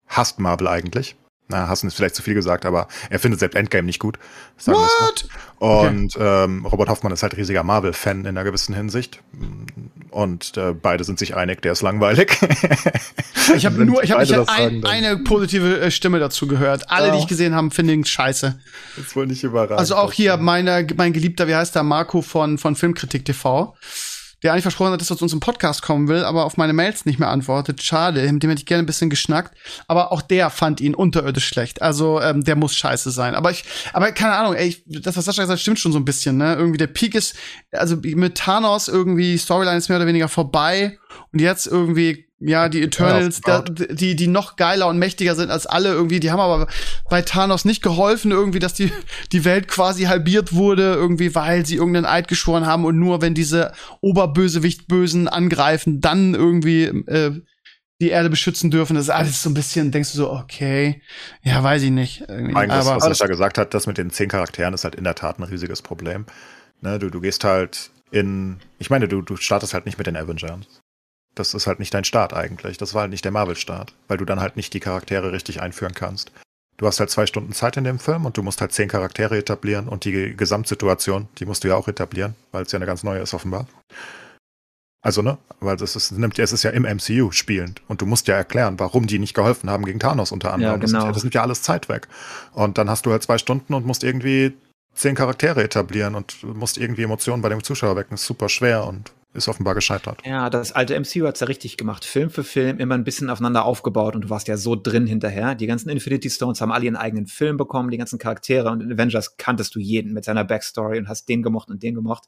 hasst Marvel eigentlich na, hassen ist vielleicht zu viel gesagt, aber er findet selbst Endgame nicht gut.
What?
Und okay. ähm, Robert Hoffmann ist halt riesiger Marvel-Fan in einer gewissen Hinsicht. Und äh, beide sind sich einig, der ist langweilig.
ich habe nur, ich habe hab ein, eine positive äh, Stimme dazu gehört. Alle, ja. die ich gesehen habe, finden scheiße.
Das ist wohl nicht überraschend.
Also auch hier meine, mein geliebter, wie heißt der, Marco von, von Filmkritik TV der eigentlich versprochen hat, dass er zu uns im Podcast kommen will, aber auf meine Mails nicht mehr antwortet. Schade, mit dem hätte ich gerne ein bisschen geschnackt. Aber auch der fand ihn unterirdisch schlecht. Also ähm, der muss scheiße sein. Aber ich, aber keine Ahnung, ey, das, was Sascha gesagt hat, stimmt schon so ein bisschen, ne? Irgendwie der Peak ist, also mit Thanos irgendwie, Storyline ist mehr oder weniger vorbei. Und jetzt irgendwie ja, die Eternals, da, die, die noch geiler und mächtiger sind als alle irgendwie, die haben aber bei Thanos nicht geholfen, irgendwie, dass die, die Welt quasi halbiert wurde, irgendwie, weil sie irgendeinen Eid geschworen haben und nur wenn diese Oberbösewicht-Bösen angreifen, dann irgendwie äh, die Erde beschützen dürfen. Das ist alles so ein bisschen, denkst du so, okay, ja, weiß ich nicht.
Irgendwie. Eigentlich, aber, was Sascha gesagt hat, das mit den zehn Charakteren ist halt in der Tat ein riesiges Problem. Ne, du, du gehst halt in, ich meine, du, du startest halt nicht mit den Avengers das ist halt nicht dein Start eigentlich. Das war halt nicht der Marvel-Start, weil du dann halt nicht die Charaktere richtig einführen kannst. Du hast halt zwei Stunden Zeit in dem Film und du musst halt zehn Charaktere etablieren und die Gesamtsituation, die musst du ja auch etablieren, weil es ja eine ganz neue ist offenbar. Also, ne? Weil es ist, nimmt, es ist ja im MCU spielend und du musst ja erklären, warum die nicht geholfen haben gegen Thanos unter anderem. Ja, genau. das, das nimmt ja alles Zeit weg. Und dann hast du halt zwei Stunden und musst irgendwie zehn Charaktere etablieren und musst irgendwie Emotionen bei dem Zuschauer wecken. Das ist super schwer und ist offenbar gescheitert.
Ja, das alte MCU hat's ja richtig gemacht. Film für Film immer ein bisschen aufeinander aufgebaut und du warst ja so drin hinterher. Die ganzen Infinity Stones haben alle ihren eigenen Film bekommen, die ganzen Charaktere und in Avengers kanntest du jeden mit seiner Backstory und hast den gemocht und den gemocht.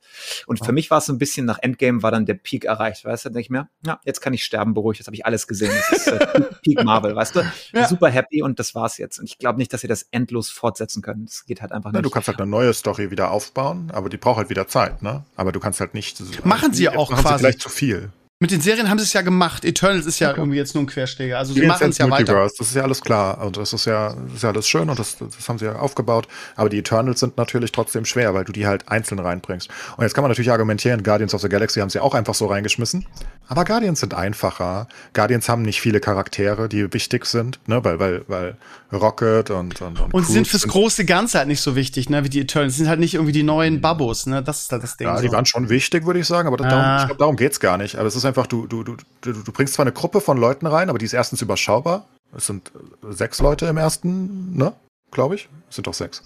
Und oh. für mich war es so ein bisschen nach Endgame war dann der Peak erreicht, weißt du? Da denke ich mir, ja, jetzt kann ich sterben beruhigt, jetzt habe ich alles gesehen. Das ist äh, Peak Marvel, weißt du? Ja. Super happy und das war's jetzt. Und ich glaube nicht, dass sie das endlos fortsetzen können. Das geht halt einfach nicht. Ja,
du kannst halt eine neue Story wieder aufbauen, aber die braucht halt wieder Zeit, ne? Aber du kannst halt nicht.
Machen sie ja auch quasi
viel.
Mit den Serien haben sie es ja gemacht. Eternals ist ja okay. irgendwie jetzt nur ein Querschläger. Also sie machen es ja weiter.
Das ist ja alles klar und das ist ja, das ist ja alles schön und das, das haben sie ja aufgebaut. Aber die Eternals sind natürlich trotzdem schwer, weil du die halt einzeln reinbringst. Und jetzt kann man natürlich argumentieren, Guardians of the Galaxy haben sie auch einfach so reingeschmissen. Aber Guardians sind einfacher. Guardians haben nicht viele Charaktere, die wichtig sind, ne, weil, weil, weil Rocket und und
und, und sind fürs große Ganze halt nicht so wichtig, ne, wie die Eternals. sind halt nicht irgendwie die neuen Babos, ne. Das ist halt das Ding.
Ja, so. die waren schon wichtig, würde ich sagen, aber ah. darum, ich glaube, darum geht's gar nicht. Aber es ist einfach, du, du, du, du, du bringst zwar eine Gruppe von Leuten rein, aber die ist erstens überschaubar. Es sind sechs Leute im ersten, ne, glaube ich. Es sind doch sechs.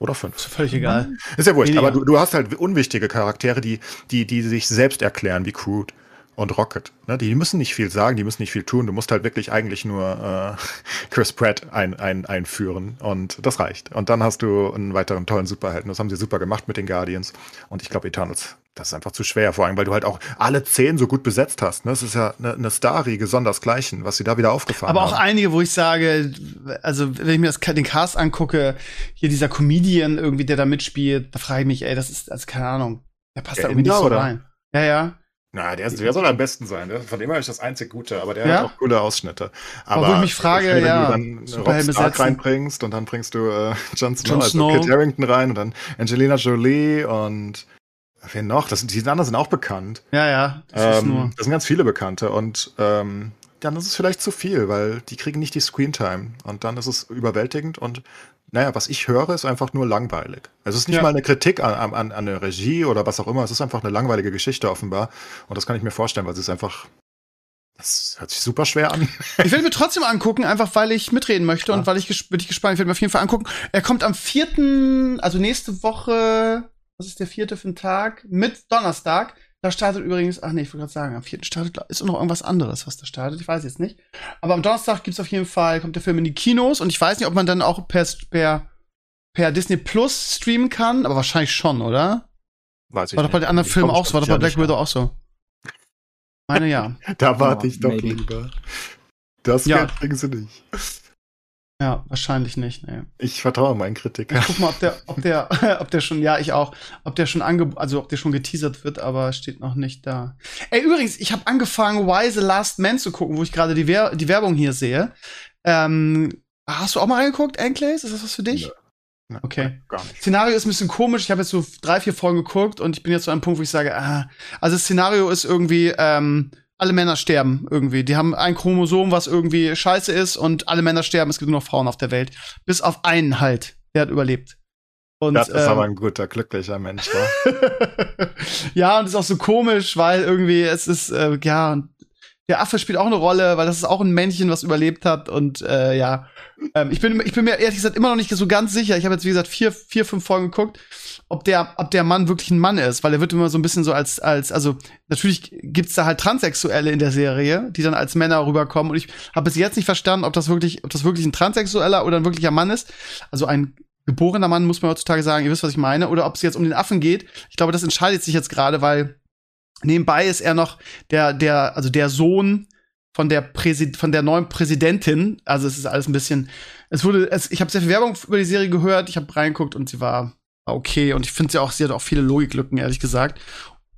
Oder fünf.
Ist völlig egal.
Ist ja wurscht, Weniger. aber du, du hast halt unwichtige Charaktere, die, die, die sich selbst erklären, wie Crude und Rocket. Ne? Die müssen nicht viel sagen, die müssen nicht viel tun. Du musst halt wirklich eigentlich nur äh, Chris Pratt ein, ein, einführen und das reicht. Und dann hast du einen weiteren tollen Superhelden. Das haben sie super gemacht mit den Guardians. Und ich glaube, Eternals, das ist einfach zu schwer, vor allem, weil du halt auch alle zehn so gut besetzt hast. Ne? Das ist ja eine, eine Starriege sondersgleichen, was sie da wieder aufgefahren
haben. Aber auch einige, wo ich sage, also wenn ich mir das, den Cast angucke, hier dieser Comedian irgendwie, der da mitspielt, da frage ich mich, ey, das ist, also keine Ahnung, der passt der da irgendwie nicht so oder? rein. Ja, ja.
Na, der, der soll am besten sein. Der, von dem her ist das einzig Gute, aber der ja? hat auch coole Ausschnitte.
Aber wo ich mich frage, ich, ja,
wenn du dann Rob Stark reinbringst und dann bringst du äh, Jon Snow, Snow. also Kit Harington rein und dann Angelina Jolie und wer noch? Das, die anderen sind auch bekannt.
Ja, ja.
Das, ähm, das sind ganz viele Bekannte und ähm, dann ist es vielleicht zu viel, weil die kriegen nicht die Screentime und dann ist es überwältigend und naja, was ich höre, ist einfach nur langweilig. Es ist nicht ja. mal eine Kritik an, an, an eine Regie oder was auch immer. Es ist einfach eine langweilige Geschichte offenbar. Und das kann ich mir vorstellen, weil es ist einfach. Das hört sich super schwer an.
Ich werde mir trotzdem angucken, einfach weil ich mitreden möchte ja. und weil ich bin ich gespannt. Ich werde mir auf jeden Fall angucken. Er kommt am vierten, also nächste Woche, was ist der vierte für ein Tag? Mit Donnerstag Da startet übrigens, ach nee, ich wollte gerade sagen, am vierten startet, ist noch irgendwas anderes, was da startet. Ich weiß jetzt nicht. Aber am Donnerstag gibt's auf jeden Fall, kommt der Film in die Kinos und ich weiß nicht, ob man dann auch per, per, per Disney Plus streamen kann, aber wahrscheinlich schon, oder?
Weiß ich
war doch bei den anderen Filmen auch so, war doch bei Black Widow auch so. Meine ja.
da warte ich doch maybe. lieber. Das ja. Kriegen sie nicht.
Ja, wahrscheinlich nicht, nee.
Ich vertraue meinen Kritikern.
Ich guck mal, ob der, ob der, ob der schon, ja, ich auch, ob der schon ange, also ob der schon geteasert wird, aber steht noch nicht da. Ey, übrigens, ich habe angefangen, Why the Last Man zu gucken, wo ich gerade die, Wer die Werbung hier sehe. Ähm, hast du auch mal reingeguckt, Enclays? Ist das was für dich? Ja. Okay. Gar nicht. Szenario ist ein bisschen komisch. Ich habe jetzt so drei, vier Folgen geguckt und ich bin jetzt so an einem Punkt, wo ich sage, ah, also das Szenario ist irgendwie, ähm, alle Männer sterben irgendwie. Die haben ein Chromosom, was irgendwie scheiße ist und alle Männer sterben. Es gibt nur noch Frauen auf der Welt. Bis auf einen halt. Der hat überlebt.
Und, das ist ähm, aber ein guter, glücklicher Mensch, wa?
ja, und ist auch so komisch, weil irgendwie es ist, äh, ja, der Affe spielt auch eine Rolle, weil das ist auch ein Männchen, was überlebt hat. Und äh, ja, ähm, ich, bin, ich bin mir ehrlich gesagt immer noch nicht so ganz sicher. Ich habe jetzt, wie gesagt, vier, vier, fünf Folgen geguckt ob der, ob der Mann wirklich ein Mann ist, weil er wird immer so ein bisschen so als, als, also natürlich gibt's da halt Transsexuelle in der Serie, die dann als Männer rüberkommen. Und ich habe bis jetzt nicht verstanden, ob das wirklich, ob das wirklich ein Transsexueller oder ein wirklicher Mann ist. Also ein geborener Mann muss man heutzutage sagen, ihr wisst, was ich meine, oder ob es jetzt um den Affen geht. Ich glaube, das entscheidet sich jetzt gerade, weil nebenbei ist er noch der, der, also der Sohn von der Präsid von der neuen Präsidentin. Also es ist alles ein bisschen, es wurde, es, ich habe sehr viel Werbung über die Serie gehört, ich habe reingeguckt und sie war okay. Und ich finde sie auch, sie hat auch viele Logiklücken, ehrlich gesagt.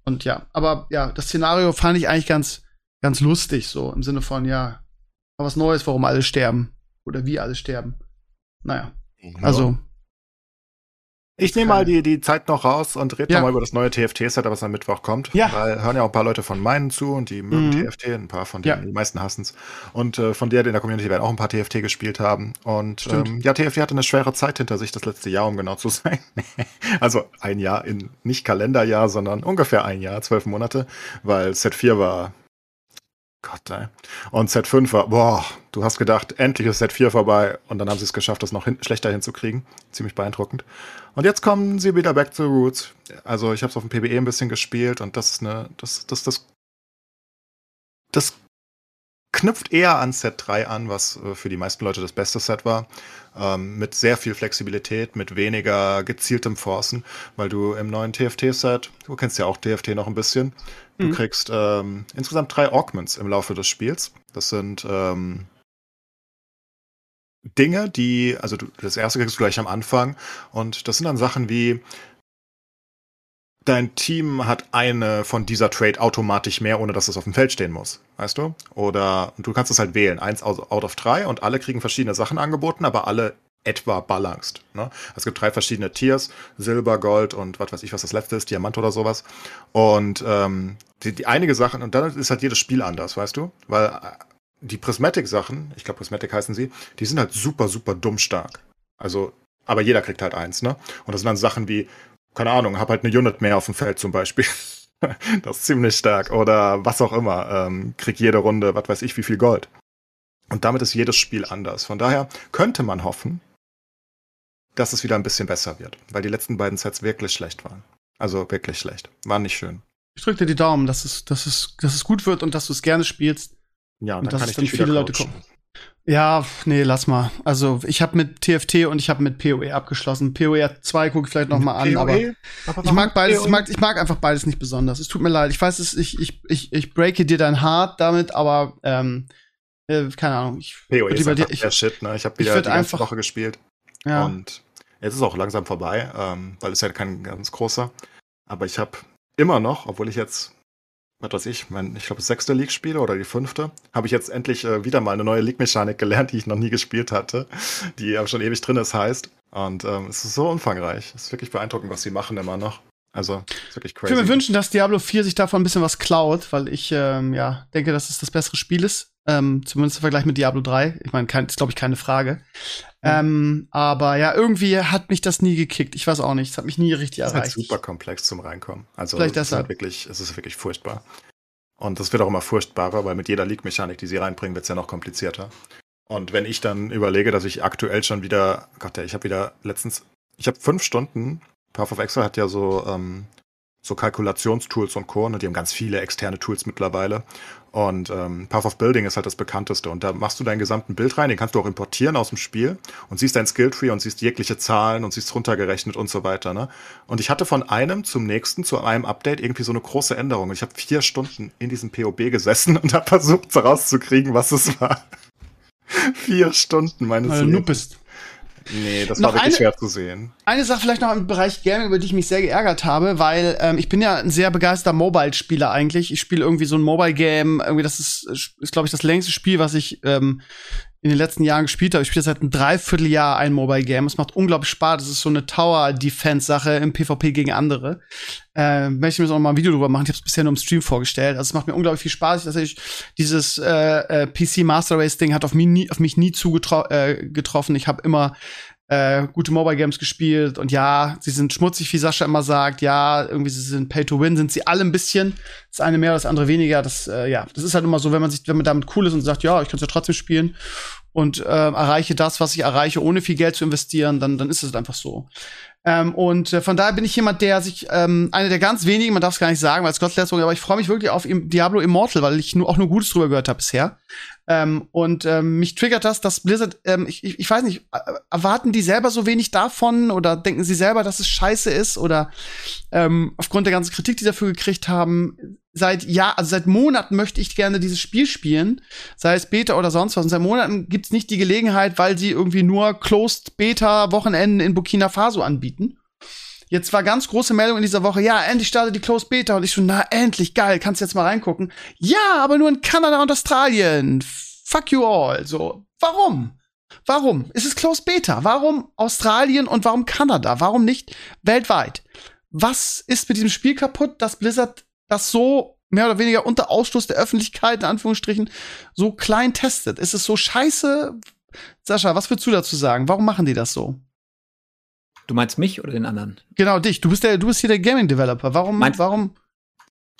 Und ja, aber ja, das Szenario fand ich eigentlich ganz, ganz lustig, so im Sinne von, ja, was Neues, warum alle sterben. Oder wie alle sterben. Naja. Also,
ich nehme mal die, die Zeit noch raus und rede ja. mal über das neue TFT-Set, was am Mittwoch kommt.
Ja.
Weil hören ja auch ein paar Leute von meinen zu und die mögen mhm. TFT, ein paar von denen, ja. die meisten hassen es. Und äh, von der in der Community werden auch ein paar TFT gespielt haben. Und ähm, ja, TFT hatte eine schwere Zeit hinter sich, das letzte Jahr, um genau zu sein. also ein Jahr in nicht Kalenderjahr, sondern ungefähr ein Jahr, zwölf Monate, weil Set 4 war Gott, ey. Und Set 5 war, boah, du hast gedacht, endlich ist Set 4 vorbei und dann haben sie es geschafft, das noch hin schlechter hinzukriegen. Ziemlich beeindruckend. Und jetzt kommen sie wieder back to roots. Also ich habe es auf dem PBE ein bisschen gespielt und das ist eine, das, das, das, das knüpft eher an Set 3 an, was äh, für die meisten Leute das beste Set war. Ähm, mit sehr viel Flexibilität, mit weniger gezieltem Forcen, weil du im neuen TFT-Set, du kennst ja auch TFT noch ein bisschen, du mhm. kriegst ähm, insgesamt drei Augments im Laufe des Spiels. Das sind ähm, Dinge, die, also du, das erste kriegst du gleich am Anfang und das sind dann Sachen wie, dein Team hat eine von dieser Trade automatisch mehr, ohne dass es auf dem Feld stehen muss, weißt du? Oder du kannst es halt wählen, eins out of drei und alle kriegen verschiedene Sachen angeboten, aber alle etwa balanced. Ne? Es gibt drei verschiedene Tiers, Silber, Gold und was weiß ich, was das letzte ist, Diamant oder sowas. Und ähm, die, die einige Sachen, und dann ist halt jedes Spiel anders, weißt du? Weil die Prismatic-Sachen, ich glaube Prismatic heißen sie, die sind halt super, super dumm stark. Also, aber jeder kriegt halt eins, ne? Und das sind dann Sachen wie, keine Ahnung, hab halt eine Unit mehr auf dem Feld zum Beispiel. das ist ziemlich stark. Oder was auch immer. Ähm, krieg jede Runde, was weiß ich, wie viel Gold. Und damit ist jedes Spiel anders. Von daher könnte man hoffen, dass es wieder ein bisschen besser wird. Weil die letzten beiden Sets wirklich schlecht waren. Also wirklich schlecht. War nicht schön.
Ich drücke dir die Daumen, dass es, dass es, dass es gut wird und dass du es gerne spielst.
Ja,
und, und dass es dann viele Leute kommen. Ja, nee, lass mal. Also ich habe mit TFT und ich habe mit PoE abgeschlossen. PoE 2 gucke ich vielleicht noch mal an, aber, e? aber ich mag beides, ich mag, ich mag einfach beides nicht besonders. Es tut mir leid. Ich weiß, es, ich, ich, ich, ich breake dir dein Hart damit, aber ähm, äh, keine Ahnung. Ich
PoE ist einfach dir, ich, der Shit, ne? Ich habe wieder die ganze einfach, Woche gespielt. Ja. Und jetzt ist auch langsam vorbei, ähm, weil es ja kein ganz großer. Aber ich habe immer noch, obwohl ich jetzt was weiß ich, mein, ich glaube, das sechste League spiele oder die fünfte, habe ich jetzt endlich äh, wieder mal eine neue League-Mechanik gelernt, die ich noch nie gespielt hatte, die aber schon ewig drin ist, heißt. Und ähm, es ist so umfangreich. Es ist wirklich beeindruckend, was sie machen immer noch. Also, ist wirklich crazy.
Ich würde mir wünschen, dass Diablo 4 sich davon ein bisschen was klaut, weil ich ähm, ja denke, dass es das bessere Spiel ist. Ähm, zumindest im Vergleich mit Diablo 3. Ich meine, ist, glaube ich, keine Frage. Mhm. Ähm, aber ja, irgendwie hat mich das nie gekickt. Ich weiß auch nicht. Es hat mich nie richtig erreicht. Es ist
halt super komplex zum Reinkommen. Also
Vielleicht
es
ist halt
wirklich, es ist wirklich furchtbar. Und das wird auch immer furchtbarer, weil mit jeder League-Mechanik, die sie reinbringen, wird es ja noch komplizierter. Und wenn ich dann überlege, dass ich aktuell schon wieder, Gott, ja, ich habe wieder letztens, ich habe fünf Stunden, Path of Exile hat ja so ähm, so Kalkulationstools und Co. Und ne, die haben ganz viele externe Tools mittlerweile. Und ähm, Path of Building ist halt das bekannteste. Und da machst du deinen gesamten Bild rein, den kannst du auch importieren aus dem Spiel und siehst dein Skilltree und siehst jegliche Zahlen und siehst runtergerechnet und so weiter. Ne? Und ich hatte von einem zum nächsten, zu einem Update irgendwie so eine große Änderung. Und ich habe vier Stunden in diesem POB gesessen und habe versucht herauszukriegen, was es war. vier Stunden meines
Weil du bist.
Nee, das noch war wirklich eine, schwer zu sehen.
Eine Sache vielleicht noch im Bereich Gaming, über die ich mich sehr geärgert habe, weil ähm, ich bin ja ein sehr begeisterter Mobile-Spieler eigentlich. Ich spiele irgendwie so ein Mobile-Game. Irgendwie, das ist, ist glaube ich, das längste Spiel, was ich ähm, in den letzten Jahren gespielt habe. Ich spiele seit einem Dreivierteljahr ein Mobile Game. Es macht unglaublich Spaß. Das ist so eine Tower-Defense-Sache im PvP gegen andere. Äh, möchte ich mir auch mal ein Video drüber machen. Ich habe es bisher nur im Stream vorgestellt. Also es macht mir unglaublich viel Spaß. Ich, dieses äh, äh, PC Master Race Ding hat auf mich nie, auf mich nie zugetroffen. Äh, ich habe immer äh, gute Mobile Games gespielt und ja, sie sind schmutzig, wie Sascha immer sagt. Ja, irgendwie sie sind Pay to Win, sind sie alle ein bisschen. Das eine mehr, das andere weniger. Das äh, ja, das ist halt immer so, wenn man sich, wenn man damit cool ist und sagt, ja, ich kann es ja trotzdem spielen und äh, erreiche das, was ich erreiche, ohne viel Geld zu investieren, dann dann ist es einfach so. Ähm, und äh, von daher bin ich jemand, der sich, ähm, einer der ganz wenigen, man darf es gar nicht sagen, weil es Gott lässt, aber ich freue mich wirklich auf Diablo Immortal, weil ich nur, auch nur Gutes drüber gehört habe bisher. Ähm, und ähm, mich triggert das, dass Blizzard, ähm, ich, ich, ich weiß nicht, erwarten die selber so wenig davon oder denken sie selber, dass es scheiße ist oder ähm, aufgrund der ganzen Kritik, die sie dafür gekriegt haben, seit ja, also seit Monaten möchte ich gerne dieses Spiel spielen, sei es Beta oder sonst was. Und seit Monaten gibt's nicht die Gelegenheit, weil sie irgendwie nur Closed Beta Wochenenden in Burkina Faso anbieten. Jetzt war ganz große Meldung in dieser Woche, ja, endlich startet die Closed Beta. Und ich schon, na, endlich, geil, kannst jetzt mal reingucken. Ja, aber nur in Kanada und Australien. Fuck you all. So, warum? Warum? Es ist Closed Beta. Warum Australien und warum Kanada? Warum nicht weltweit? Was ist mit diesem Spiel kaputt, dass Blizzard das so mehr oder weniger unter Ausschluss der Öffentlichkeit, in Anführungsstrichen, so klein testet? Ist es so scheiße? Sascha, was würdest du dazu sagen? Warum machen die das so?
Du meinst mich oder den anderen?
Genau, dich. Du bist der, du bist hier der Gaming Developer. Warum, meinst, warum?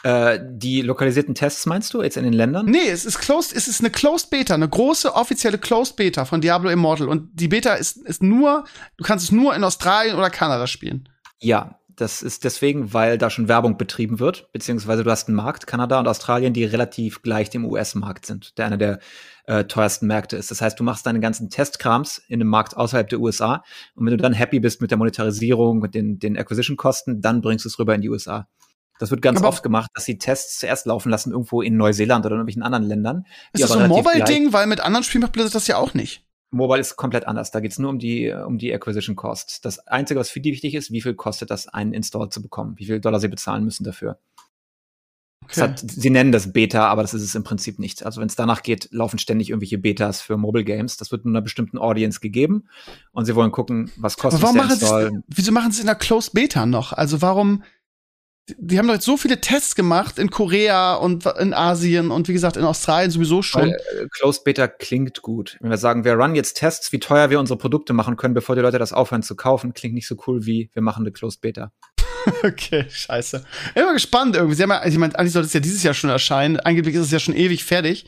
Äh, die lokalisierten Tests meinst du jetzt in den Ländern?
Nee, es ist closed, es ist eine Closed Beta, eine große offizielle Closed Beta von Diablo Immortal. Und die Beta ist, ist nur, du kannst es nur in Australien oder Kanada spielen.
Ja, das ist deswegen, weil da schon Werbung betrieben wird, beziehungsweise du hast einen Markt, Kanada und Australien, die relativ gleich dem US-Markt sind, der einer der äh, teuersten Märkte ist. Das heißt, du machst deine ganzen Testkrams in einem Markt außerhalb der USA und wenn du dann happy bist mit der Monetarisierung, mit den, den Acquisition-Kosten, dann bringst du es rüber in die USA. Das wird ganz aber oft gemacht, dass sie Tests zuerst laufen lassen, irgendwo in Neuseeland oder in irgendwelchen anderen Ländern.
Ist das so ein Mobile-Ding? Weil mit anderen Spielen macht Blizzard das ja auch nicht.
Mobile ist komplett anders. Da geht es nur um die, um die Acquisition Costs. Das Einzige, was für die wichtig ist, wie viel kostet das, einen Install zu bekommen? Wie viel Dollar sie bezahlen müssen dafür? Okay. Hat, sie nennen das Beta, aber das ist es im Prinzip nicht. Also wenn es danach geht, laufen ständig irgendwelche Betas für Mobile Games. Das wird nur einer bestimmten Audience gegeben und sie wollen gucken, was kostet
aber warum machen Install. Wieso machen sie es in der Closed Beta noch? Also warum die haben doch jetzt so viele Tests gemacht in Korea und in Asien und wie gesagt in Australien sowieso schon. Weil,
äh, Closed Beta klingt gut. Wenn wir sagen, wir run jetzt Tests, wie teuer wir unsere Produkte machen können, bevor die Leute das aufhören zu kaufen, klingt nicht so cool wie wir machen eine Closed Beta.
okay, scheiße. Immer gespannt irgendwie. Sie haben ja, ich meine, eigentlich sollte es ja dieses Jahr schon erscheinen. Angeblich ist es ja schon ewig fertig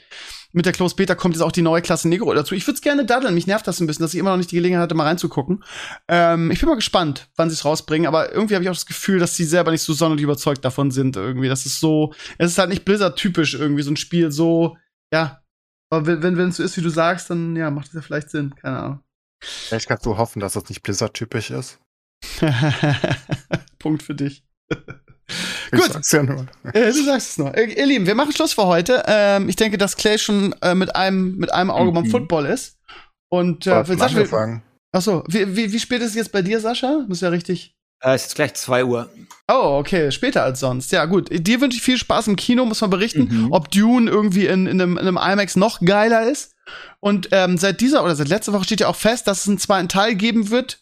mit der Close Beta kommt jetzt auch die neue Klasse Negro dazu. Ich würde es gerne daddeln. Mich nervt das ein bisschen, dass ich immer noch nicht die Gelegenheit hatte, mal reinzugucken. Ähm, ich bin mal gespannt, wann sie es rausbringen. Aber irgendwie habe ich auch das Gefühl, dass sie selber nicht so sonderlich überzeugt davon sind. Irgendwie, das ist so, es ist halt nicht Blizzard-typisch irgendwie so ein Spiel. So, ja. Aber wenn es so ist, wie du sagst, dann ja, macht es ja vielleicht Sinn. Keine Ahnung.
Vielleicht kannst du hoffen, dass das nicht Blizzard-typisch ist.
Punkt für dich. Gut. Sag's ja nur. Äh, du sagst es nur. Äh, ihr Lieben, wir machen Schluss für heute. Ähm, ich denke, dass Clay schon äh, mit einem mit einem Auge mhm. beim Football ist. Und äh, will Sascha, angefangen. Achso, wie, wie, wie spät ist es jetzt bei dir, Sascha? Muss ja richtig.
Äh, ist jetzt gleich 2 Uhr.
Oh, okay, später als sonst. Ja, gut. Dir wünsche ich viel Spaß im Kino, muss man berichten, mhm. ob Dune irgendwie in, in, einem, in einem IMAX noch geiler ist. Und ähm, seit dieser oder seit letzter Woche steht ja auch fest, dass es einen zweiten Teil geben wird.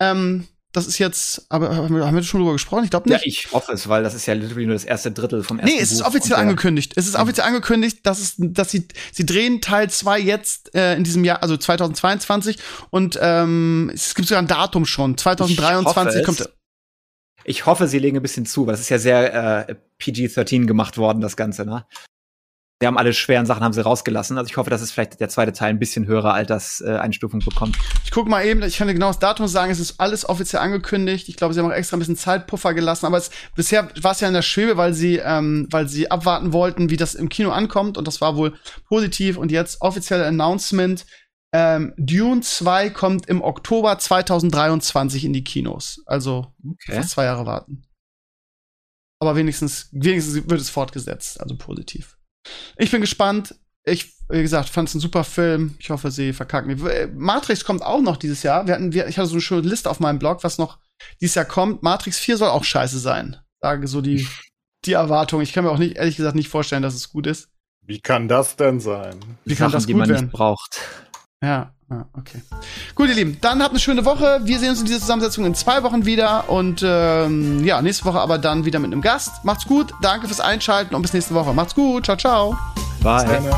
Ähm, das ist jetzt, aber haben wir, haben wir schon drüber gesprochen? Ich glaube nicht.
Ja, ich hoffe es, weil das ist ja literally nur das erste Drittel vom ersten
Nee, es ist offiziell angekündigt. Es ist offiziell angekündigt, dass es, dass sie, sie drehen Teil 2 jetzt äh, in diesem Jahr, also 2022 und ähm, es gibt sogar ein Datum schon. 2023 kommt.
Ich hoffe, sie legen ein bisschen zu, weil es ist ja sehr äh, PG-13 gemacht worden, das Ganze, ne? Die haben alle schweren Sachen haben sie rausgelassen. Also ich hoffe, dass es vielleicht der zweite Teil ein bisschen höhere Alterseinstufung bekommt.
Ich gucke mal eben, ich kann dir genau das Datum sagen, es ist alles offiziell angekündigt. Ich glaube, sie haben auch extra ein bisschen Zeitpuffer gelassen, aber es, bisher war es ja in der Schwebe, weil sie, ähm, weil sie abwarten wollten, wie das im Kino ankommt und das war wohl positiv und jetzt offizielle Announcement. Ähm, Dune 2 kommt im Oktober 2023 in die Kinos. Also okay. fast zwei Jahre warten. Aber wenigstens, wenigstens wird es fortgesetzt, also positiv. Ich bin gespannt. Ich, wie gesagt, fand es ein super Film. Ich hoffe, sie verkacken. Matrix kommt auch noch dieses Jahr. Wir hatten, wir, ich hatte so eine schöne Liste auf meinem Blog, was noch dieses Jahr kommt. Matrix 4 soll auch scheiße sein. Sage so die, die Erwartung. Ich kann mir auch nicht, ehrlich gesagt, nicht vorstellen, dass es gut ist.
Wie kann das denn sein?
Wie kann Sachen, das gut die man werden? nicht braucht.
Ja, ja, okay. Gut, ihr Lieben, dann habt eine schöne Woche. Wir sehen uns in dieser Zusammensetzung in zwei Wochen wieder. Und ähm, ja, nächste Woche aber dann wieder mit einem Gast. Macht's gut, danke fürs Einschalten und bis nächste Woche. Macht's gut, ciao, ciao.
Bye.